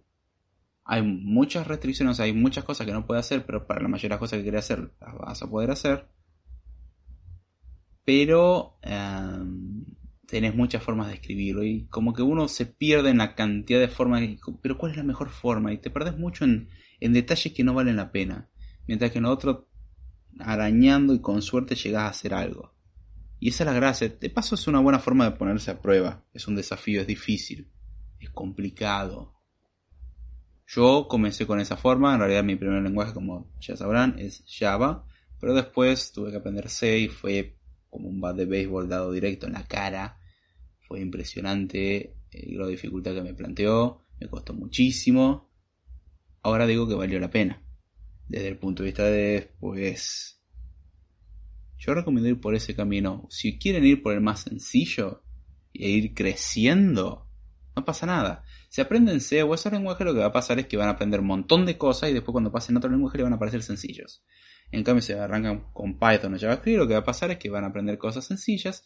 A: hay muchas restricciones, hay muchas cosas que no puedes hacer, pero para la mayoría de las cosas que quieres hacer las vas a poder hacer. Pero em, tenés muchas formas de escribirlo y como que uno se pierde en la cantidad de formas. Pero ¿cuál es la mejor forma? Y te perdés mucho en, en detalles que no valen la pena. Mientras que en otro arañando y con suerte llegas a hacer algo. Y esa es la gracia. De paso es una buena forma de ponerse a prueba. Es un desafío, es difícil, es complicado. Yo comencé con esa forma, en realidad mi primer lenguaje, como ya sabrán, es Java, pero después tuve que aprender C y fue como un bat de béisbol dado directo en la cara. Fue impresionante el grado de dificultad que me planteó, me costó muchísimo. Ahora digo que valió la pena desde el punto de vista de pues yo recomiendo ir por ese camino. Si quieren ir por el más sencillo e ir creciendo no pasa nada. Si aprenden C o ese lenguaje lo que va a pasar es que van a aprender un montón de cosas y después cuando pasen a otro lenguaje le van a parecer sencillos. En cambio si arrancan con Python o JavaScript lo que va a pasar es que van a aprender cosas sencillas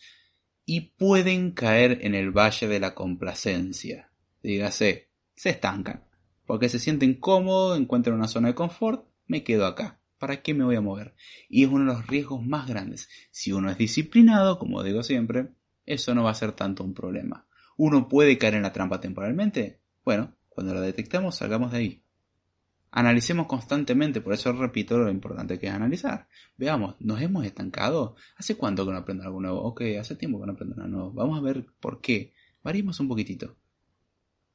A: y pueden caer en el valle de la complacencia. Dígase se estancan porque se sienten cómodos encuentran una zona de confort me quedo acá. ¿Para qué me voy a mover? Y es uno de los riesgos más grandes. Si uno es disciplinado, como digo siempre, eso no va a ser tanto un problema. ¿Uno puede caer en la trampa temporalmente? Bueno, cuando lo detectamos, salgamos de ahí. Analicemos constantemente, por eso repito lo importante que es analizar. Veamos, ¿nos hemos estancado? ¿Hace cuánto que no aprendo algo nuevo? Ok, hace tiempo que no aprendo nada nuevo. Vamos a ver por qué. Variemos un poquitito.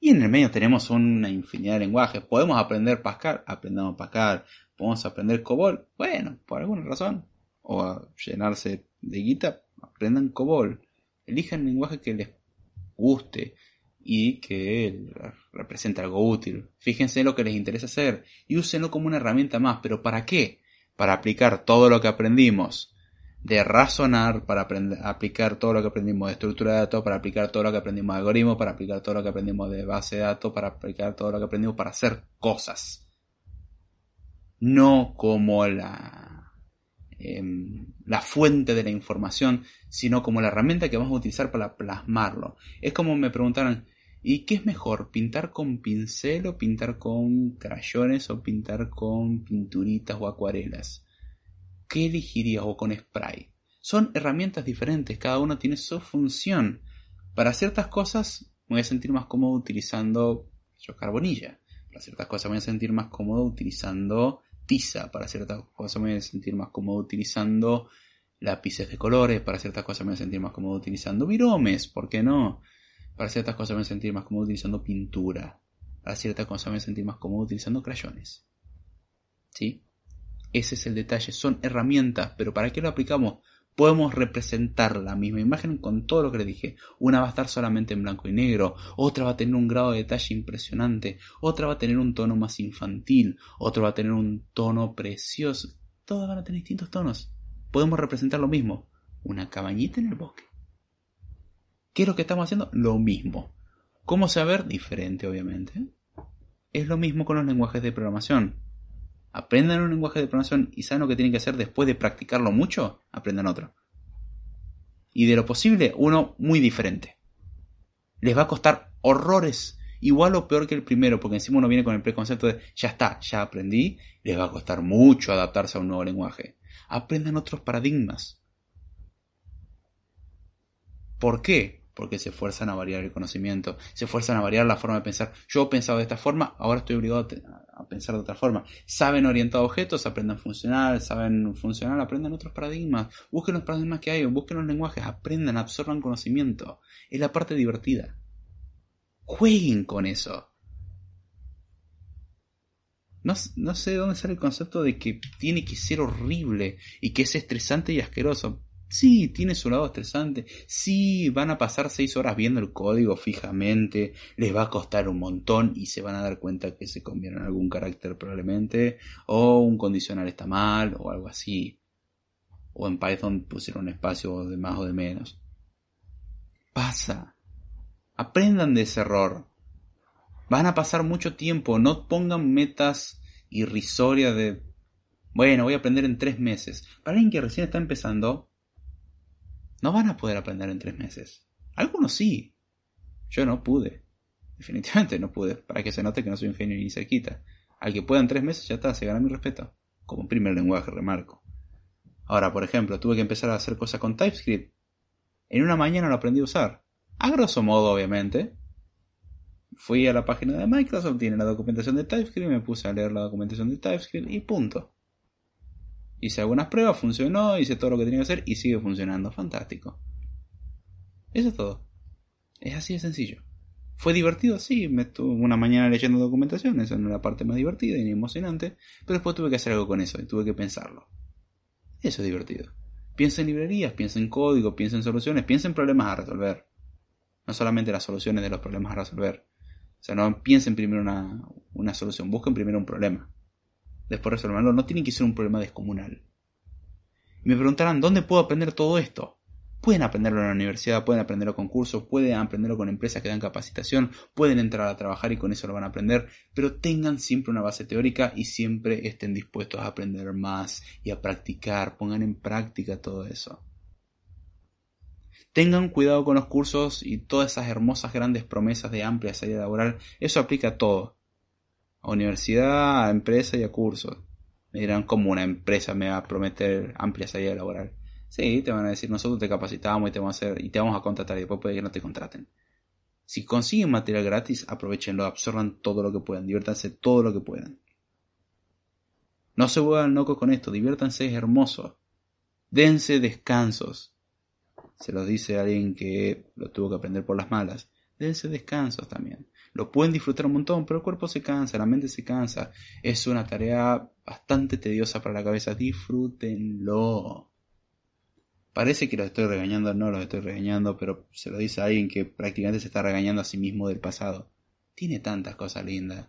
A: Y en el medio tenemos una infinidad de lenguajes. Podemos aprender Pascal, aprendamos Pascal. Podemos aprender COBOL, bueno, por alguna razón. O a llenarse de guita, aprendan COBOL. Elijan el lenguaje que les guste y que represente algo útil. Fíjense en lo que les interesa hacer y úsenlo como una herramienta más. ¿Pero para qué? Para aplicar todo lo que aprendimos de razonar para aplicar todo lo que aprendimos de estructura de datos, para aplicar todo lo que aprendimos de algoritmos, para aplicar todo lo que aprendimos de base de datos, para aplicar todo lo que aprendimos para hacer cosas. No como la, em, la fuente de la información, sino como la herramienta que vamos a utilizar para plasmarlo. Es como me preguntaron, ¿y qué es mejor? ¿Pintar con pincel o pintar con crayones o pintar con pinturitas o acuarelas? ¿qué elegirías o con spray? Son herramientas diferentes, cada uno tiene su función. Para ciertas cosas me voy a sentir más cómodo utilizando yo, carbonilla. Para ciertas cosas me voy a sentir más cómodo utilizando tiza. Para ciertas cosas me voy a sentir más cómodo utilizando lápices de colores. Para ciertas cosas me voy a sentir más cómodo utilizando viromes. ¿Por qué no? Para ciertas cosas me voy a sentir más cómodo utilizando pintura. Para ciertas cosas me voy a sentir más cómodo utilizando crayones. ¿Sí? Ese es el detalle, son herramientas, pero ¿para qué lo aplicamos? Podemos representar la misma imagen con todo lo que le dije. Una va a estar solamente en blanco y negro, otra va a tener un grado de detalle impresionante, otra va a tener un tono más infantil, otra va a tener un tono precioso. Todas van a tener distintos tonos. Podemos representar lo mismo. Una cabañita en el bosque. ¿Qué es lo que estamos haciendo? Lo mismo. ¿Cómo saber? Diferente, obviamente. Es lo mismo con los lenguajes de programación aprendan un lenguaje de programación y saben lo que tienen que hacer después de practicarlo mucho, aprendan otro. Y de lo posible, uno muy diferente. Les va a costar horrores, igual o peor que el primero, porque encima uno viene con el preconcepto de ya está, ya aprendí, les va a costar mucho adaptarse a un nuevo lenguaje. Aprendan otros paradigmas. ¿Por qué? Porque se esfuerzan a variar el conocimiento, se esfuerzan a variar la forma de pensar. Yo he pensado de esta forma, ahora estoy obligado a pensar de otra forma. Saben orientar objetos, aprendan funcional, saben funcional, aprendan otros paradigmas, busquen los paradigmas que hay, busquen los lenguajes, aprendan, absorban conocimiento. Es la parte divertida. Jueguen con eso. No, no sé de dónde sale el concepto de que tiene que ser horrible y que es estresante y asqueroso. Sí, tiene su lado estresante. Sí, van a pasar seis horas viendo el código fijamente. Les va a costar un montón y se van a dar cuenta que se conviene en algún carácter probablemente. O un condicional está mal o algo así. O en Python pusieron un espacio de más o de menos. Pasa. Aprendan de ese error. Van a pasar mucho tiempo. No pongan metas irrisorias de... Bueno, voy a aprender en tres meses. Para alguien que recién está empezando, no van a poder aprender en tres meses. Algunos sí. Yo no pude. Definitivamente no pude. Para que se note que no soy un genio ni cerquita. Al que pueda en tres meses ya está, se gana mi respeto. Como primer lenguaje, remarco. Ahora, por ejemplo, tuve que empezar a hacer cosas con TypeScript. En una mañana lo aprendí a usar. A grosso modo, obviamente. Fui a la página de Microsoft, tiene la documentación de TypeScript, me puse a leer la documentación de TypeScript y punto. Hice algunas pruebas, funcionó, hice todo lo que tenía que hacer y sigue funcionando. Fantástico. Eso es todo. Es así de sencillo. ¿Fue divertido? Sí, me estuve una mañana leyendo documentación, esa no era la parte más divertida y emocionante, pero después tuve que hacer algo con eso y tuve que pensarlo. Eso es divertido. Piensa en librerías, piensa en código, piensa en soluciones, piensa en problemas a resolver. No solamente las soluciones de los problemas a resolver. O sea, no piensen primero una, una solución, busquen primero un problema después resolverlo, no tiene que ser un problema descomunal. Y me preguntarán, ¿dónde puedo aprender todo esto? Pueden aprenderlo en la universidad, pueden aprenderlo con cursos, pueden aprenderlo con empresas que dan capacitación, pueden entrar a trabajar y con eso lo van a aprender, pero tengan siempre una base teórica y siempre estén dispuestos a aprender más y a practicar, pongan en práctica todo eso. Tengan cuidado con los cursos y todas esas hermosas grandes promesas de amplia salida laboral, eso aplica a todo a universidad, a empresa y a cursos. Me dirán cómo una empresa me va a prometer amplia salida laboral. Sí, te van a decir nosotros te capacitamos y te vamos a hacer y te vamos a contratar y después puede que no te contraten. Si consiguen material gratis, aprovechenlo, absorban todo lo que puedan, diviértanse todo lo que puedan. No se vuelvan locos con esto, diviértanse, es hermoso. Dense descansos. Se los dice alguien que lo tuvo que aprender por las malas. Dense descansos también lo pueden disfrutar un montón, pero el cuerpo se cansa, la mente se cansa. Es una tarea bastante tediosa para la cabeza. Disfrútenlo. Parece que los estoy regañando, no los estoy regañando, pero se lo dice a alguien que prácticamente se está regañando a sí mismo del pasado. Tiene tantas cosas lindas.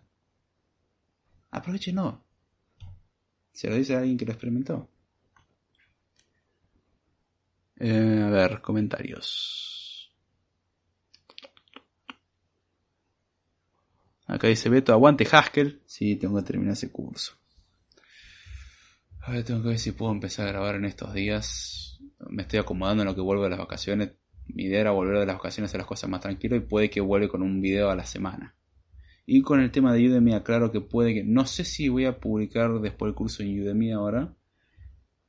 A: Aprovechenlo. Se lo dice a alguien que lo experimentó. Eh, a ver, comentarios. Acá dice Beto, aguante Haskell. Sí, tengo que terminar ese curso. A ver, tengo que ver si puedo empezar a grabar en estos días. Me estoy acomodando en lo que vuelvo de las vacaciones. Mi idea era volver de las vacaciones a las cosas más tranquilo y puede que vuelva con un video a la semana. Y con el tema de Udemy, aclaro que puede que. No sé si voy a publicar después el curso en Udemy ahora.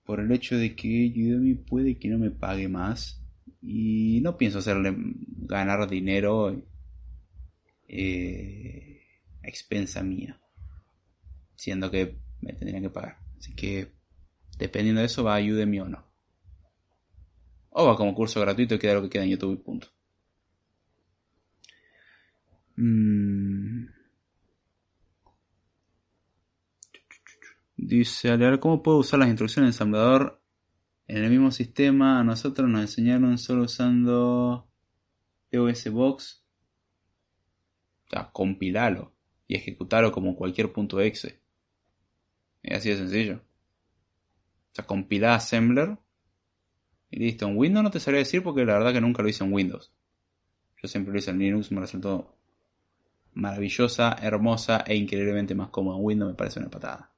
A: Por el hecho de que Udemy puede que no me pague más. Y no pienso hacerle ganar dinero eh, a expensa mía. Siendo que me tendrían que pagar. Así que dependiendo de eso va a Udemy o no. O va como curso gratuito y queda lo que queda en YouTube y punto. Mm. Dice, ver ¿cómo puedo usar las instrucciones de ensamblador en el mismo sistema? A nosotros nos enseñaron solo usando POS Box. O sea, compilalo y ejecutarlo como cualquier punto exe. Es así de sencillo. O sea, compilá Assembler y listo. En Windows no te sabría decir porque la verdad que nunca lo hice en Windows. Yo siempre lo hice en Linux, me resultó maravillosa, hermosa e increíblemente más cómodo. En Windows me parece una patada.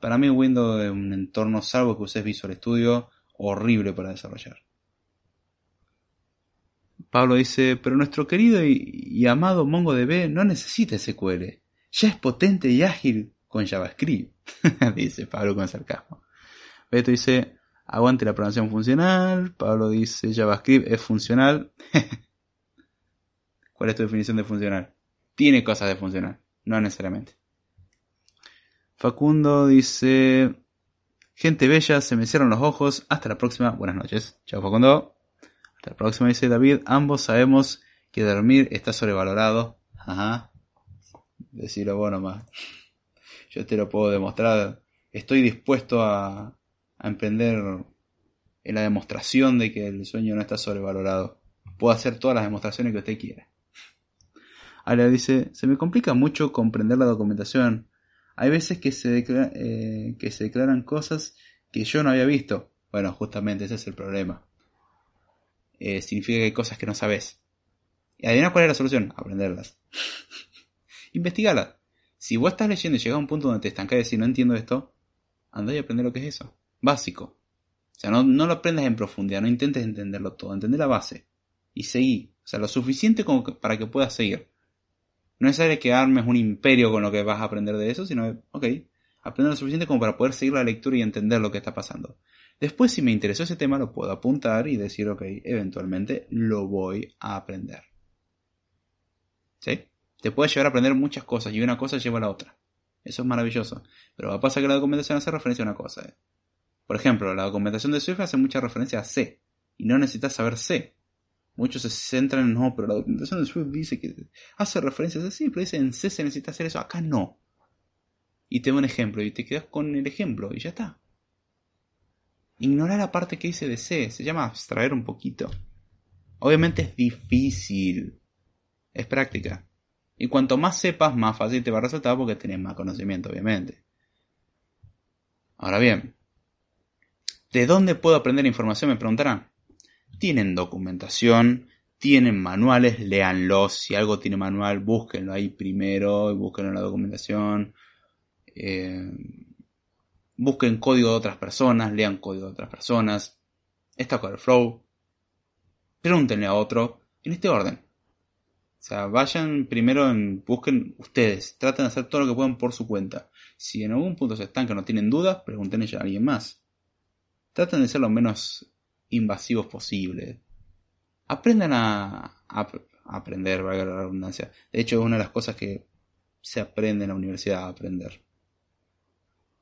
A: Para mí Windows es un entorno, salvo que uses Visual Studio, horrible para desarrollar. Pablo dice, pero nuestro querido y, amado MongoDB no necesita SQL. Ya es potente y ágil con JavaScript. [LAUGHS] dice Pablo con sarcasmo. Beto dice, aguante la programación funcional. Pablo dice, JavaScript es funcional. [LAUGHS] ¿Cuál es tu definición de funcional? Tiene cosas de funcional, no necesariamente. Facundo dice, gente bella, se me cierran los ojos. Hasta la próxima. Buenas noches. Chao Facundo. La próxima, dice David. Ambos sabemos que dormir está sobrevalorado. Ajá. Decirlo vos nomás. Yo te lo puedo demostrar. Estoy dispuesto a, a emprender en la demostración de que el sueño no está sobrevalorado. Puedo hacer todas las demostraciones que usted quiera. Ahora dice, se me complica mucho comprender la documentación. Hay veces que se, eh, que se declaran cosas que yo no había visto. Bueno, justamente ese es el problema. Eh, significa que hay cosas que no sabes. ¿Y adivina cuál es la solución? Aprenderlas. [LAUGHS] Investigarlas. Si vos estás leyendo y llegas a un punto donde te estancas y decís no entiendo esto, anda y aprende lo que es eso. Básico. O sea, no, no lo aprendas en profundidad, no intentes entenderlo todo, entender la base. Y seguí. O sea, lo suficiente como para que puedas seguir. No es que armes un imperio con lo que vas a aprender de eso, sino, ok, aprender lo suficiente como para poder seguir la lectura y entender lo que está pasando. Después, si me interesó ese tema, lo puedo apuntar y decir, ok, eventualmente lo voy a aprender. ¿Sí? Te puede llevar a aprender muchas cosas y una cosa lleva a la otra. Eso es maravilloso. Pero pasa que la documentación hace referencia a una cosa. ¿eh? Por ejemplo, la documentación de Swift hace mucha referencia a C. Y no necesitas saber C. Muchos se centran en, no, pero la documentación de Swift dice que hace referencias a sí, pero dice en C se necesita hacer eso, acá no. Y te doy un ejemplo y te quedas con el ejemplo y ya está. Ignora la parte que dice de C, se llama abstraer un poquito. Obviamente es difícil, es práctica. Y cuanto más sepas, más fácil te va a resultar porque tenés más conocimiento, obviamente. Ahora bien, ¿de dónde puedo aprender información? Me preguntarán tienen documentación, tienen manuales, léanlos. Si algo tiene manual, búsquenlo ahí primero y búsquenlo en la documentación. Eh, busquen código de otras personas, lean código de otras personas. Está flow. Pregúntenle a otro en este orden. O sea, vayan primero en, busquen ustedes, traten de hacer todo lo que puedan por su cuenta. Si en algún punto se están que no tienen dudas, pregúntenle a alguien más. Traten de ser lo menos invasivos posibles. Aprendan a, aprender, valga la redundancia. De hecho, es una de las cosas que se aprende en la universidad a aprender.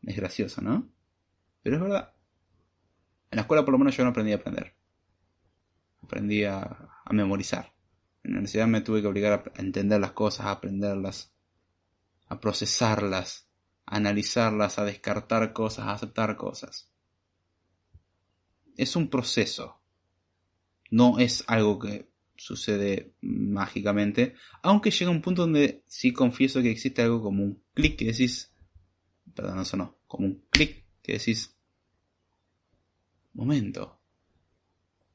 A: Es gracioso, ¿no? Pero es verdad. En la escuela por lo menos yo no aprendí a aprender. Aprendí a, memorizar. En la universidad me tuve que obligar a entender las cosas, a aprenderlas, a procesarlas, a analizarlas, a descartar cosas, a aceptar cosas es un proceso. No es algo que sucede mágicamente. Aunque llega un punto donde sí confieso que existe algo como un clic que decís. Perdón, eso no. Como un clic que decís. Momento.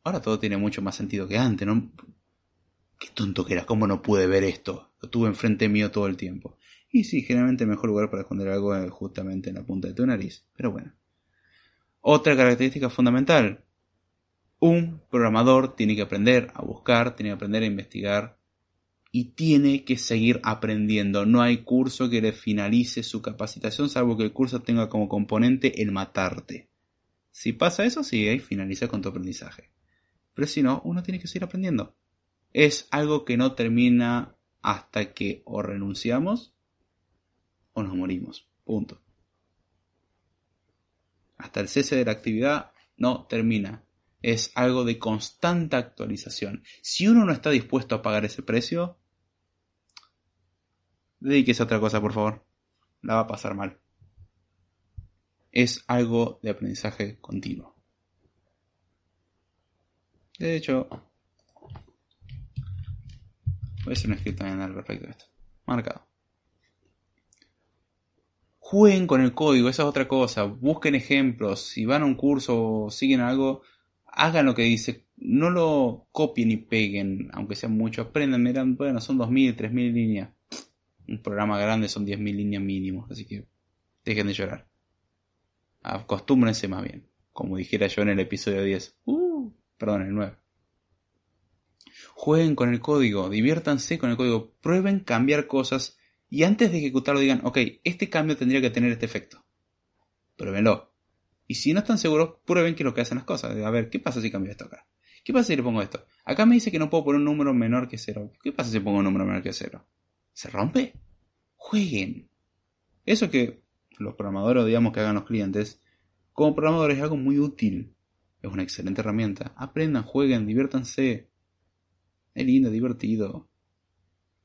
A: Ahora todo tiene mucho más sentido que antes, ¿no? Qué tonto que era, cómo no pude ver esto. Lo tuve enfrente mío todo el tiempo. Y sí, generalmente el mejor lugar para esconder algo es justamente en la punta de tu nariz. Pero bueno. Otra característica fundamental. Un programador tiene que aprender a buscar, tiene que aprender a investigar y tiene que seguir aprendiendo. No hay curso que le finalice su capacitación salvo que el curso tenga como componente el matarte. Si pasa eso, sí, ahí finaliza con tu aprendizaje. Pero si no, uno tiene que seguir aprendiendo. Es algo que no termina hasta que o renunciamos o nos morimos. Punto. Hasta el cese de la actividad no termina. Es algo de constante actualización. Si uno no está dispuesto a pagar ese precio, dedíquese a otra cosa, por favor. La va a pasar mal. Es algo de aprendizaje continuo. De hecho, voy a hacer un escrito también de esto. Marcado. Jueguen con el código, esa es otra cosa. Busquen ejemplos. Si van a un curso o siguen algo, hagan lo que dice. No lo copien y peguen, aunque sean muchos. Aprendan, miran, bueno, son 2.000, 3.000 líneas. Un programa grande son 10.000 líneas mínimo, así que dejen de llorar. Acostúmbrense más bien. Como dijera yo en el episodio 10. Uh, perdón, el 9. Jueguen con el código, diviértanse con el código, prueben cambiar cosas y antes de ejecutarlo digan, ok, este cambio tendría que tener este efecto. Pruébenlo. Y si no están seguros, prueben que es lo que hacen las cosas. A ver, ¿qué pasa si cambio esto acá? ¿Qué pasa si le pongo esto? Acá me dice que no puedo poner un número menor que cero. ¿Qué pasa si pongo un número menor que cero? ¿Se rompe? Jueguen. Eso que los programadores digamos que hagan los clientes, como programadores es algo muy útil. Es una excelente herramienta. Aprendan, jueguen, diviértanse. Es lindo, divertido.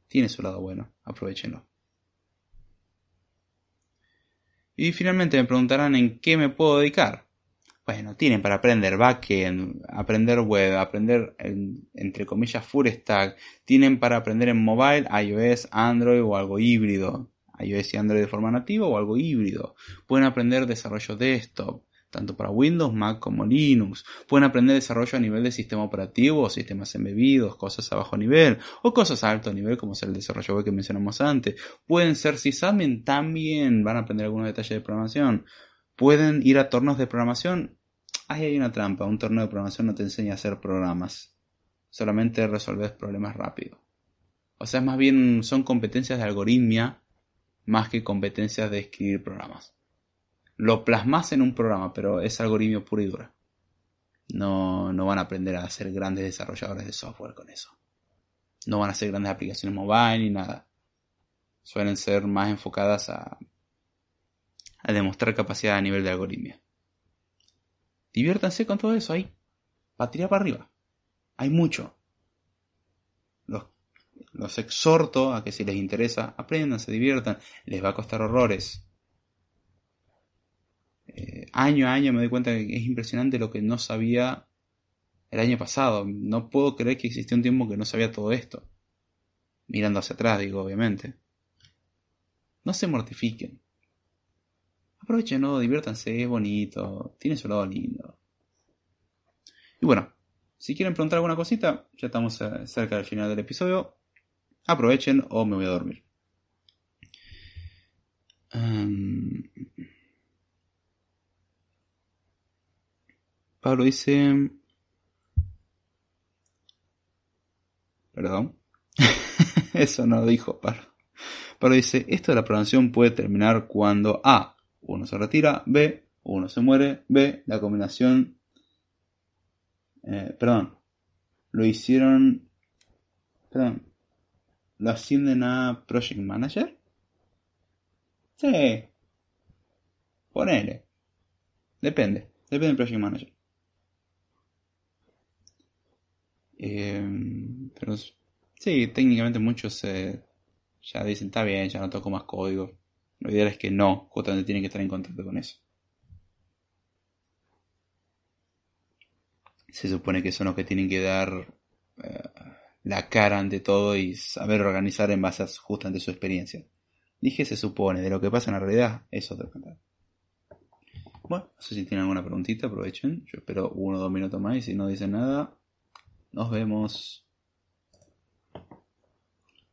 A: Tiene su lado bueno. Aprovechenlo. Y finalmente me preguntarán en qué me puedo dedicar. Bueno, tienen para aprender backend, aprender web, aprender entre comillas full stack. Tienen para aprender en mobile, iOS, Android o algo híbrido. iOS y Android de forma nativa o algo híbrido. Pueden aprender desarrollo desktop tanto para Windows, Mac como Linux. Pueden aprender desarrollo a nivel de sistema operativo sistemas embebidos, cosas a bajo nivel o cosas a alto nivel como ser el desarrollo web que mencionamos antes. Pueden ser sysadmin, también van a aprender algunos detalles de programación. Pueden ir a torneos de programación. Ahí hay una trampa, un torneo de programación no te enseña a hacer programas. Solamente resolver problemas rápido. O sea, más bien son competencias de algoritmia más que competencias de escribir programas lo plasmas en un programa, pero es algoritmo puro y duro. No, no van a aprender a ser grandes desarrolladores de software con eso. No van a ser grandes aplicaciones mobile ni nada. Suelen ser más enfocadas a demostrar capacidad a nivel de algoritmia. Diviértanse con todo eso ahí. Patria para arriba. Hay mucho. Los, los exhorto a que si les interesa, aprendan, se diviertan. Les va a costar horrores eh, año a año me doy cuenta que es impresionante lo que no sabía el año pasado. No puedo creer que existió un tiempo que no sabía todo esto. Mirando hacia atrás, digo, obviamente. No se mortifiquen. Aprovechen, no, diviértanse, es bonito, tiene su lado lindo. Y bueno, si quieren preguntar alguna cosita, ya estamos eh, cerca del final del episodio. Aprovechen o me voy a dormir. Em, Pablo dice... Perdón. [LAUGHS] Eso no lo dijo Pablo. Pablo dice, esto de la programación puede terminar cuando A, uno se retira, B, uno se muere, B, la combinación... Eh, perdón. Lo hicieron... Perdón. ¿Lo ascienden a Project Manager? Sí. Ponele. Depende. Depende del Project Manager. Eh, pero sí, técnicamente muchos ya dicen, está bien, ya no toco más código. Lo ideal es que no, justamente tienen que estar en contacto con eso. Se supone que son los que tienen que dar eh, la cara ante todo y saber organizar en base a justamente su experiencia. Dije se supone, de lo que pasa en la realidad es otro cantar. Bueno, no sé si tienen alguna preguntita, aprovechen. Yo espero uno o dos minutos más y si no dicen nada, nos vemos.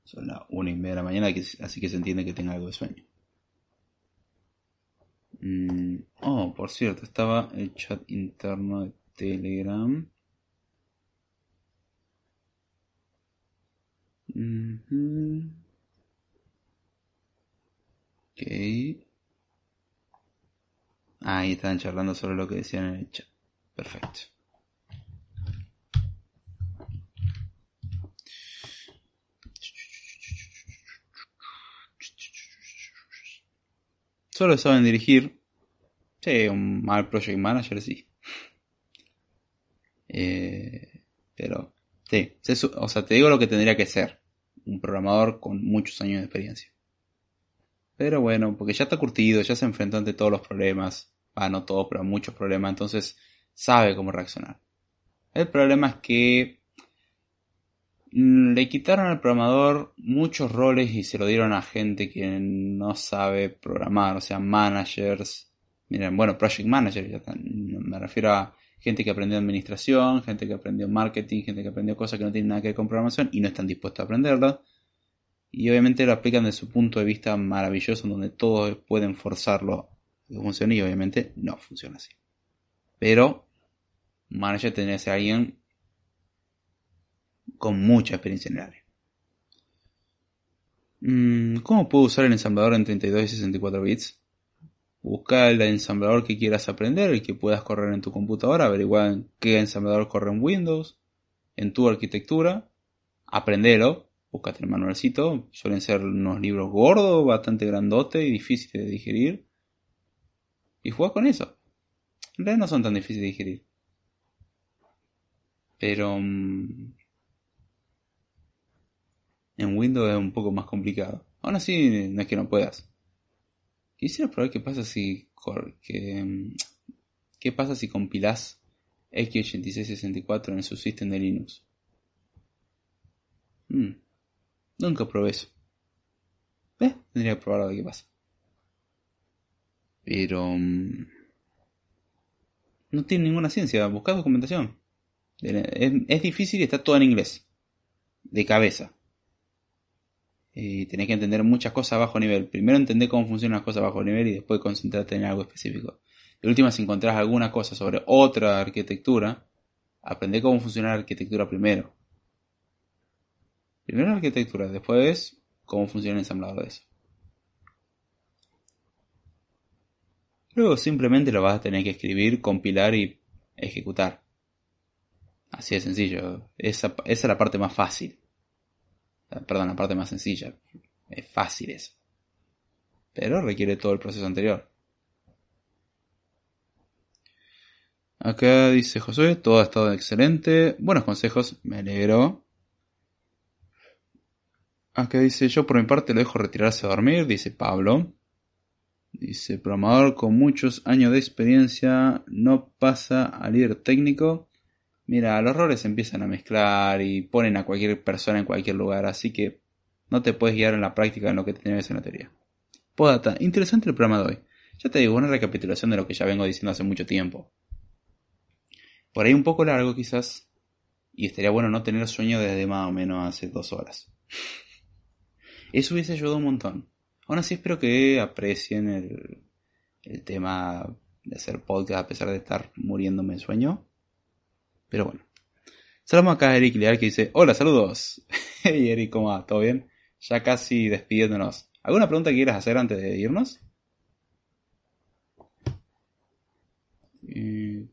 A: Son las una y media de la mañana, así que se entiende que tenga algo de sueño. Mm, oh, por cierto, estaba el chat interno de Telegram. Ok. Ahí estaban charlando sobre lo que decían en el chat. Perfecto. Solo saben dirigir. Sí, un mal project manager, sí. Eh, pero, sí. O sea, te digo lo que tendría que ser. Un programador con muchos años de experiencia. Pero bueno, porque ya está curtido, ya se enfrentó ante todos los problemas. Ah, no todos, pero muchos problemas. Entonces, sabe cómo reaccionar. El problema es que le quitaron al programador muchos roles y se lo dieron a gente que no sabe programar, o sea, managers. Miren, bueno, project manager, me refiero a gente que aprendió administración, gente que aprendió marketing, gente que aprendió cosas que no tienen nada que ver con programación y no están dispuestos a aprenderlo. Y obviamente lo aplican desde su punto de vista maravilloso, donde todos pueden forzarlo a que funcione y obviamente no funciona así. Pero, manager tendría que ser alguien con mucha experiencia en el área. Mm, ¿Cómo puedo usar el ensamblador en 32 y 64 bits? Busca el ensamblador que quieras aprender, el que puedas correr en tu computadora, averigua qué ensamblador corre en Windows, en tu arquitectura, aprendelo, búscate el manualcito, suelen ser unos libros gordos, bastante grandotes y difíciles de digerir, y juega con eso. En realidad no son tan difíciles de digerir. Pero mm, en Windows es un poco más complicado. Aún así, no es que no puedas. Quisiera probar qué pasa si. Que, qué pasa si compilás x86-64 en su sistema de Linux. Hmm, nunca probé eso. ¿Ves? Tendría que probar a ver qué pasa. Pero. Mm, no tiene ninguna ciencia. Busca documentación. Es difícil y está todo en inglés. De cabeza y tenés que entender muchas cosas a bajo nivel. Primero entender cómo funcionan las cosas a bajo nivel y después concentrarte en algo específico. De última, si encontrás alguna cosa sobre otra arquitectura, aprende cómo funciona la arquitectura primero. Primero la arquitectura, después cómo funciona el ensamblador de eso. Luego simplemente lo vas a tener que escribir, compilar y ejecutar. Así de sencillo. esa es la parte más fácil. Perdón, la parte más sencilla. Es fácil eso. Pero requiere todo el proceso anterior. Acá dice Josué, todo ha estado excelente. Buenos consejos, me alegro. Acá dice, yo por mi parte lo dejo retirarse a dormir, dice Pablo. Dice, programador con muchos años de experiencia no pasa a líder técnico Mira, los roles empiezan a mezclar y ponen a cualquier persona en cualquier lugar, así que no te puedes guiar en la práctica en lo que tienes en la teoría. Podata, interesante el programa de hoy. Ya te digo, una recapitulación de lo que ya vengo diciendo hace mucho tiempo. Por ahí un poco largo quizás, y estaría bueno no tener sueño desde más o menos hace dos horas. [LAUGHS] Eso hubiese ayudado un montón. Aún así espero que aprecien el, el tema de hacer podcast a pesar de estar muriéndome en sueño. Pero bueno. Saludamos acá a Eric Leal que dice, hola, saludos. [LAUGHS] hey Eric, ¿cómo va? ¿Todo bien? Ya casi despidiéndonos. ¿Alguna pregunta que quieras hacer antes de irnos? Eh,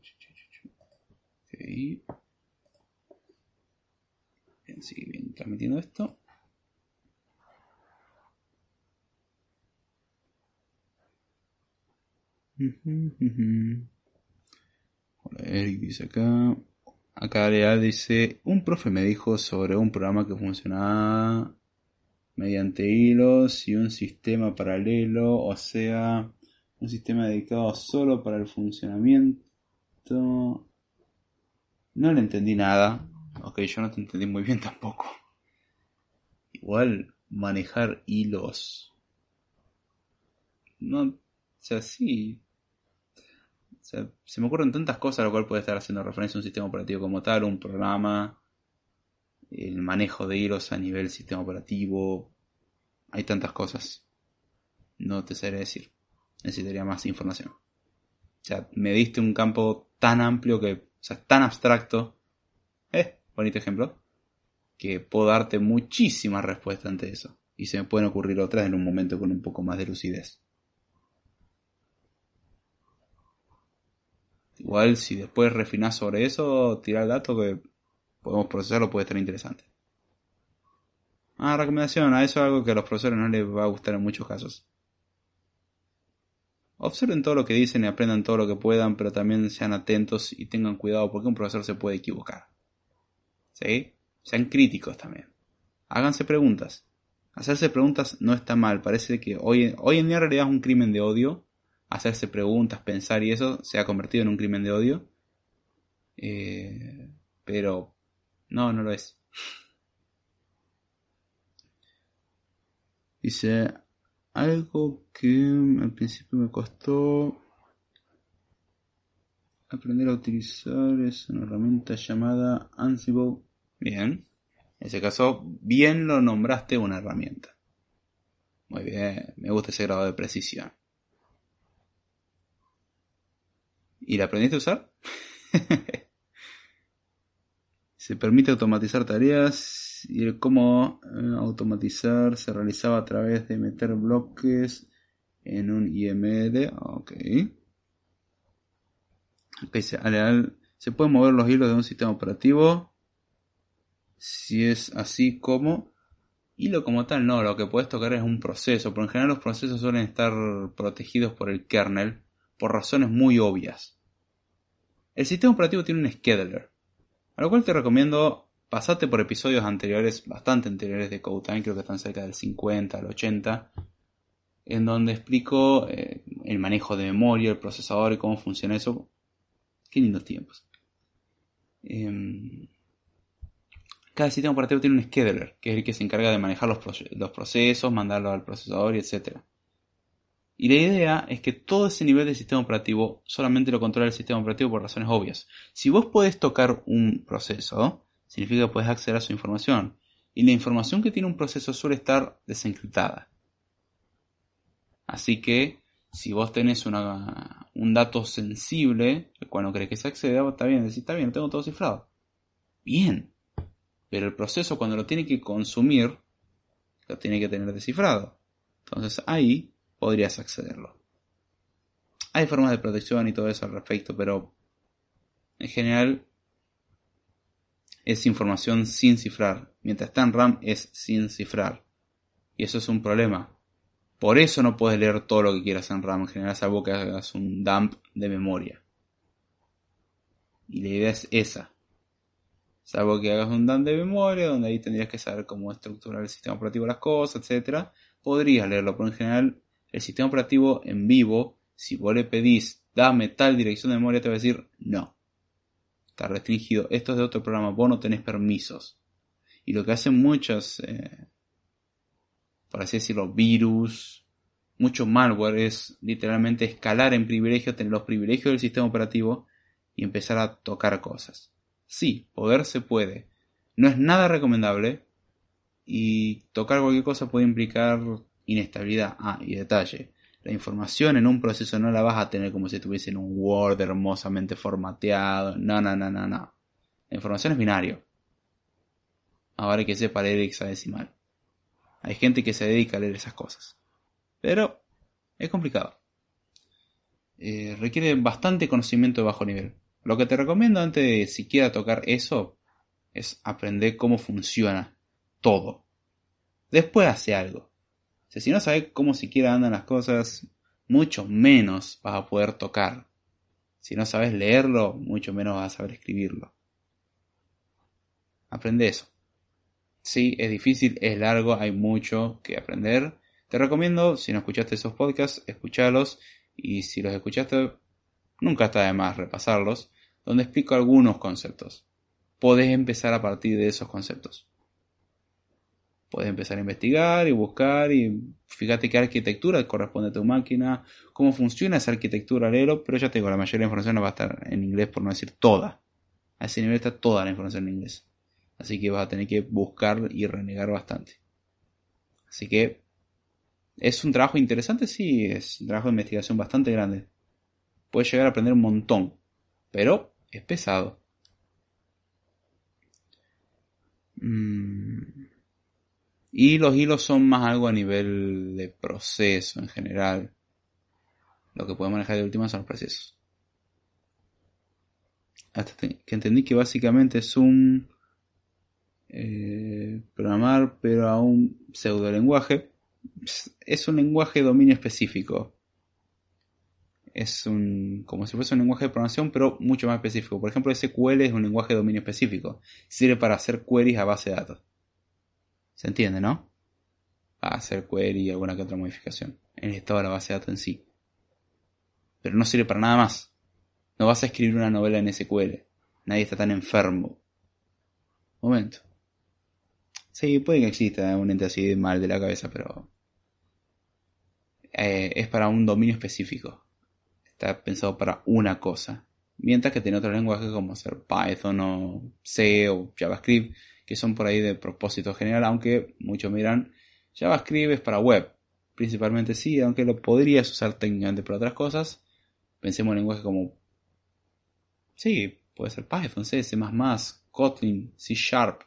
A: bien, sigue bien transmitiendo esto. Hola, Eric dice acá. Acá Leal dice, un profe me dijo sobre un programa que funcionaba mediante hilos y un sistema paralelo, o sea, un sistema dedicado solo para el funcionamiento. No le entendí nada. Ok, yo no te entendí muy bien tampoco. Igual manejar hilos. No, o sea, sí. Se me ocurren tantas cosas a lo cual puede estar haciendo referencia a un sistema operativo como tal, un programa, el manejo de hilos a nivel sistema operativo. Hay tantas cosas. No te sé decir. Necesitaría más información. O sea, me diste un campo tan amplio que, o sea, tan abstracto. Eh, bonito ejemplo. Que puedo darte muchísimas respuestas ante eso. Y se me pueden ocurrir otras en un momento con un poco más de lucidez. Igual si después refinás sobre eso, tirar el dato que podemos procesarlo puede estar interesante. Ah, recomendación, a eso es algo que a los profesores no les va a gustar en muchos casos. Observen todo lo que dicen y aprendan todo lo que puedan, pero también sean atentos y tengan cuidado porque un profesor se puede equivocar. ¿Sí? Sean críticos también. Háganse preguntas. Hacerse preguntas no está mal. Parece que hoy, hoy en día en realidad es un crimen de odio hacerse preguntas, pensar y eso se ha convertido en un crimen de odio. Eh, pero no, no lo es. Dice algo que al principio me costó aprender a utilizar es una herramienta llamada Ansible. Bien. En ese caso, bien lo nombraste una herramienta. Muy bien, me gusta ese grado de precisión. ¿Y la aprendiste a usar? [LAUGHS] se permite automatizar tareas y el cómo eh, automatizar se realizaba a través de meter bloques en un IML. Ok. Ok, se, se pueden mover los hilos de un sistema operativo. Si es así como. Hilo como tal, no, lo que puedes tocar es un proceso, pero en general los procesos suelen estar protegidos por el kernel por razones muy obvias. El sistema operativo tiene un scheduler, a lo cual te recomiendo pasarte por episodios anteriores, bastante anteriores de CodeTime, creo que están cerca del 50 al 80, en donde explico eh, el manejo de memoria, el procesador y cómo funciona eso. Qué lindos tiempos. Em, cada sistema operativo tiene un scheduler, que es el que se encarga de manejar los, los procesos, mandarlo al procesador y etcétera. Y la idea es que todo ese nivel de sistema operativo solamente lo controla el sistema operativo por razones obvias. Si vos podés tocar un proceso, significa que podés acceder a su información. Y la información que tiene un proceso suele estar desencriptada. Así que si vos tenés un dato sensible, el cual no querés que se acceda, está bien, decís, está bien, tengo todo cifrado. Bien. Pero el proceso cuando lo tiene que consumir, lo tiene que tener descifrado. Entonces ahí podrías accederlo. Hay formas de protección y todo eso al respecto, pero en general es información sin cifrar. Mientras está en RAM es sin cifrar. Y eso es un problema. Por eso no puedes leer todo lo que quieras en RAM en general, salvo que hagas un dump de memoria. Y la idea es esa. Salvo que hagas un dump de memoria, donde ahí tendrías que saber cómo estructurar el sistema operativo las cosas, etc. Podrías leerlo, pero en general el sistema operativo en vivo, si vos le pedís dame tal dirección de memoria, te va a decir no. Está restringido. Esto es de otro programa. Vos no tenés permisos. Y lo que hacen muchos, eh, por así decirlo, virus, mucho malware es literalmente escalar en privilegios, tener los privilegios del sistema operativo y empezar a tocar cosas. Sí, poder se puede. No es nada recomendable y tocar cualquier cosa puede implicar inestabilidad. Ah, y detalle. La información en un proceso no la vas a tener como si estuviese en un Word hermosamente formateado. No, no, no, no, no. La información es binario. Ahora hay que sepa leer hexadecimal. Hay gente que se dedica a leer esas cosas. Pero es complicado. Eh, requiere bastante conocimiento de bajo nivel. Lo que te recomiendo antes de siquiera tocar eso es aprender cómo funciona todo. Después hace algo si no sabes cómo siquiera andan las cosas, mucho menos vas a poder tocar. Si no sabes leerlo, mucho menos vas a saber escribirlo. Aprende eso. Sí, es difícil, es largo, hay mucho que aprender. Te recomiendo, si no escuchaste esos podcasts, escuchalos. Y si los escuchaste, nunca está de más repasarlos, donde explico algunos conceptos. Podés empezar a partir de esos conceptos. Puedes empezar a investigar y buscar y fíjate qué arquitectura corresponde a tu máquina, cómo funciona esa arquitectura pero ya tengo la mayoría de la información no va a estar en inglés por no decir toda. A ese nivel está toda la información en inglés. Así que vas a tener que buscar y renegar bastante. Así que es un trabajo interesante, sí, es un trabajo de investigación bastante grande. Puedes llegar a aprender un montón, pero es pesado. Mm. Y los hilos son más algo a nivel de proceso en general. Lo que podemos manejar de última son los procesos. Hasta que entendí que básicamente es un eh, programar, pero a un pseudo lenguaje. Es un lenguaje de dominio específico. Es un, como si fuese un lenguaje de programación, pero mucho más específico. Por ejemplo, SQL es un lenguaje de dominio específico. Sirve para hacer queries a base de datos. ¿Se entiende, no? Para hacer query y alguna que otra modificación en el estado de la base de datos en sí. Pero no sirve para nada más. No vas a escribir una novela en SQL. Nadie está tan enfermo. Momento. Sí, puede que exista un ente así mal de la cabeza, pero eh, es para un dominio específico. Está pensado para una cosa. Mientras que tiene otro lenguaje como ser Python o C o JavaScript, que son por ahí de propósito general, aunque muchos miran JavaScript es para web. Principalmente sí, aunque lo podrías usar técnicamente para otras cosas. Pensemos en lenguajes como... Sí, puede ser Python, C, C++, Kotlin, C Sharp,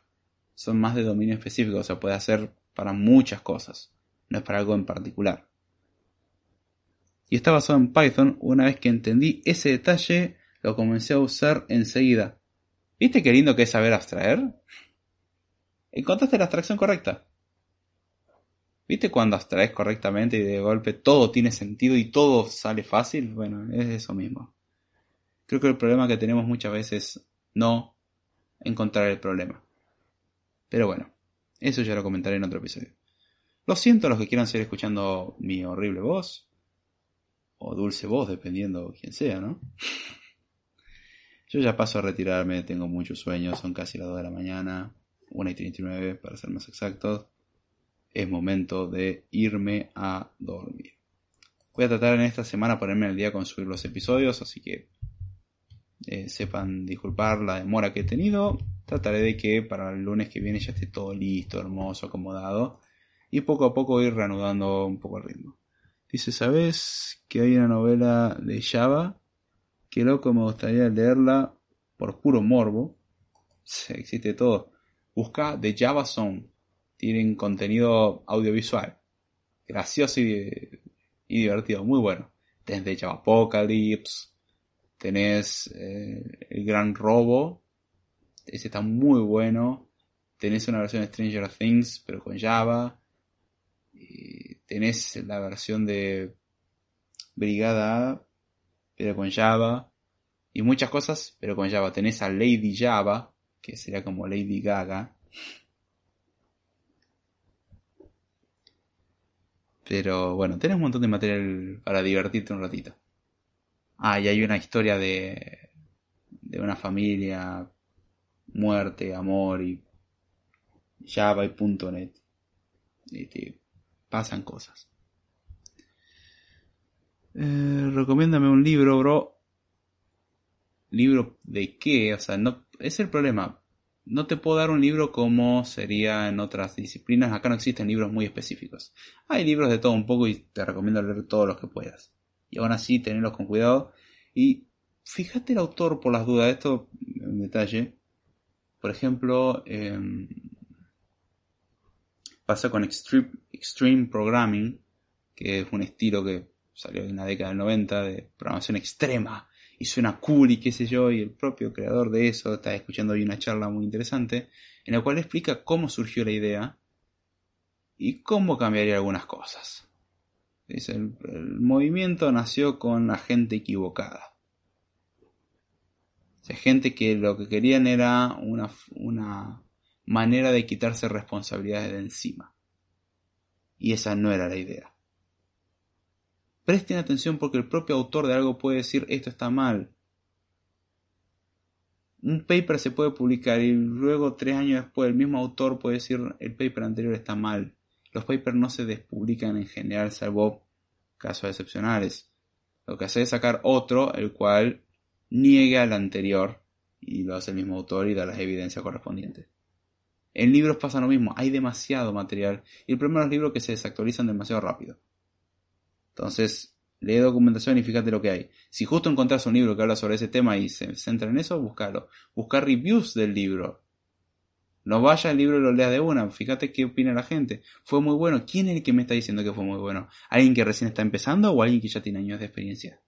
A: son más de dominio específico, o sea, puede hacer para muchas cosas, no es para algo en particular. Y está basado en Python, una vez que entendí ese detalle, lo comencé a usar enseguida. ¿Viste qué lindo que es saber abstraer? Encontraste la abstracción correcta. ¿Viste cuando abstraes correctamente y de golpe todo tiene sentido y todo sale fácil? Bueno, es eso mismo. Creo que el problema que tenemos muchas veces es no encontrar el problema. Pero bueno, eso ya lo comentaré en otro episodio. Lo siento a los que quieran seguir escuchando mi horrible voz. O dulce voz, dependiendo quién sea, ¿no? Yo ya paso a retirarme, tengo muchos sueños, son casi las 2 de la mañana, 1 y 39 para ser más exactos. Es momento de irme a dormir. Voy a tratar en esta semana ponerme al día con subir los episodios, así que eh, sepan disculpar la demora que he tenido. Trataré de que para el lunes que viene ya esté todo listo, hermoso, acomodado. Y poco a poco ir reanudando un poco el ritmo. Dice, ¿sabes que hay una novela de Java? Que loco, me gustaría leerla por puro morbo. [LAUGHS] existe todo. Busca The Java Song. Tienen contenido audiovisual. Gracioso y, divertido. Muy bueno. Desde Java Apocalypse Tenés eh, el Gran Robo. Ese está muy bueno. Tenés una versión de Stranger Things, pero con Java. Tenés la versión de Brigada pero con Java. Y muchas cosas, pero con Java. Tenés a Lady Java, que sería como Lady Gaga. Pero bueno, tenés un montón de material para divertirte un ratito. Ah, y hay una historia de, de una familia, muerte, amor y Java y .net. Pasan cosas. Eh, recomiéndame un libro, bro. ¿Libro de qué? O sea, no, es el problema. No te puedo dar un libro como sería en otras disciplinas. Acá no existen libros muy específicos. Hay libros de todo un poco y te recomiendo leer todos los que puedas y aún así tenerlos con cuidado. Y fíjate el autor por las dudas, esto en detalle. Por ejemplo, em, pasa con Extreme, Extreme Programming, que es un estilo que salió en la década del 90 de programación extrema y suena cool y qué sé yo, y el propio creador de eso está escuchando hoy una charla muy interesante en la cual explica cómo surgió la idea y cómo cambiaría algunas cosas. Dice, el, movimiento nació con la gente equivocada. O gente que lo que querían era una, una manera de quitarse responsabilidades de encima. Y esa no era la idea. Presten atención porque el propio autor de algo puede decir esto está mal. un paper se puede publicar y luego tres años después el mismo autor puede decir el paper anterior está mal. Los papers no se despublican en general salvo casos excepcionales. Lo que hace es sacar otro el cual niegue al anterior y lo hace el mismo autor y da las evidencias correspondientes. En libros pasa lo mismo, hay demasiado material y el problema de los libros es que se desactualizan demasiado rápido. Entonces, lee documentación y fíjate lo que hay. Si justo encontrás un libro que habla sobre ese tema y se centra en eso, búscalo. Buscar reviews del libro. No vaya al libro y lo leas de una, fíjate qué opina la gente. Fue muy bueno. ¿Quién es el que me está diciendo que fue muy bueno? ¿Alguien que recién está empezando o alguien que ya tiene años de experiencia?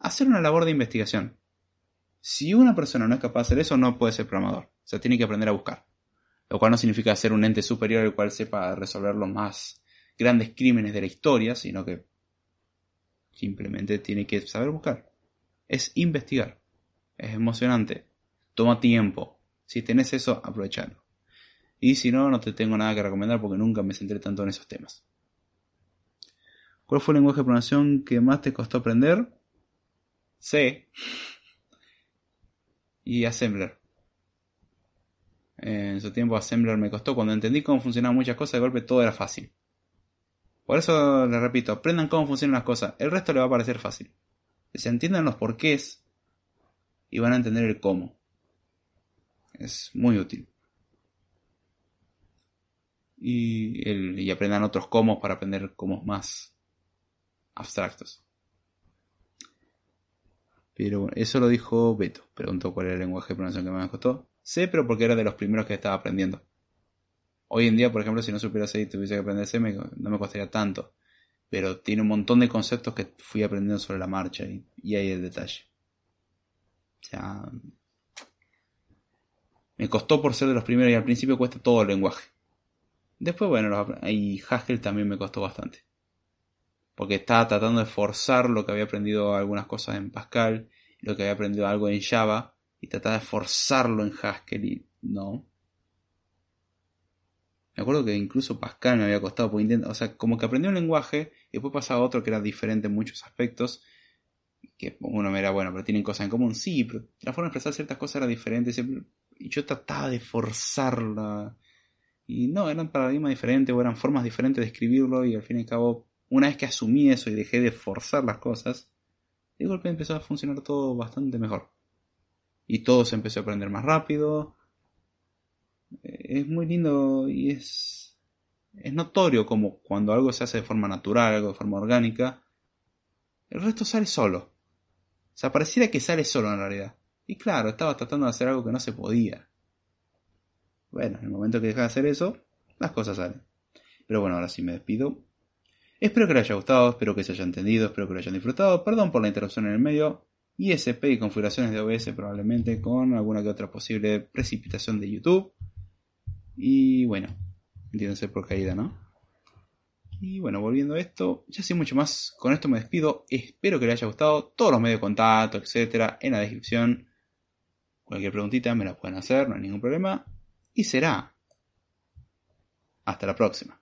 A: Hacer una labor de investigación. Si una persona no es capaz de hacer eso, no puede ser programador. O sea, tiene que aprender a buscar. Lo cual no significa ser un ente superior el cual sepa resolver los más grandes crímenes de la historia, sino que simplemente tiene que saber buscar. Es investigar. Es emocionante. Toma tiempo. Si tenés eso, aprovechalo. Y si no, no te tengo nada que recomendar porque nunca me centré tanto en esos temas. ¿Cuál fue el lenguaje de programación que más te costó aprender? C y Assembler. En su tiempo Assembler me costó. Cuando entendí cómo funcionaban muchas cosas, de golpe todo era fácil. Por eso les repito, aprendan cómo funcionan las cosas. El resto le va a parecer fácil. Se entiendan los porqués y van a entender el cómo. Es muy útil. Y, aprendan otros cómo para aprender cómo más abstractos. Pero eso lo dijo Beto. Preguntó cuál era el lenguaje de programación que más me costó. Sé, pero porque era de los primeros que estaba aprendiendo. Hoy en día, por ejemplo, si no supiera C y tuviese que aprender C, no me costaría tanto. Pero tiene un montón de conceptos que fui aprendiendo sobre la marcha y, y ahí el detalle. O sea, me costó por ser de los primeros y al principio cuesta todo el lenguaje. Después, bueno, y Haskell también me costó bastante porque estaba tratando de forzar lo que había aprendido algunas cosas en Pascal, lo que había aprendido algo en Java, y trataba de forzarlo en Haskell y no. Me acuerdo que incluso Pascal me había costado, o sea, como que aprendí un lenguaje y después pasaba otro que era diferente en muchos aspectos, que uno me era bueno, pero tienen cosas en común, sí, pero la forma de expresar ciertas cosas era diferente, y yo trataba de forzarla, y no, eran paradigmas diferentes o eran formas diferentes de escribirlo, y al fin y al cabo una vez que asumí eso y dejé de forzar las cosas, de golpe empezó a funcionar todo bastante mejor. Y todo se empezó a aprender más rápido. Eh, es muy lindo y es, es notorio como cuando algo se hace de forma natural, algo de forma orgánica, el resto sale solo. O sea, pareciera que sale solo en realidad. Y claro, estaba tratando de hacer algo que no se podía. Bueno, en el momento que deja de hacer eso, las cosas salen. Pero bueno, ahora sí me despido. Espero que les haya gustado, espero que se haya entendido, espero que lo hayan disfrutado. Perdón por la interrupción en el medio. ISP y configuraciones de OBS probablemente con alguna que otra posible precipitación de YouTube. Y bueno, entiéndanse por caída, ¿no? Y bueno, volviendo a esto, ya sé mucho más. Con esto me despido. Espero que les haya gustado. Todos los medios de contacto, etcétera, en la descripción. Cualquier preguntita me la pueden hacer, no hay ningún problema. Y será. Hasta la próxima.